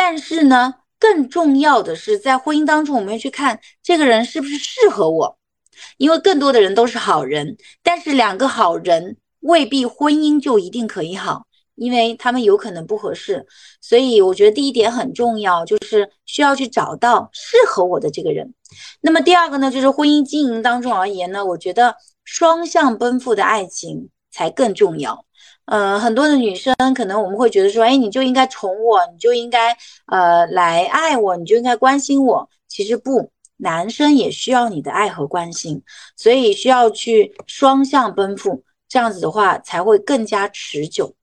但是呢，更重要的是在婚姻当中，我们要去看这个人是不是适合我，因为更多的人都是好人，但是两个好人未必婚姻就一定可以好，因为他们有可能不合适。所以我觉得第一点很重要，就是需要去找到适合我的这个人。那么第二个呢，就是婚姻经营当中而言呢，我觉得。双向奔赴的爱情才更重要。呃，很多的女生可能我们会觉得说，哎，你就应该宠我，你就应该呃来爱我，你就应该关心我。其实不，男生也需要你的爱和关心，所以需要去双向奔赴，这样子的话才会更加持久。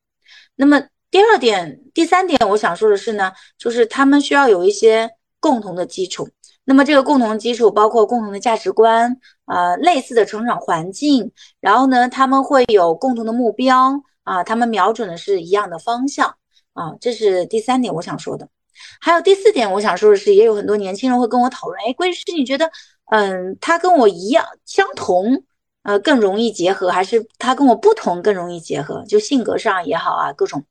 那么第二点、第三点，我想说的是呢，就是他们需要有一些共同的基础。那么这个共同基础包括共同的价值观，呃，类似的成长环境，然后呢，他们会有共同的目标啊，他们瞄准的是一样的方向啊，这是第三点我想说的。还有第四点我想说的是，也有很多年轻人会跟我讨论，哎，贵律师，你觉得，嗯，他跟我一样相同，呃，更容易结合，还是他跟我不同更容易结合？就性格上也好啊，各种。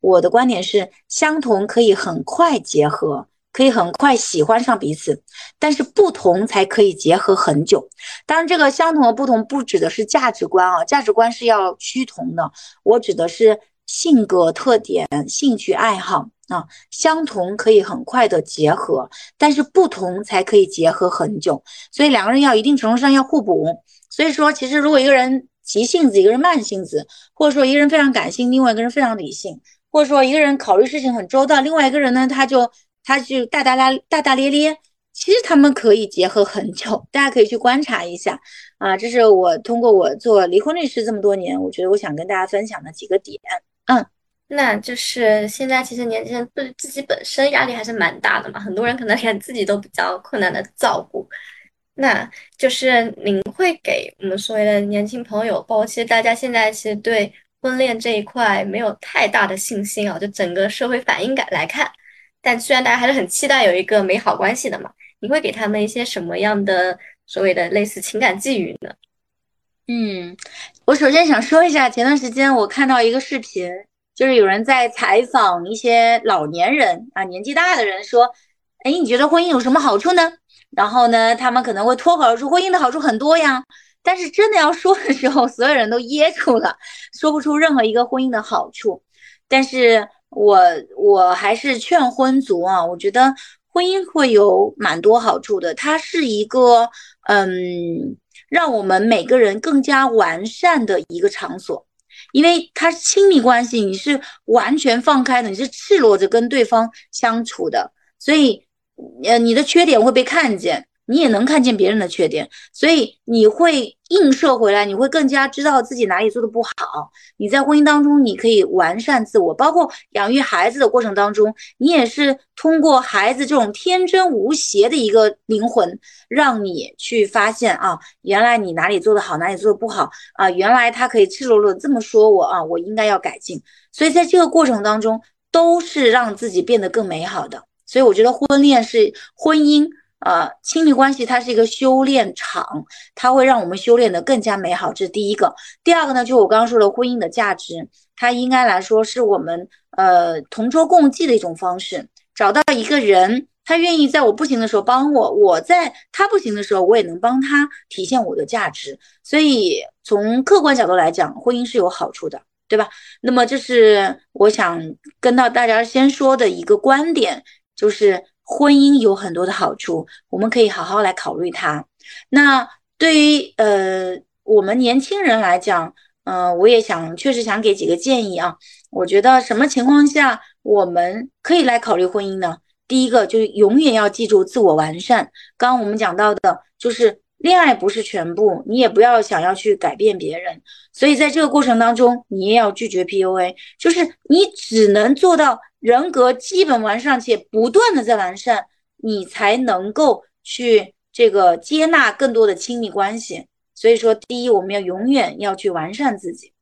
我的观点是，相同可以很快结合。可以很快喜欢上彼此，但是不同才可以结合很久。当然，这个相同和不同不指的是价值观啊，价值观是要趋同的。我指的是性格特点、兴趣爱好。啊，相同可以很快的结合，但是不同才可以结合很久。所以两个人要一定程度上要互补。所以说，其实如果一个人急性子，一个人慢性子，或者说一个人非常感性，另外一个人非常理性，或者说一个人考虑事情很周到，另外一个人呢，他就他就大大大大大咧咧。其实他们可以结合很久，大家可以去观察一下啊。这是我通过我做离婚律师这么多年，我觉得我想跟大家分享的几个点。嗯，那就是现在其实年轻人对自己本身压力还是蛮大的嘛，很多人可能连自己都比较困难的照顾。那就是您会给我们所谓的年轻朋友，包括其实大家现在其实对婚恋这一块没有太大的信心啊，就整个社会反应感来看，但虽然大家还是很期待有一个美好关系的嘛。你会给他们一些什么样的所谓的类似情感寄语呢？嗯，我首先想说一下，前段时间我看到一个视频，就是有人在采访一些老年人啊，年纪大的人说：“哎，你觉得婚姻有什么好处呢？”然后呢，他们可能会脱口而出：“婚姻的好处很多呀。”但是真的要说的时候，所有人都噎住了，说不出任何一个婚姻的好处。但是我我还是劝婚族啊，我觉得。婚姻会有蛮多好处的，它是一个嗯，让我们每个人更加完善的一个场所，因为它亲密关系，你是完全放开的，你是赤裸着跟对方相处的，所以呃，你的缺点会被看见。你也能看见别人的缺点，所以你会映射回来，你会更加知道自己哪里做的不好。你在婚姻当中，你可以完善自我，包括养育孩子的过程当中，你也是通过孩子这种天真无邪的一个灵魂，让你去发现啊，原来你哪里做的好，哪里做的不好啊，原来他可以赤裸裸这么说我啊，我应该要改进。所以在这个过程当中，都是让自己变得更美好的。所以我觉得婚恋是婚姻。呃，亲密关系它是一个修炼场，它会让我们修炼的更加美好，这是第一个。第二个呢，就我刚刚说的婚姻的价值，它应该来说是我们呃同舟共济的一种方式。找到一个人，他愿意在我不行的时候帮我，我在他不行的时候，我也能帮他体现我的价值。所以从客观角度来讲，婚姻是有好处的，对吧？那么这是我想跟到大家先说的一个观点，就是。婚姻有很多的好处，我们可以好好来考虑它。那对于呃我们年轻人来讲，嗯，我也想确实想给几个建议啊。我觉得什么情况下我们可以来考虑婚姻呢？第一个就是永远要记住自我完善。刚刚我们讲到的就是恋爱不是全部，你也不要想要去改变别人。所以在这个过程当中，你也要拒绝 PUA，就是你只能做到。人格基本完善且不断的在完善，你才能够去这个接纳更多的亲密关系。所以说，第一，我们要永远要去完善自己。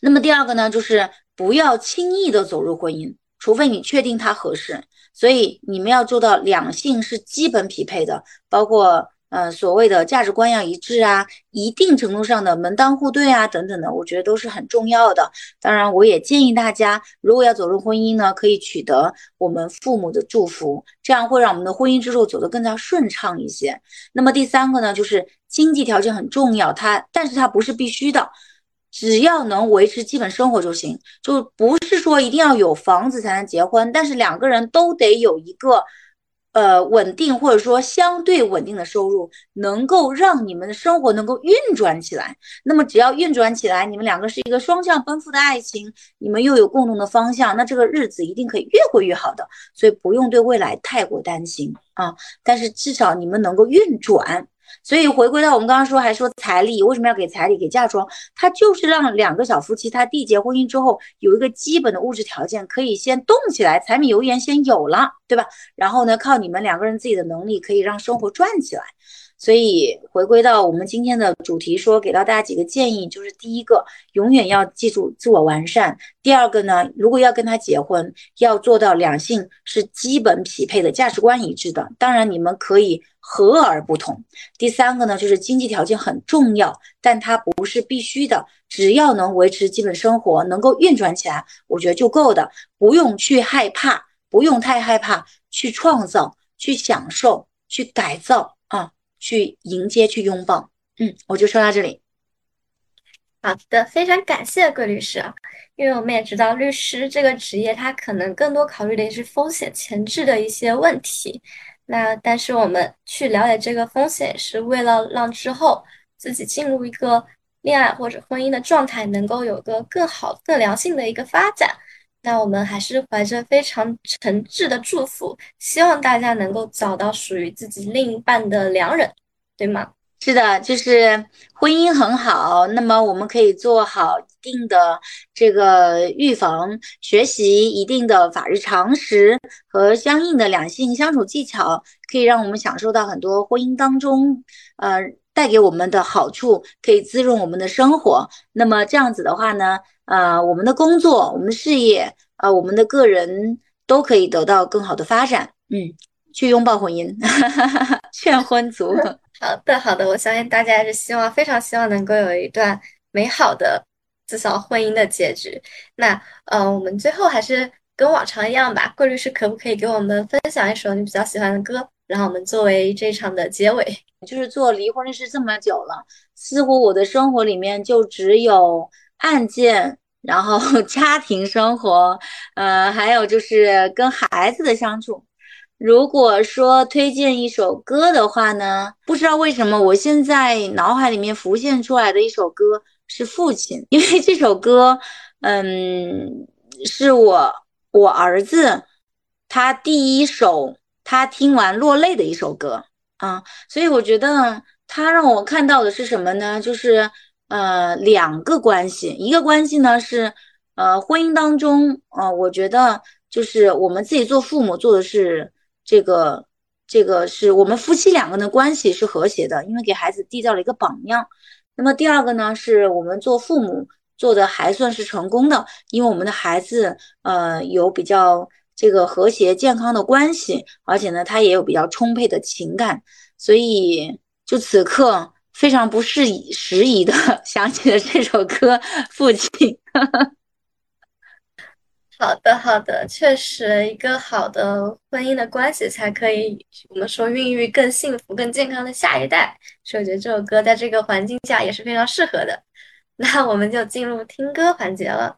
那么第二个呢，就是不要轻易的走入婚姻，除非你确定它合适。所以你们要做到两性是基本匹配的，包括。呃，所谓的价值观要一致啊，一定程度上的门当户对啊，等等的，我觉得都是很重要的。当然，我也建议大家，如果要走入婚姻呢，可以取得我们父母的祝福，这样会让我们的婚姻之路走得更加顺畅一些。那么第三个呢，就是经济条件很重要，它但是它不是必须的，只要能维持基本生活就行，就不是说一定要有房子才能结婚，但是两个人都得有一个。呃，稳定或者说相对稳定的收入，能够让你们的生活能够运转起来。那么，只要运转起来，你们两个是一个双向奔赴的爱情，你们又有共同的方向，那这个日子一定可以越过越好的。所以不用对未来太过担心啊，但是至少你们能够运转。所以回归到我们刚刚说，还说彩礼为什么要给彩礼、给嫁妆？它就是让两个小夫妻他缔结婚姻之后有一个基本的物质条件，可以先动起来，柴米油盐先有了，对吧？然后呢，靠你们两个人自己的能力，可以让生活转起来。所以回归到我们今天的主题，说给到大家几个建议，就是第一个，永远要记住自我完善；第二个呢，如果要跟他结婚，要做到两性是基本匹配的，价值观一致的。当然，你们可以和而不同。第三个呢，就是经济条件很重要，但它不是必须的，只要能维持基本生活，能够运转起来，我觉得就够的，不用去害怕，不用太害怕去创造、去享受、去改造。去迎接，去拥抱，嗯，我就说到这里。好的，非常感谢桂律师啊，因为我们也知道律师这个职业，他可能更多考虑的是风险前置的一些问题。那但是我们去了解这个风险，是为了让之后自己进入一个恋爱或者婚姻的状态，能够有个更好、更良性的一个发展。那我们还是怀着非常诚挚的祝福，希望大家能够找到属于自己另一半的良人，对吗？是的，就是婚姻很好，那么我们可以做好一定的这个预防，学习一定的法律常识和相应的两性相处技巧，可以让我们享受到很多婚姻当中呃带给我们的好处，可以滋润我们的生活。那么这样子的话呢，呃，我们的工作、我们的事业、呃，我们的个人都可以得到更好的发展。嗯，去拥抱婚姻，<laughs> 劝婚族。<laughs> 好的，好的，我相信大家是希望，非常希望能够有一段美好的至少婚姻的结局。那，呃，我们最后还是跟往常一样吧。桂律师可不可以给我们分享一首你比较喜欢的歌，然后我们作为这场的结尾？就是做离婚律师这么久了，似乎我的生活里面就只有案件，然后 <laughs> 家庭生活，呃，还有就是跟孩子的相处。如果说推荐一首歌的话呢，不知道为什么我现在脑海里面浮现出来的一首歌是《父亲》，因为这首歌，嗯，是我我儿子他第一首他听完落泪的一首歌啊，所以我觉得他让我看到的是什么呢？就是呃两个关系，一个关系呢是呃婚姻当中，呃，我觉得就是我们自己做父母做的是。这个这个是我们夫妻两个人的关系是和谐的，因为给孩子缔造了一个榜样。那么第二个呢，是我们做父母做的还算是成功的，因为我们的孩子呃有比较这个和谐健康的关系，而且呢他也有比较充沛的情感，所以就此刻非常不适宜时宜的 <laughs> 想起了这首歌《父亲》。<laughs> 好的，好的，确实，一个好的婚姻的关系才可以，我们说孕育更幸福、更健康的下一代。所以我觉得这首歌在这个环境下也是非常适合的。那我们就进入听歌环节了。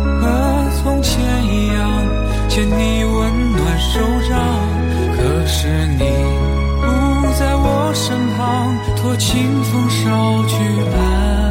是你不在我身旁，托清风捎去安